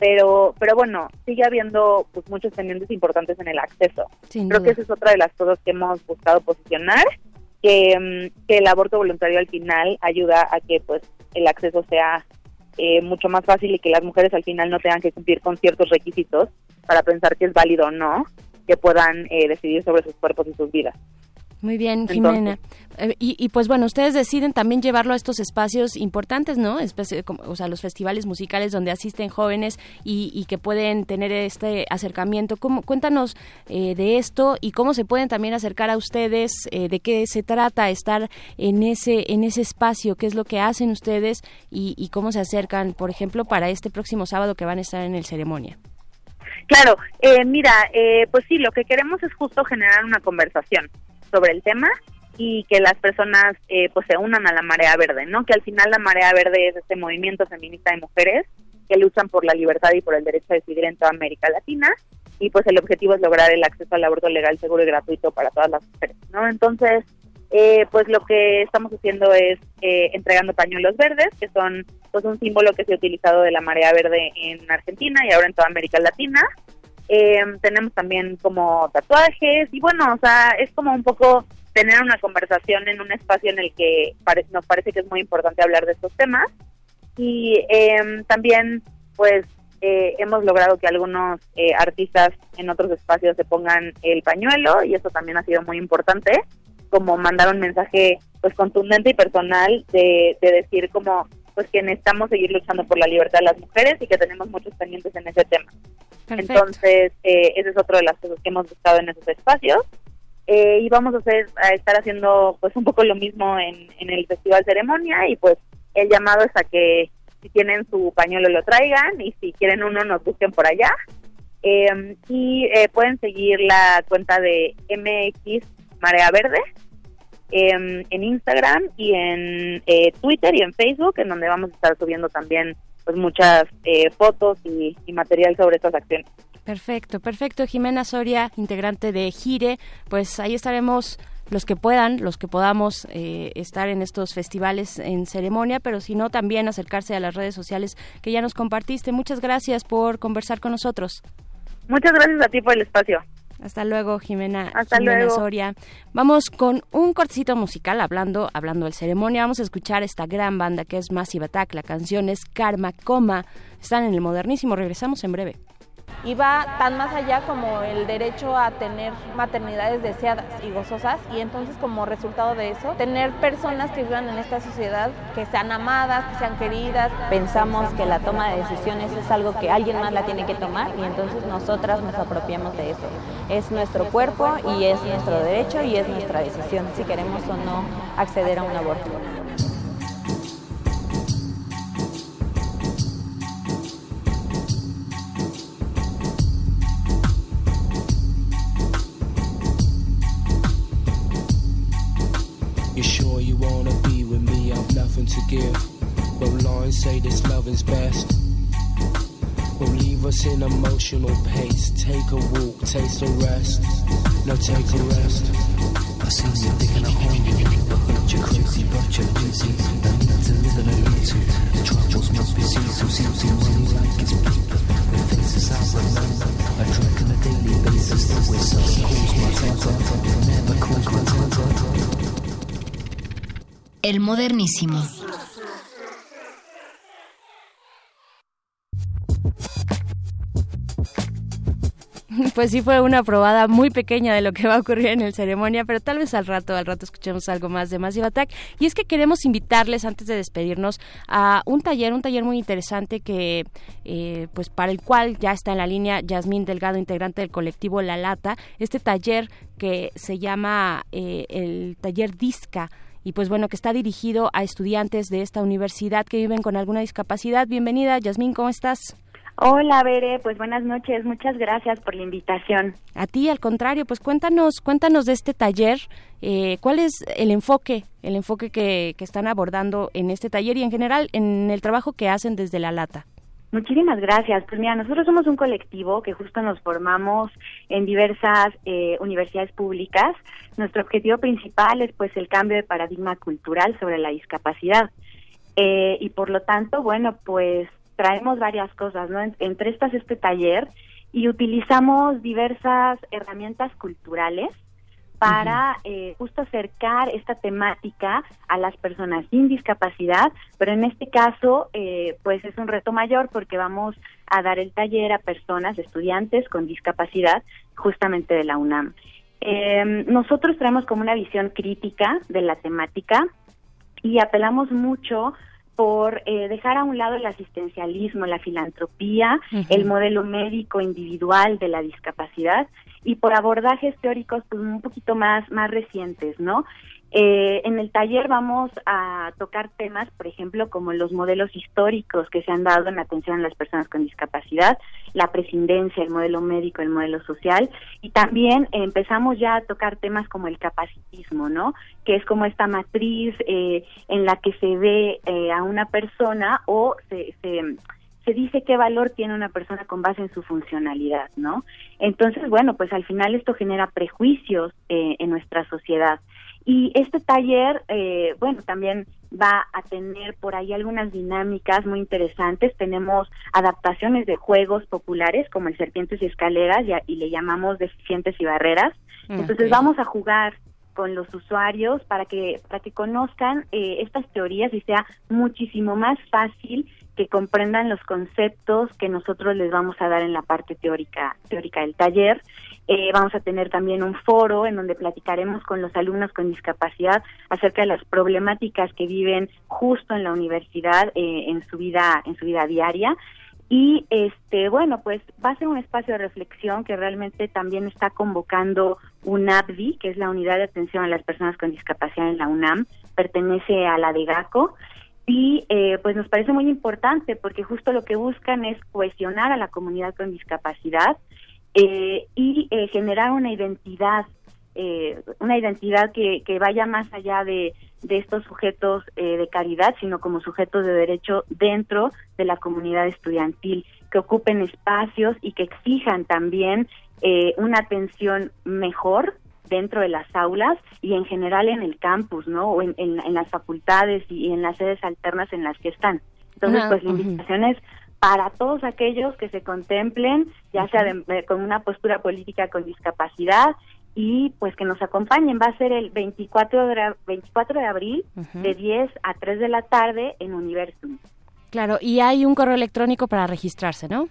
Speaker 21: Pero pero bueno sigue habiendo pues muchos pendientes importantes en el acceso. Creo que esa es otra de las cosas que hemos buscado posicionar que, mm, que, el aborto voluntario al final ayuda a que pues el acceso sea eh, mucho más fácil y que las mujeres al final no tengan que cumplir con ciertos requisitos para pensar que es válido o no que puedan eh, decidir sobre sus cuerpos y sus vidas
Speaker 1: Muy bien, Jimena. Eh, y, pues bueno, ustedes deciden también llevarlo a estos espacios importantes, ¿no? o sea, los festivales musicales donde asisten jóvenes y, que pueden tener este acercamiento. ¿Cómo, cuéntanos eh, de esto y cómo se pueden también acercar a ustedes, eh, de qué se trata estar en ese, en ese espacio, qué es lo que hacen ustedes y, y cómo se acercan, por ejemplo, para este próximo sábado que van a estar en el ceremonia.
Speaker 21: Claro, mira, pues sí, lo que queremos es justo generar una conversación sobre el tema y que las personas eh, pues se unan a la marea verde, ¿no? Que al final la marea verde es este movimiento feminista de mujeres que luchan por la libertad y por el derecho a decidir en toda América Latina y pues el objetivo es lograr el acceso al aborto legal, seguro y gratuito para todas las mujeres, ¿no? Entonces, eh, pues lo que estamos haciendo es eh, entregando pañuelos verdes, que son pues un símbolo que se ha utilizado de la marea verde en Argentina y ahora en toda América Latina. Tenemos también como tatuajes y bueno, o sea, es como un poco tener una conversación en un espacio en el que nos parece que es muy importante hablar de estos temas. Y em, también, pues, eh, hemos logrado que algunos eh, artistas en otros espacios se pongan el pañuelo y eso también ha sido muy importante, como mandar un mensaje pues contundente y personal de, decir como pues que necesitamos seguir luchando por la libertad de las mujeres y que tenemos muchos pendientes en ese tema. Entonces, eh, ese es otro de las cosas que hemos buscado en esos espacios. Eh, y vamos a, hacer, a estar haciendo pues un poco lo mismo en, en el Festival Ceremonia y pues el llamado es a que si tienen su pañuelo lo traigan y si quieren uno nos busquen por allá. Em, y eh, pueden seguir la cuenta de MX Marea Verde em, en Instagram y en eh, Twitter y en Facebook, en donde vamos a estar subiendo también pues muchas fotos y, y material sobre estas acciones.
Speaker 1: Perfecto, perfecto. Jimena Soria, integrante de Gire, pues ahí estaremos los que puedan, los que podamos eh, estar en estos festivales en ceremonia, pero si no, también acercarse a las redes sociales que ya nos compartiste. Muchas gracias por conversar con nosotros.
Speaker 21: Muchas gracias a ti por el espacio.
Speaker 1: Hasta luego, Jimena,
Speaker 21: Hasta luego.
Speaker 1: Soria. Vamos con un cortecito musical hablando, hablando del ceremonia. Vamos a escuchar esta gran banda que es Massive Attack. La canción es Karma Coma. Están en el modernísimo. Regresamos en breve
Speaker 22: y va tan más allá como el derecho a tener maternidades deseadas y gozosas y entonces como resultado de eso tener personas que vivan en esta sociedad que sean amadas, que sean queridas.
Speaker 23: Pensamos que la toma de decisiones es algo que alguien más la tiene que tomar y entonces nosotras nos apropiamos de eso. Es nuestro cuerpo y es nuestro derecho y es nuestra decisión si queremos o no acceder a un aborto.
Speaker 24: Nothing to give. But lines say this love is best. Will leave us in emotional pace. Take a walk, taste a rest. No, take a rest. I see you digging a hole, you're crazy, but you're busy. I need to live in a little. The troubles must be seen, so see, see money like it's paper. The faces I remember. I drink on a daily basis, the whistle calls my temper. Never calls my temper.
Speaker 6: El modernísimo.
Speaker 1: Pues sí fue una probada muy pequeña de lo que va a ocurrir en el ceremonia, pero tal vez al rato, al rato escuchemos algo más de Massive Attack. Y es que queremos invitarles antes de despedirnos a un taller, un taller muy interesante que, eh, pues para el cual ya está en la línea Yasmín Delgado, integrante del colectivo La Lata. Este taller que se llama eh, el taller Disca y pues bueno, que está dirigido a estudiantes de esta universidad que viven con alguna discapacidad. Bienvenida, Yasmín, ¿cómo estás?
Speaker 25: Hola, Bere, pues buenas noches, muchas gracias por la invitación.
Speaker 1: A ti, al contrario, pues cuéntanos, cuéntanos de este taller, eh, cuál es el enfoque, el enfoque que, que están abordando en este taller y en general en el trabajo que hacen desde la lata.
Speaker 25: Muchísimas gracias. Pues mira, nosotros somos un colectivo que justo nos formamos en diversas eh, universidades públicas. Nuestro objetivo principal es pues el cambio de paradigma cultural sobre la discapacidad. Eh, y por lo tanto, bueno, pues traemos varias cosas, ¿no? Entre estas este taller y utilizamos diversas herramientas culturales para eh, justo acercar esta temática a las personas sin discapacidad, pero en este caso eh, pues es un reto mayor porque vamos a dar el taller a personas, estudiantes con discapacidad justamente de la UNAM. Eh, nosotros traemos como una visión crítica de la temática y apelamos mucho por eh, dejar a un lado el asistencialismo, la filantropía, el modelo médico individual de la discapacidad y por abordajes teóricos pues, un poquito más, más recientes, ¿no? Eh, en el taller vamos a tocar temas, por ejemplo, como los modelos históricos que se han dado en atención a las personas con discapacidad, la prescindencia, el modelo médico, el modelo social, y también empezamos ya a tocar temas como el capacitismo, ¿no? Que es como esta matriz eh, en la que se ve eh, a una persona o se, se se dice qué valor tiene una persona con base en su funcionalidad, ¿no? Entonces, bueno, pues al final esto genera prejuicios eh, en nuestra sociedad. Y este taller, eh, bueno, también va a tener por ahí algunas dinámicas muy interesantes. Tenemos adaptaciones de juegos populares como el Serpientes y Escaleras y, a- y le llamamos Deficientes y Barreras. Entonces
Speaker 26: Ok.
Speaker 25: vamos a jugar con los usuarios para que para que conozcan eh, estas teorías y sea muchísimo más fácil que comprendan los conceptos que nosotros les vamos a dar en la parte teórica teórica del taller. Eh, vamos a tener también un foro en donde platicaremos con los alumnos con discapacidad acerca de las problemáticas que viven justo en la universidad eh, en su vida en su vida diaria. Y este bueno pues va a ser un espacio de reflexión que realmente también está convocando UNAPDI que es la unidad de atención a las personas con discapacidad en la UNAM pertenece a la de GACO. Y eh, pues nos parece muy importante porque justo lo que buscan es cohesionar a la comunidad con discapacidad eh, y eh, generar una identidad eh, una identidad que, que vaya más allá de, de estos sujetos eh, de caridad, sino como sujetos de derecho dentro de la comunidad estudiantil, que ocupen espacios y que exijan también eh, una atención mejor dentro de las aulas y en general en el campus, ¿no? O en, en- en las facultades y en las sedes alternas en las que están. Entonces,
Speaker 26: Ajá,
Speaker 25: pues la invitación es para todos aquellos que se contemplen, ya sea de- con una postura política con discapacidad y pues que nos acompañen. Va a ser el 24 de, ra- 24 de abril de 10 a 3 de la tarde en Universum.
Speaker 1: Claro, y hay un correo electrónico para registrarse, ¿no?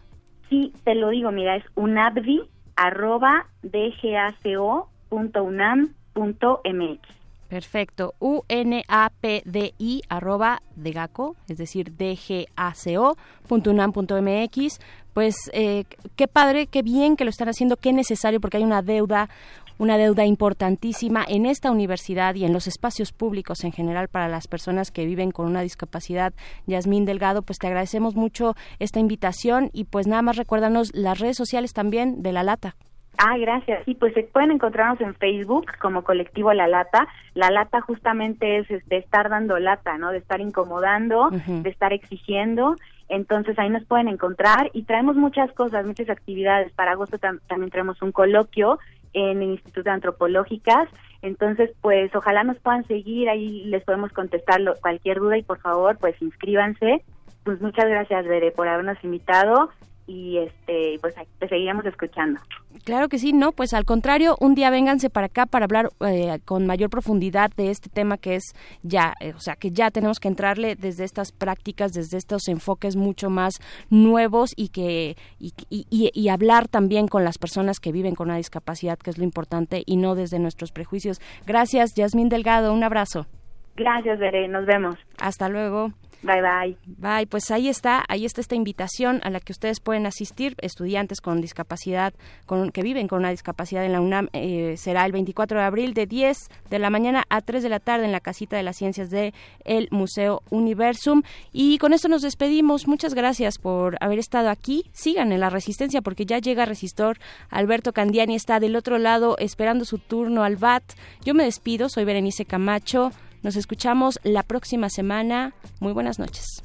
Speaker 25: Sí, te lo digo, mira, es unabdi arroba dgaco.unam.mx.
Speaker 1: Perfecto. UNAPDI arroba degaco, es decir, dgaco.unam.mx. Pues eh, qué padre, qué bien que lo están haciendo, qué necesario, porque hay una deuda, una deuda importantísima en esta universidad y en los espacios públicos en general para las personas que viven con una discapacidad. Yasmín Delgado, pues te agradecemos mucho esta invitación y pues nada más recuérdanos las redes sociales también de La Lata.
Speaker 25: Ah, gracias. Sí, pues se pueden encontrarnos en Facebook como colectivo La Lata. La Lata justamente es de estar dando lata, ¿no? De estar incomodando, de estar exigiendo. Entonces ahí nos pueden encontrar y traemos muchas cosas, muchas actividades. Para agosto tam- también traemos un coloquio en el Instituto de Antropológicas. Entonces, pues ojalá nos puedan seguir, ahí les podemos contestar lo- cualquier duda y por favor, pues inscríbanse. Pues muchas gracias, Bere, por habernos invitado y este pues te seguiremos escuchando.
Speaker 1: Claro que sí, no, pues al contrario, un día vénganse para acá para hablar eh, con mayor profundidad de este tema que es ya, eh, o sea, que ya tenemos que entrarle desde estas prácticas, desde estos enfoques mucho más nuevos y que y, y- y- y hablar también con las personas que viven con una discapacidad, que es lo importante y no desde nuestros prejuicios. Gracias, Yasmín Delgado, un abrazo.
Speaker 25: Gracias, Bere, nos vemos.
Speaker 1: Hasta luego.
Speaker 25: Bye bye.
Speaker 1: Bye, pues ahí está, ahí está esta invitación a la que ustedes pueden asistir, estudiantes con discapacidad, con, que viven con una discapacidad en la UNAM, eh, será el 24 de abril de 10 de la mañana a 3 de la tarde en la casita de las ciencias de el Museo Universum. Y con esto nos despedimos, muchas gracias por haber estado aquí, sigan en la resistencia porque ya llega Resistor, Alberto Candiani está del otro lado esperando su turno al BAT. Yo me despido, soy Berenice Camacho. Nos escuchamos la próxima semana. Muy buenas noches.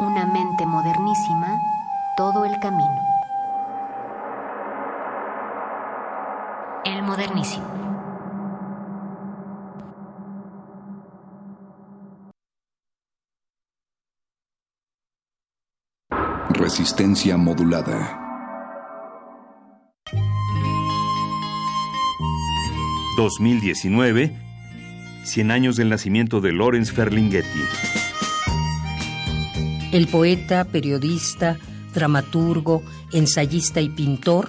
Speaker 6: Una mente modernísima, todo el camino. El modernísimo.
Speaker 3: Resistencia modulada.
Speaker 15: 2019, 100 años del nacimiento de Lawrence Ferlinghetti.
Speaker 26: El poeta, periodista, dramaturgo, ensayista y pintor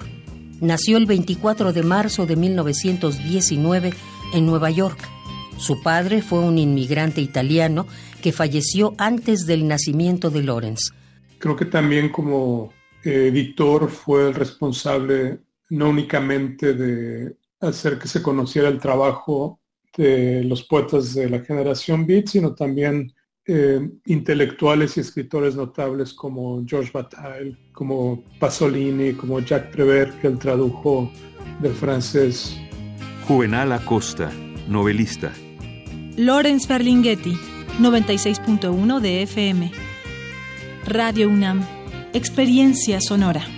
Speaker 26: nació el 24 de marzo de 1919 en Nueva York. Su padre fue un inmigrante italiano que falleció antes del nacimiento de Lawrence.
Speaker 27: Creo que también como editor fue el responsable no únicamente de hacer que se conociera el trabajo de los poetas de la generación Beat, sino también eh, intelectuales y escritores notables como George Bataille, como Pasolini, como Jacques Prévert, que él tradujo del francés.
Speaker 15: Juvenal Acosta, novelista.
Speaker 14: Lawrence Ferlinghetti, 96.1 de FM. Radio UNAM, experiencia sonora.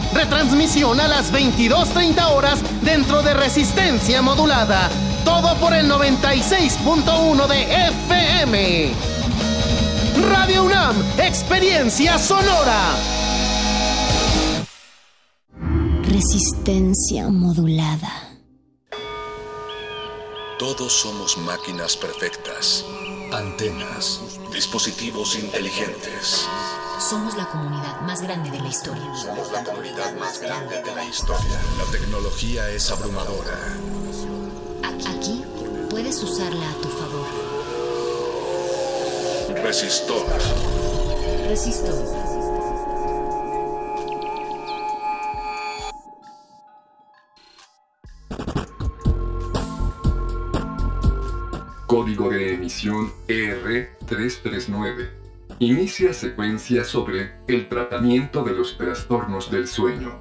Speaker 28: Retransmisión a las 22.30 horas dentro de Resistencia Modulada. Todo por el 96.1 de FM. Radio UNAM, experiencia sonora.
Speaker 6: Resistencia modulada.
Speaker 3: Todos somos máquinas perfectas, antenas, dispositivos inteligentes.
Speaker 6: Somos la comunidad más grande de la historia.
Speaker 3: Somos la comunidad más grande de la historia. La tecnología es abrumadora.
Speaker 6: Aquí puedes usarla a tu favor.
Speaker 3: Resistor.
Speaker 6: Resistor.
Speaker 29: Código de emisión ER339. Inicia secuencia sobre el tratamiento de los trastornos del sueño.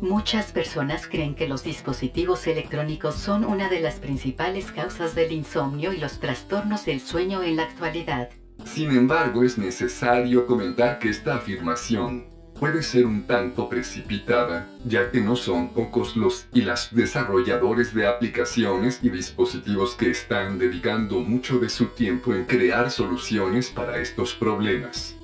Speaker 30: Muchas personas creen que los dispositivos electrónicos son una de las principales causas del insomnio y los trastornos del sueño en la actualidad.
Speaker 29: Sin embargo, es necesario comentar que esta afirmación puede ser un tanto precipitada, ya que no son pocos los y las desarrolladores de aplicaciones y dispositivos que están dedicando mucho de su tiempo en crear soluciones para estos problemas.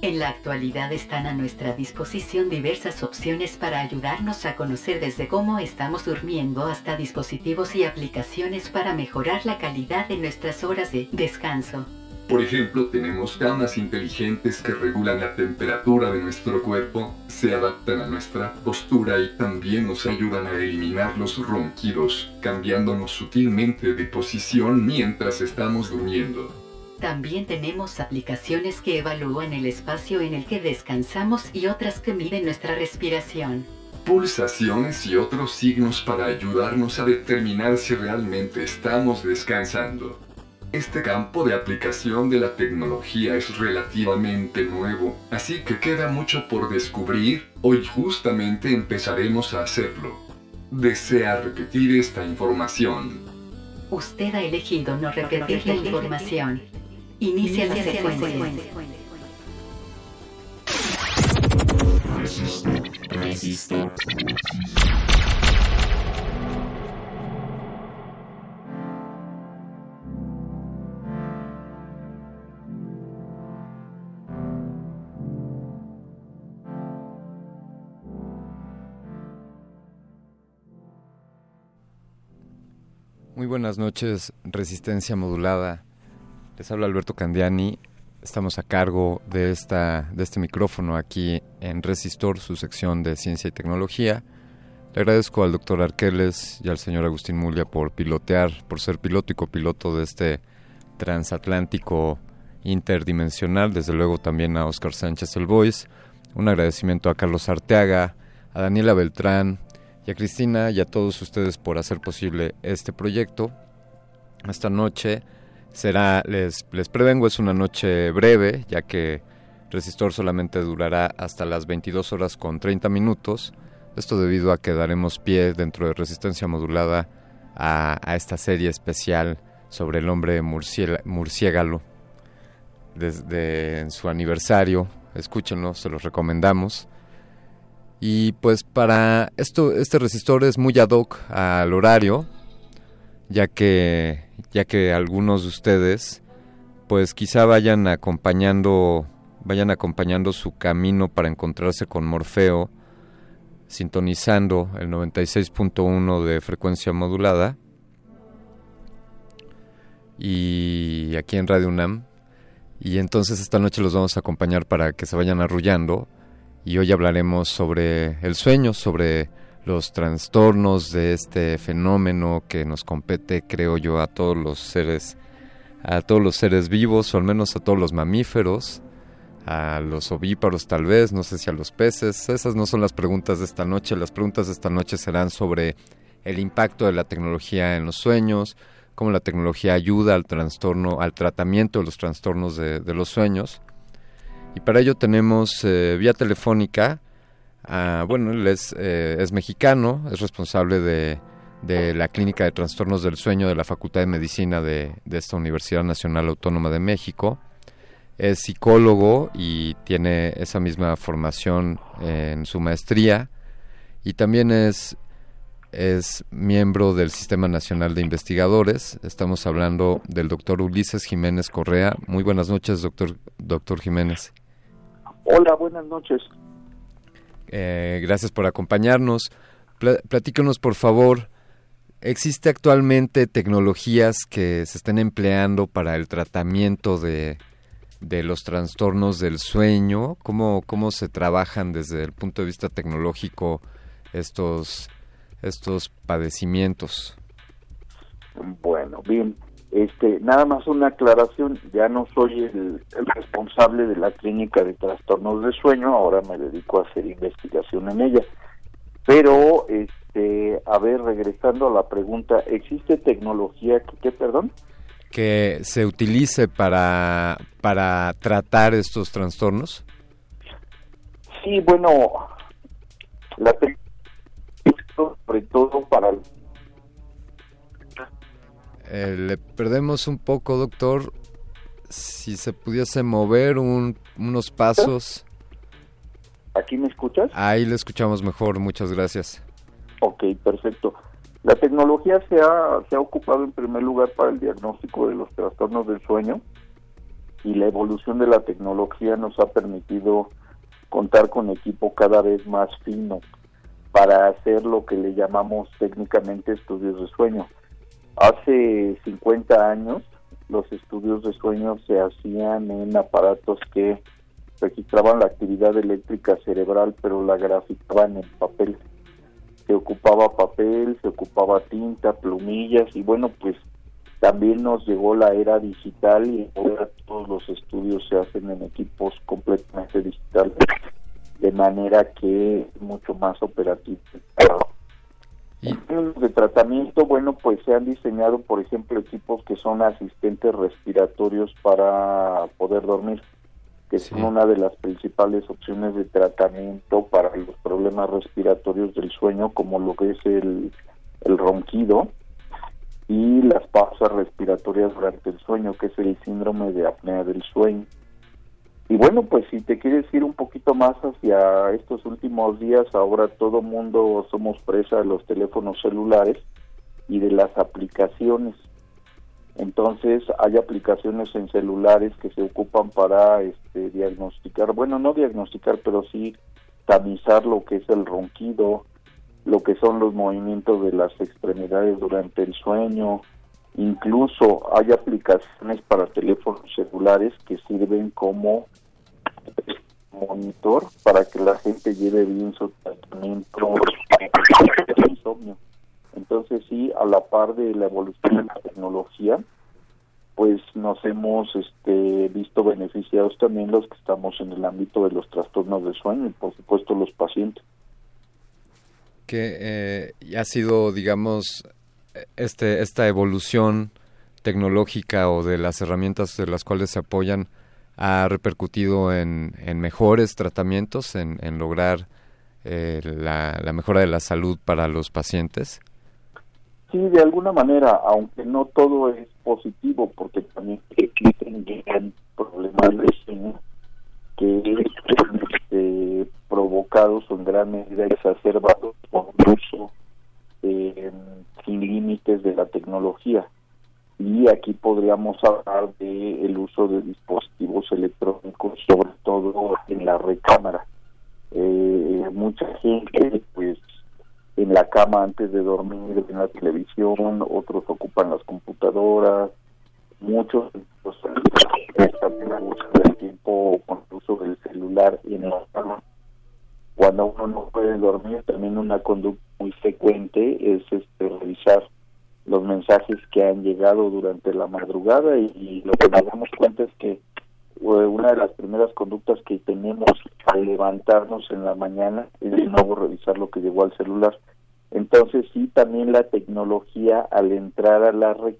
Speaker 30: En la actualidad están a nuestra disposición diversas opciones para ayudarnos a conocer desde cómo estamos durmiendo hasta dispositivos y aplicaciones para mejorar la calidad de nuestras horas de descanso.
Speaker 29: Por ejemplo, tenemos camas inteligentes que regulan la temperatura de nuestro cuerpo, se adaptan a nuestra postura y también nos ayudan a eliminar los ronquidos, cambiándonos sutilmente de posición mientras estamos durmiendo.
Speaker 30: También tenemos aplicaciones que evalúan el espacio en el que descansamos y otras que miden nuestra respiración.
Speaker 29: Pulsaciones y otros signos para ayudarnos a determinar si realmente estamos descansando. Este campo de aplicación de la tecnología es relativamente nuevo, así que queda mucho por descubrir. Hoy justamente empezaremos a hacerlo. ¿Desea repetir esta información?
Speaker 30: Usted ha elegido no repetir la información. Inicia la secuencia.
Speaker 31: Muy buenas noches, Resistencia Modulada. Les habla Alberto Candiani. Estamos a cargo de, esta, de este micrófono aquí en Resistor, su sección de ciencia y tecnología. Le agradezco al doctor Arqueles y al señor Agustín Mulia por pilotear, por ser piloto y copiloto de este transatlántico interdimensional. Desde luego también a Oscar Sánchez El. Un agradecimiento a Carlos Arteaga, a Daniela Beltrán, a Cristina y a todos ustedes por hacer posible este proyecto. Esta noche será, les, les prevengo, es una noche breve, ya que Resistor solamente durará hasta las 22 horas con 30 minutos. Esto debido a que daremos pie dentro de Resistencia Modulada a, esta serie especial sobre el hombre murciélago desde su aniversario. Escúchenlo, se los recomendamos. Y pues para esto, este resistor es muy ad hoc al horario, ya que, ya que algunos de ustedes pues quizá vayan acompañando, vayan acompañando su camino para encontrarse con Morfeo, sintonizando el 96.1 de frecuencia modulada. Y aquí en Radio UNAM. Y entonces esta noche los vamos a acompañar para que se vayan arrullando y hoy hablaremos sobre el sueño, sobre los trastornos de este fenómeno que nos compete, creo yo, a todos los seres, a todos los seres vivos, o al menos a todos los mamíferos, a los ovíparos tal vez, no sé si a los peces. Esas no son las preguntas de esta noche. Las preguntas de esta noche serán sobre el impacto de la tecnología en los sueños, cómo la tecnología ayuda al trastorno, al tratamiento de los trastornos de, de los sueños y para ello tenemos eh, vía telefónica, bueno, él es, eh, es mexicano, es responsable de, de, la Clínica de Trastornos del Sueño de la Facultad de Medicina de, de esta Universidad Nacional Autónoma de México. Es psicólogo y tiene esa misma formación en su maestría y también es es miembro del Sistema Nacional de Investigadores. Estamos hablando del doctor Ulises Jiménez Correa. Muy buenas noches, doctor, doctor Jiménez.
Speaker 32: Hola, buenas noches.
Speaker 31: Eh, gracias por acompañarnos. platícanos, por favor, ¿existe actualmente tecnologías que se estén empleando para el tratamiento de, de los trastornos del sueño? ¿Cómo, ¿Cómo se trabajan desde el punto de vista tecnológico estos estos padecimientos?
Speaker 32: Bueno, bien. Este, nada más una aclaración, ya no soy el, responsable de la clínica de trastornos de sueño, ahora me dedico a hacer investigación en ella. Pero, este, a ver, regresando a la pregunta, ¿existe tecnología que, ¿qué, perdón?
Speaker 31: Que se utilice para, para tratar estos trastornos.
Speaker 32: Sí, bueno, la tecnología sobre todo para...
Speaker 31: Eh, le perdemos un poco, doctor. Si se pudiese mover unos pasos.
Speaker 32: ¿Aquí me escuchas?
Speaker 31: Ahí le escuchamos mejor, muchas gracias.
Speaker 32: Ok, perfecto. La tecnología se ha, se ha ocupado en primer lugar para el diagnóstico de los trastornos del sueño y la evolución de la tecnología nos ha permitido contar con equipo cada vez más fino para hacer lo que le llamamos técnicamente estudios de sueño. Hace 50 años los estudios de sueño se hacían en aparatos que registraban la actividad eléctrica cerebral pero la graficaban en papel. Se ocupaba papel, se ocupaba tinta, plumillas y bueno pues también nos llegó la era digital y ahora todos los estudios se hacen en equipos completamente digitales de manera que es mucho más operativo. En términos de tratamiento, bueno, pues se han diseñado, por ejemplo, equipos que son asistentes respiratorios para poder dormir, que son una de las principales opciones de tratamiento para los problemas respiratorios del sueño, como lo que es el, el ronquido y las pausas respiratorias durante el sueño, que es el síndrome de apnea del sueño. Y bueno, pues si te quieres ir un poquito más hacia estos últimos días, ahora todo mundo somos presa de los teléfonos celulares y de las aplicaciones. Entonces hay aplicaciones en celulares que se ocupan para este, diagnosticar, bueno, no diagnosticar, pero sí tamizar lo que es el ronquido, lo que son los movimientos de las extremidades durante el sueño. Incluso hay aplicaciones para teléfonos celulares que sirven como monitor para que la gente lleve bien su tratamiento de insomnio. Entonces sí, a la par de la evolución de la tecnología, pues nos hemos este, visto beneficiados también los que estamos en el ámbito de los trastornos de sueño y por supuesto los pacientes.
Speaker 31: Que eh, ha sido, digamos, este, esta evolución tecnológica o de las herramientas de las cuales se apoyan ha repercutido en, mejores tratamientos, en, lograr eh, la, mejora de la salud para los pacientes?
Speaker 32: Sí, de alguna manera, aunque no todo es positivo, porque también existen problemas de que este, provocados en gran medida exacerbados por el uso eh, sin límites de la tecnología. Y aquí podríamos hablar de el uso de dispositivos electrónicos sobre todo en la recámara. Eh, mucha gente pues en la cama antes de dormir en la televisión otros ocupan las computadoras muchos pues, también usan el tiempo con el uso del celular en la cama cuando uno no puede dormir también una conducta muy frecuente es este revisar los mensajes que han llegado durante la madrugada y, lo que nos damos cuenta es que eh, una de las primeras conductas que tenemos al levantarnos en la mañana es de nuevo revisar lo que llegó al celular. Entonces sí, también la tecnología al entrar a la red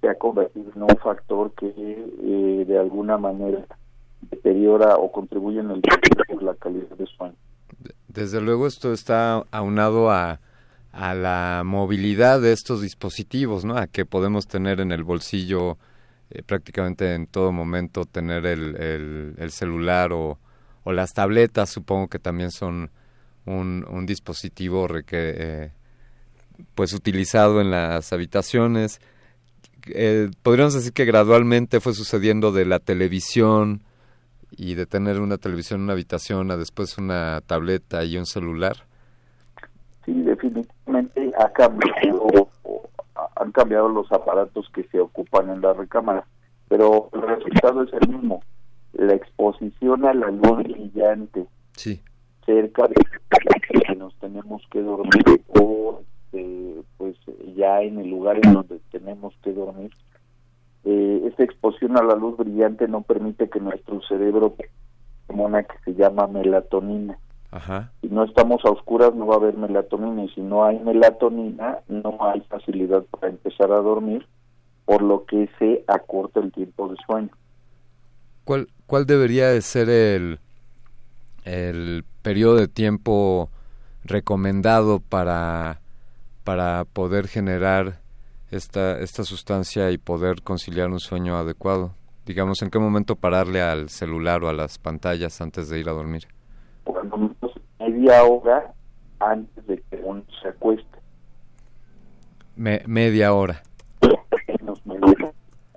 Speaker 32: se ha convertido en un factor que eh, de alguna manera deteriora o contribuye en el la calidad de sueño.
Speaker 31: Desde luego esto está aunado a a la movilidad de estos dispositivos, ¿no? A que podemos tener en el bolsillo eh, prácticamente en todo momento tener el, el, celular o, o, las tabletas, supongo que también son un, un dispositivo eh, pues utilizado en las habitaciones. Eh, podríamos decir que gradualmente fue sucediendo de la televisión y de tener una televisión en una habitación a después una tableta y un celular.
Speaker 32: Sí, definitivamente ha cambiado, han cambiado los aparatos que se ocupan en la recámara, pero el resultado es el mismo. La exposición a la luz brillante
Speaker 31: sí.
Speaker 32: cerca de que nos tenemos que dormir o eh, pues ya en el lugar en donde tenemos que dormir, eh, esta exposición a la luz brillante no permite que nuestro cerebro como una que se llama melatonina si no estamos a oscuras no va a haber melatonina y si no hay melatonina no hay facilidad para empezar a dormir, por lo que se acorta el tiempo de sueño.
Speaker 31: ¿Cuál, cuál debería de ser el, el periodo de tiempo recomendado para, para poder generar esta, esta sustancia y poder conciliar un sueño adecuado? Digamos, ¿en qué momento pararle al celular o a las pantallas antes de ir a dormir?
Speaker 32: Cuando media hora antes de que uno se acueste.
Speaker 31: media hora.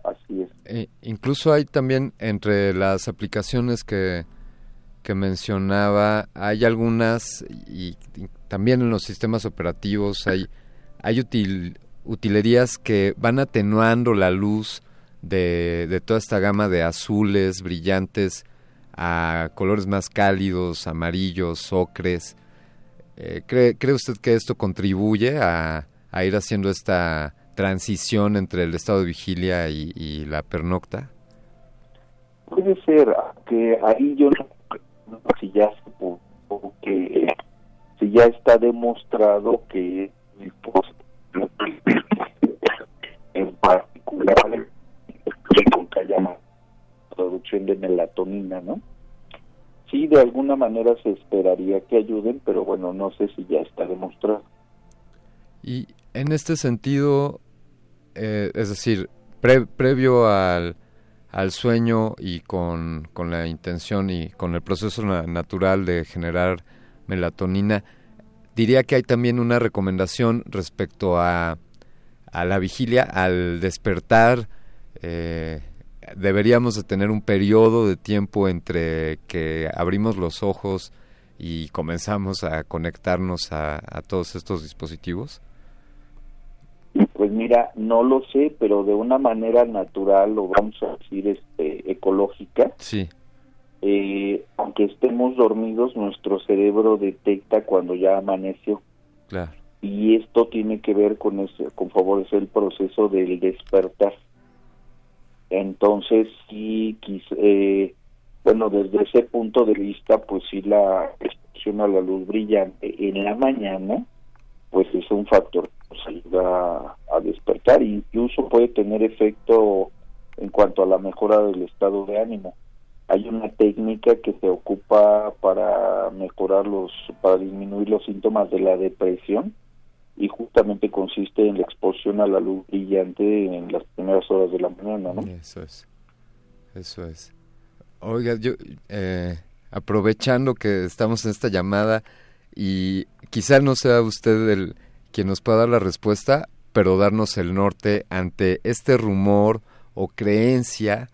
Speaker 32: Así es.
Speaker 31: E, incluso hay también entre las aplicaciones que, que mencionaba, hay algunas y, también en los sistemas operativos hay, hay util, utilerías que van atenuando la luz de, de toda esta gama de azules brillantes a colores más cálidos, amarillos, ocres. Eh, ¿cree, ¿Cree usted que esto contribuye a, a, ir haciendo esta transición entre el estado de vigilia y, la pernocta?
Speaker 32: Puede ser, que ahí yo no, si ya se que si ya está demostrado que pues, en particular que llama producción de melatonina, ¿no? Sí, de alguna manera se esperaría que ayuden, pero bueno, no sé si ya está demostrado.
Speaker 31: Y en este sentido, eh, es decir, previo al, al sueño y con, con, la intención y con el proceso natural de generar melatonina, diría que hay también una recomendación respecto a, a la vigilia, al despertar. Eh, deberíamos de tener un periodo de tiempo entre que abrimos los ojos y comenzamos a conectarnos a, a todos estos dispositivos.
Speaker 32: Pues mira, no lo sé, pero de una manera natural o vamos a decir este, ecológica.
Speaker 31: Sí.
Speaker 32: Eh, aunque estemos dormidos, nuestro cerebro detecta cuando ya amaneció.
Speaker 31: Claro.
Speaker 32: Y esto tiene que ver con ese, con favorecer el proceso del despertar. Entonces, sí, eh, bueno, desde ese punto de vista, pues sí la exposición a la luz brillante en la mañana, pues es un factor que nos ayuda a despertar. Incluso puede tener efecto en cuanto a la mejora del estado de ánimo hay una técnica que se ocupa para mejorar los, para disminuir los síntomas de la depresión y justamente consiste en la exposición a la luz brillante en las primeras horas de la mañana, ¿no?
Speaker 31: Eso es, eso es. Oiga, yo eh, aprovechando que estamos en esta llamada y quizá no sea usted el quien nos pueda dar la respuesta, pero darnos el norte ante este rumor o creencia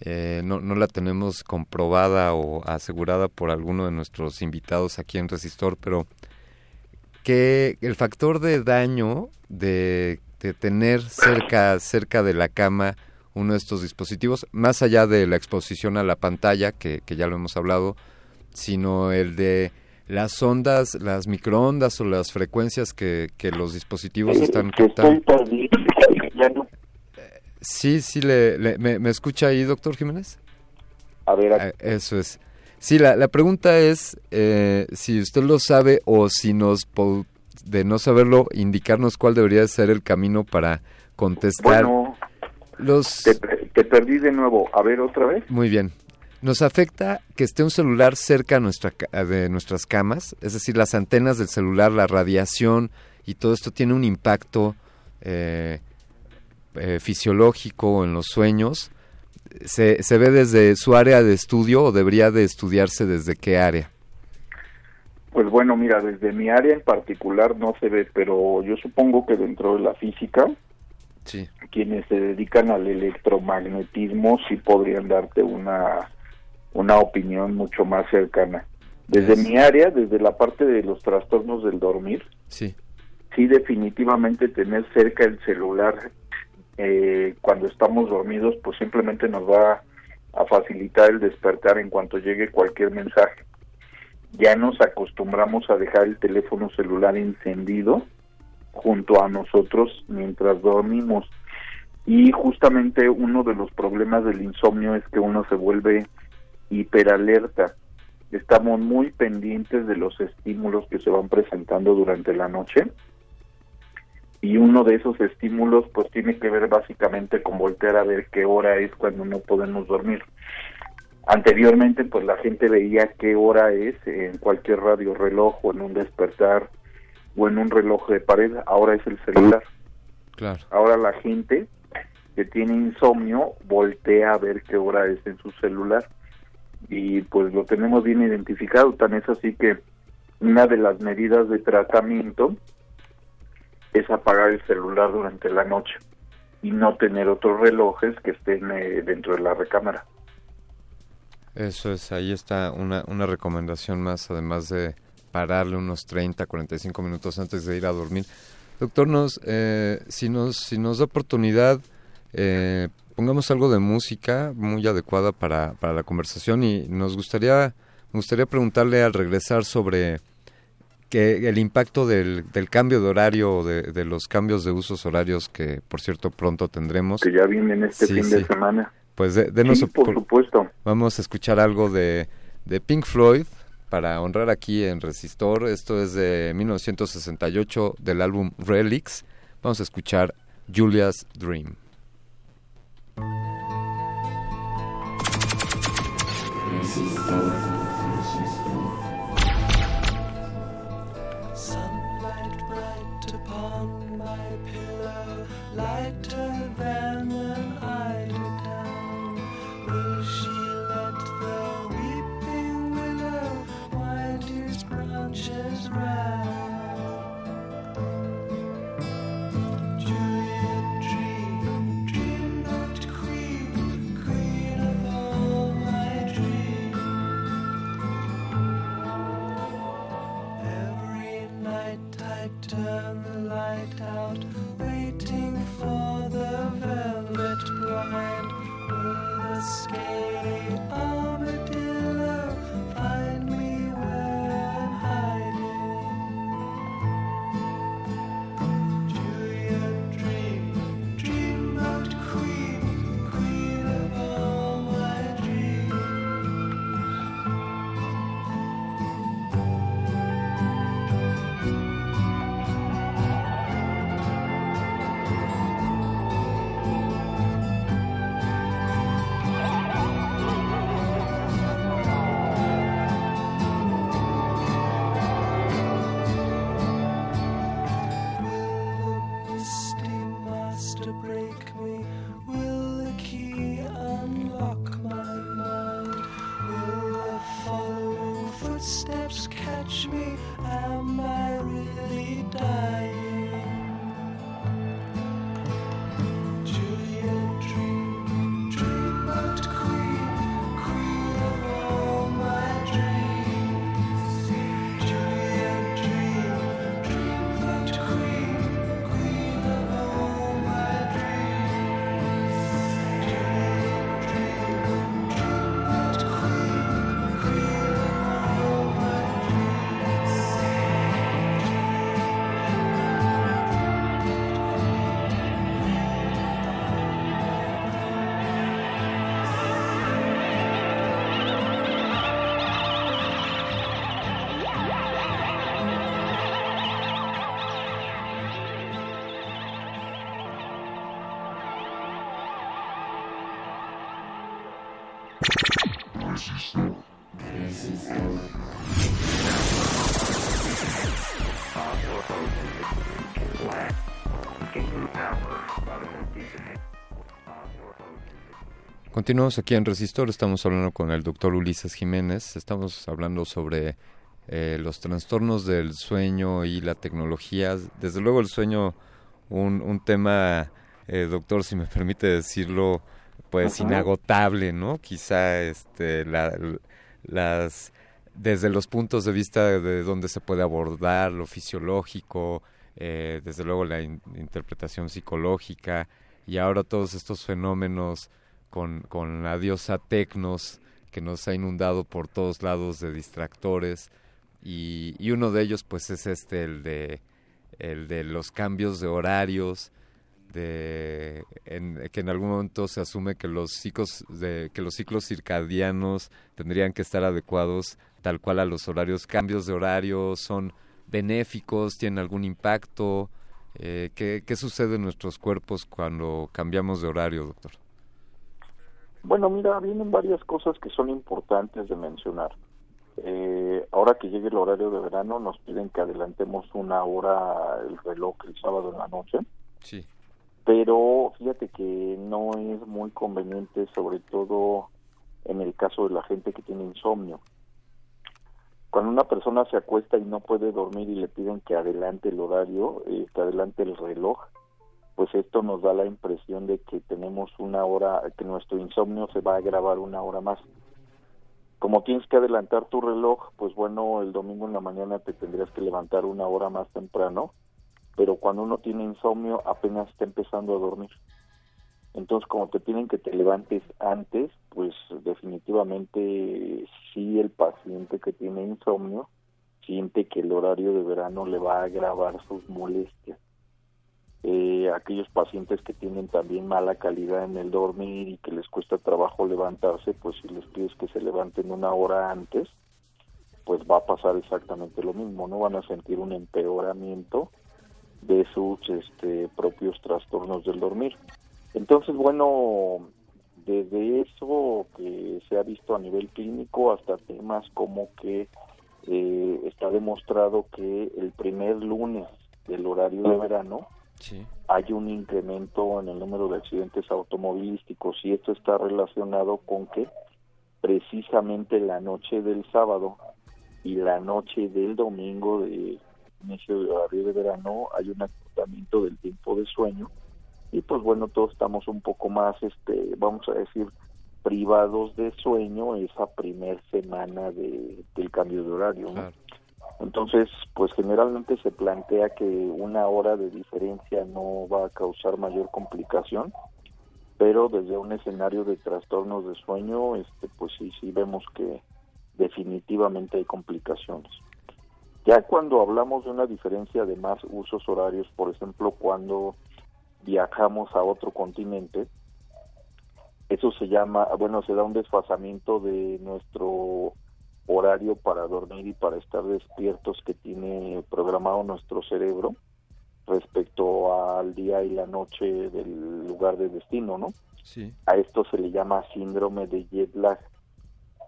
Speaker 31: eh, no, no la tenemos comprobada o asegurada por alguno de nuestros invitados aquí en Resistor, pero que el factor de daño de, tener cerca, cerca de la cama uno de estos dispositivos, más allá de la exposición a la pantalla, que, ya lo hemos hablado, sino el de las ondas, las microondas o las frecuencias que, que los dispositivos están captando. Sí, sí, le, me, escucha ahí, doctor Jiménez?
Speaker 32: A ver,
Speaker 31: ah, eso es. Sí, la, la pregunta es eh, si usted lo sabe o si nos, de no saberlo, indicarnos cuál debería ser el camino para contestar.
Speaker 32: Bueno,
Speaker 31: los...
Speaker 32: te, perdí de nuevo. A ver, otra vez.
Speaker 31: Muy bien. Nos afecta que esté un celular cerca nuestra, de nuestras camas, es decir, las antenas del celular, la radiación y todo esto tiene un impacto eh, eh, fisiológico en los sueños, se, ¿se ve desde su área de estudio o debería de estudiarse desde qué área?
Speaker 32: Pues bueno, mira, desde mi área en particular no se ve, pero yo supongo que dentro de la física,
Speaker 31: sí.
Speaker 32: quienes se dedican al electromagnetismo sí podrían darte una, una opinión mucho más cercana. Desde mi área, desde la parte de los trastornos del dormir,
Speaker 31: sí.
Speaker 32: sí definitivamente tener cerca el celular eh, cuando estamos dormidos, pues simplemente nos va a facilitar el despertar en cuanto llegue cualquier mensaje. Ya nos acostumbramos a dejar el teléfono celular encendido junto a nosotros mientras dormimos. Y justamente uno de los problemas del insomnio es que uno se vuelve hiperalerta. Estamos muy pendientes de los estímulos que se van presentando durante la noche y uno de esos estímulos pues tiene que ver básicamente con voltear a ver qué hora es cuando no podemos dormir. Anteriormente pues la gente veía qué hora es en cualquier radio reloj o en un despertar o en un reloj de pared, ahora es el celular.
Speaker 31: Claro.
Speaker 32: Ahora la gente que tiene insomnio voltea a ver qué hora es en su celular y pues lo tenemos bien identificado, tan es así que una de las medidas de tratamiento es apagar el celular durante la noche y no tener otros relojes que estén eh, dentro de la recámara.
Speaker 31: Eso es, ahí está una, una recomendación más, además de pararle unos 30, 45 minutos antes de ir a dormir. Doctor, nos, eh, si, nos, si nos da oportunidad, eh, pongamos algo de música muy adecuada para, para la conversación y nos gustaría, gustaría preguntarle al regresar sobre que el impacto del, del cambio de horario, de, de, los cambios de usos horarios que, por cierto, pronto tendremos.
Speaker 32: Que ya vienen este fin de semana.
Speaker 31: Pues de, denos,
Speaker 32: por, supuesto.
Speaker 31: Vamos a escuchar algo de, de Pink Floyd, para honrar aquí en Resistor. Esto es de 1968 del álbum Relics. Vamos a escuchar Julia's Dream.
Speaker 24: Sunlight
Speaker 31: Continuamos aquí en Resistor, estamos hablando con el doctor Ulises Jiménez, estamos hablando sobre eh, los trastornos del sueño y la tecnología. Desde luego el sueño, un, un tema, eh, doctor, si me permite decirlo, pues
Speaker 33: Ajá.
Speaker 31: inagotable, ¿no? Quizá este, la- las desde los puntos de vista de donde se puede abordar lo fisiológico, eh, desde luego la in- interpretación psicológica y ahora todos estos fenómenos con, la diosa Tecnos que nos ha inundado por todos lados de distractores y, uno de ellos pues es este el de el de los cambios de horarios de en, que en algún momento se asume que los ciclos de que los ciclos circadianos tendrían que estar adecuados tal cual a los horarios. Cambios de horario son benéficos tienen algún impacto. Eh, ¿qué, qué sucede en nuestros cuerpos cuando cambiamos de horario doctor
Speaker 32: Bueno, mira, vienen varias cosas que son importantes de mencionar. Eh, ahora que llegue el horario de verano, nos piden que adelantemos una hora el reloj el sábado en la noche,
Speaker 31: sí
Speaker 32: pero fíjate que no es muy conveniente, sobre todo en el caso de la gente que tiene insomnio. Cuando una persona se acuesta y no puede dormir y le piden que adelante el horario, eh, que adelante el reloj, pues esto nos da la impresión de que tenemos una hora, que nuestro insomnio se va a agravar una hora más. Como tienes que adelantar tu reloj, pues bueno, el domingo en la mañana te tendrías que levantar una hora más temprano, pero cuando uno tiene insomnio apenas está empezando a dormir. Entonces, como te piden que te levantes antes, pues definitivamente sí el paciente que tiene insomnio siente que el horario de verano le va a agravar sus molestias. Eh, aquellos pacientes que tienen también mala calidad en el dormir y que les cuesta trabajo levantarse, pues si les pides que se levanten una hora antes, pues va a pasar exactamente lo mismo, no van a sentir un empeoramiento de sus este, propios trastornos del dormir. Entonces, bueno, desde eso que se ha visto a nivel clínico hasta temas como que eh, está demostrado que el primer lunes del horario de verano hay un incremento en el número de accidentes automovilísticos y esto está relacionado con que precisamente la noche del sábado y la noche del domingo de inicio de horario de verano hay un acortamiento del tiempo de sueño y pues bueno todos estamos un poco más este vamos a decir privados de sueño esa primer semana de, del cambio de horario entonces pues generalmente se plantea que una hora de diferencia no va a causar mayor complicación pero desde un escenario de trastornos de sueño este pues sí sí vemos que definitivamente hay complicaciones. Ya cuando hablamos de una diferencia de más usos horarios, por ejemplo, cuando viajamos a otro continente, eso se llama, bueno, se da un desfasamiento de nuestro horario para dormir y para estar despiertos que tiene programado nuestro cerebro respecto al día y la noche del lugar de destino, ¿no?
Speaker 31: Sí.
Speaker 32: A esto se le llama síndrome de jet lag.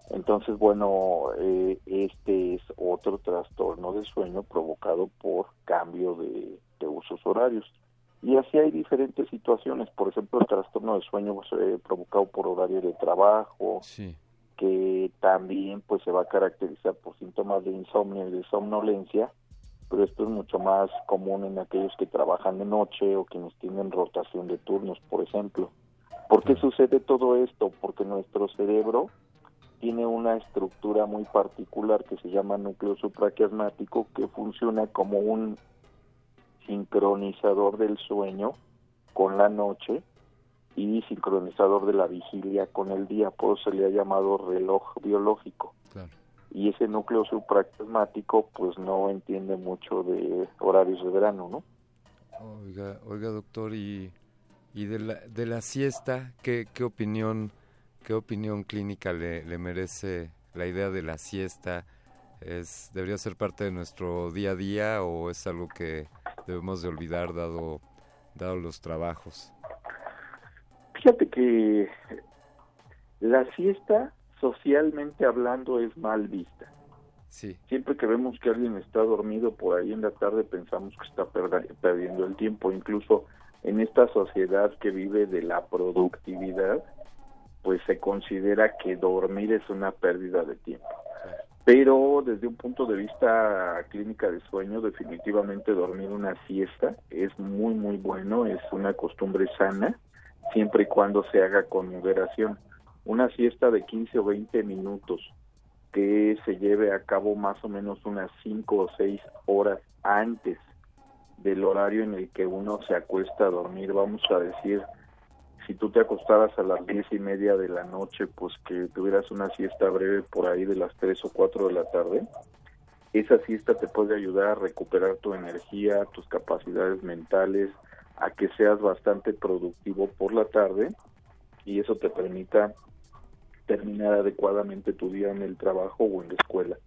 Speaker 32: Entonces, bueno, eh, este es otro trastorno de sueño provocado por cambio de, usos horarios. Y así hay diferentes situaciones, por ejemplo, el trastorno de sueño eh, provocado por horario de trabajo, que también pues se va a caracterizar por síntomas de insomnio y de somnolencia, pero esto es mucho más común en aquellos que trabajan de noche o quienes tienen rotación de turnos, por ejemplo. ¿Por qué sucede todo esto? Porque nuestro cerebro tiene una estructura muy particular que se llama núcleo supraquiasmático que funciona como un sincronizador del sueño con la noche y sincronizador de la vigilia con el día, por eso se le ha llamado reloj biológico. Y ese núcleo supraquiasmático pues no entiende mucho de horarios de verano, ¿no?
Speaker 31: Oiga, oiga doctor, y, y de, la, de la siesta, ¿qué, qué opinión ¿Qué opinión clínica le, merece la idea de la siesta? ¿Es, ¿Debería ser parte de nuestro día a día o es algo que debemos de olvidar dado, dado los trabajos?
Speaker 32: Fíjate que la siesta, socialmente hablando, es mal vista.
Speaker 31: Sí.
Speaker 32: Siempre que vemos que alguien está dormido por ahí en la tarde, pensamos que está perdiendo el tiempo. Incluso en esta sociedad que vive de la productividad, pues se considera que dormir es una pérdida de tiempo. Pero desde un punto de vista clínica de sueño, definitivamente dormir una siesta es muy, muy bueno, es una costumbre sana, siempre y cuando se haga con moderación. Una siesta de 15 o 20 minutos que se lleve a cabo más o menos unas 5 o 6 horas antes del horario en el que uno se acuesta a dormir, vamos a decir si tú te acostaras a las diez y media de la noche, pues que tuvieras una siesta breve por ahí de las tres o cuatro de la tarde, esa siesta te puede ayudar a recuperar tu energía, tus capacidades mentales, a que seas bastante productivo por la tarde y eso te permita terminar adecuadamente tu día en el trabajo o en la escuela.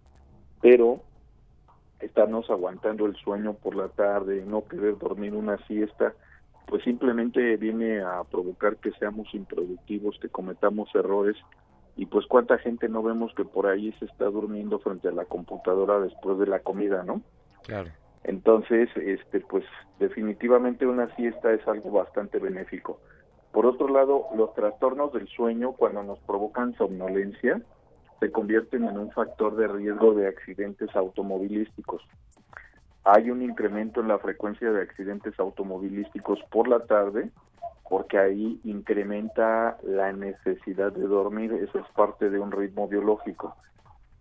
Speaker 32: Pero estarnos aguantando el sueño por la tarde, no querer dormir una siesta, pues simplemente viene a provocar que seamos improductivos, que cometamos errores y pues cuánta gente no vemos que por ahí se está durmiendo frente a la computadora después de la comida, ¿no?
Speaker 31: Claro.
Speaker 32: Entonces, este pues definitivamente una siesta es algo bastante benéfico. Por otro lado, los trastornos del sueño cuando nos provocan somnolencia se convierten en un factor de riesgo de accidentes automovilísticos hay un incremento en la frecuencia de accidentes automovilísticos por la tarde porque ahí incrementa la necesidad de dormir, eso es parte de un ritmo biológico.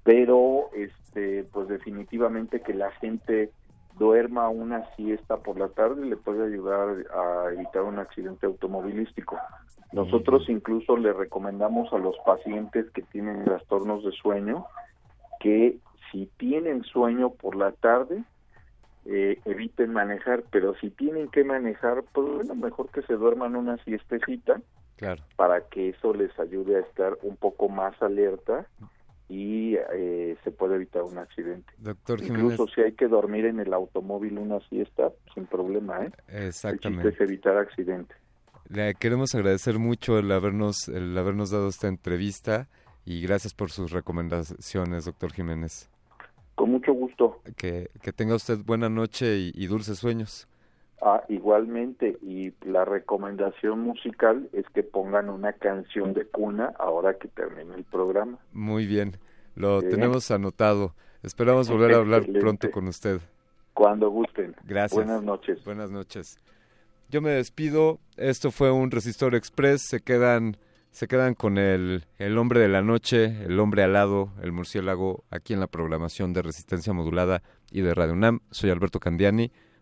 Speaker 32: Pero este pues definitivamente que la gente duerma una siesta por la tarde le puede ayudar a evitar un accidente automovilístico. Nosotros incluso le recomendamos a los pacientes que tienen trastornos de sueño que si tienen sueño por la tarde, eh, eviten manejar, pero si tienen que manejar, pues bueno, mejor que se duerman una siestecita
Speaker 31: claro.
Speaker 32: para que eso les ayude a estar un poco más alerta y eh, se puede evitar un accidente.
Speaker 31: Doctor
Speaker 32: Incluso si hay que dormir en el automóvil una siesta, sin problema, ¿eh?
Speaker 31: Exactamente.
Speaker 32: El es evitar accidente.
Speaker 31: Le queremos agradecer mucho el habernos, el habernos dado esta entrevista y gracias por sus recomendaciones, doctor Jiménez.
Speaker 32: Con mucho gusto.
Speaker 31: Que, que tenga usted buena noche y, y dulces sueños.
Speaker 32: Ah, igualmente, y la recomendación musical es que pongan una canción de cuna ahora que termine el programa.
Speaker 31: Muy bien, lo
Speaker 32: Bien.
Speaker 31: tenemos anotado. Esperamos volver a hablar
Speaker 32: Excelente.
Speaker 31: pronto con usted.
Speaker 32: Cuando gusten.
Speaker 31: Gracias.
Speaker 32: Buenas noches.
Speaker 31: Buenas noches. Yo me despido. Esto fue un Resistor Express. Se quedan, se quedan con el, el hombre de la noche, el hombre alado, el murciélago, aquí en la programación de Resistencia Modulada y de Radio UNAM. Soy Alberto Candiani.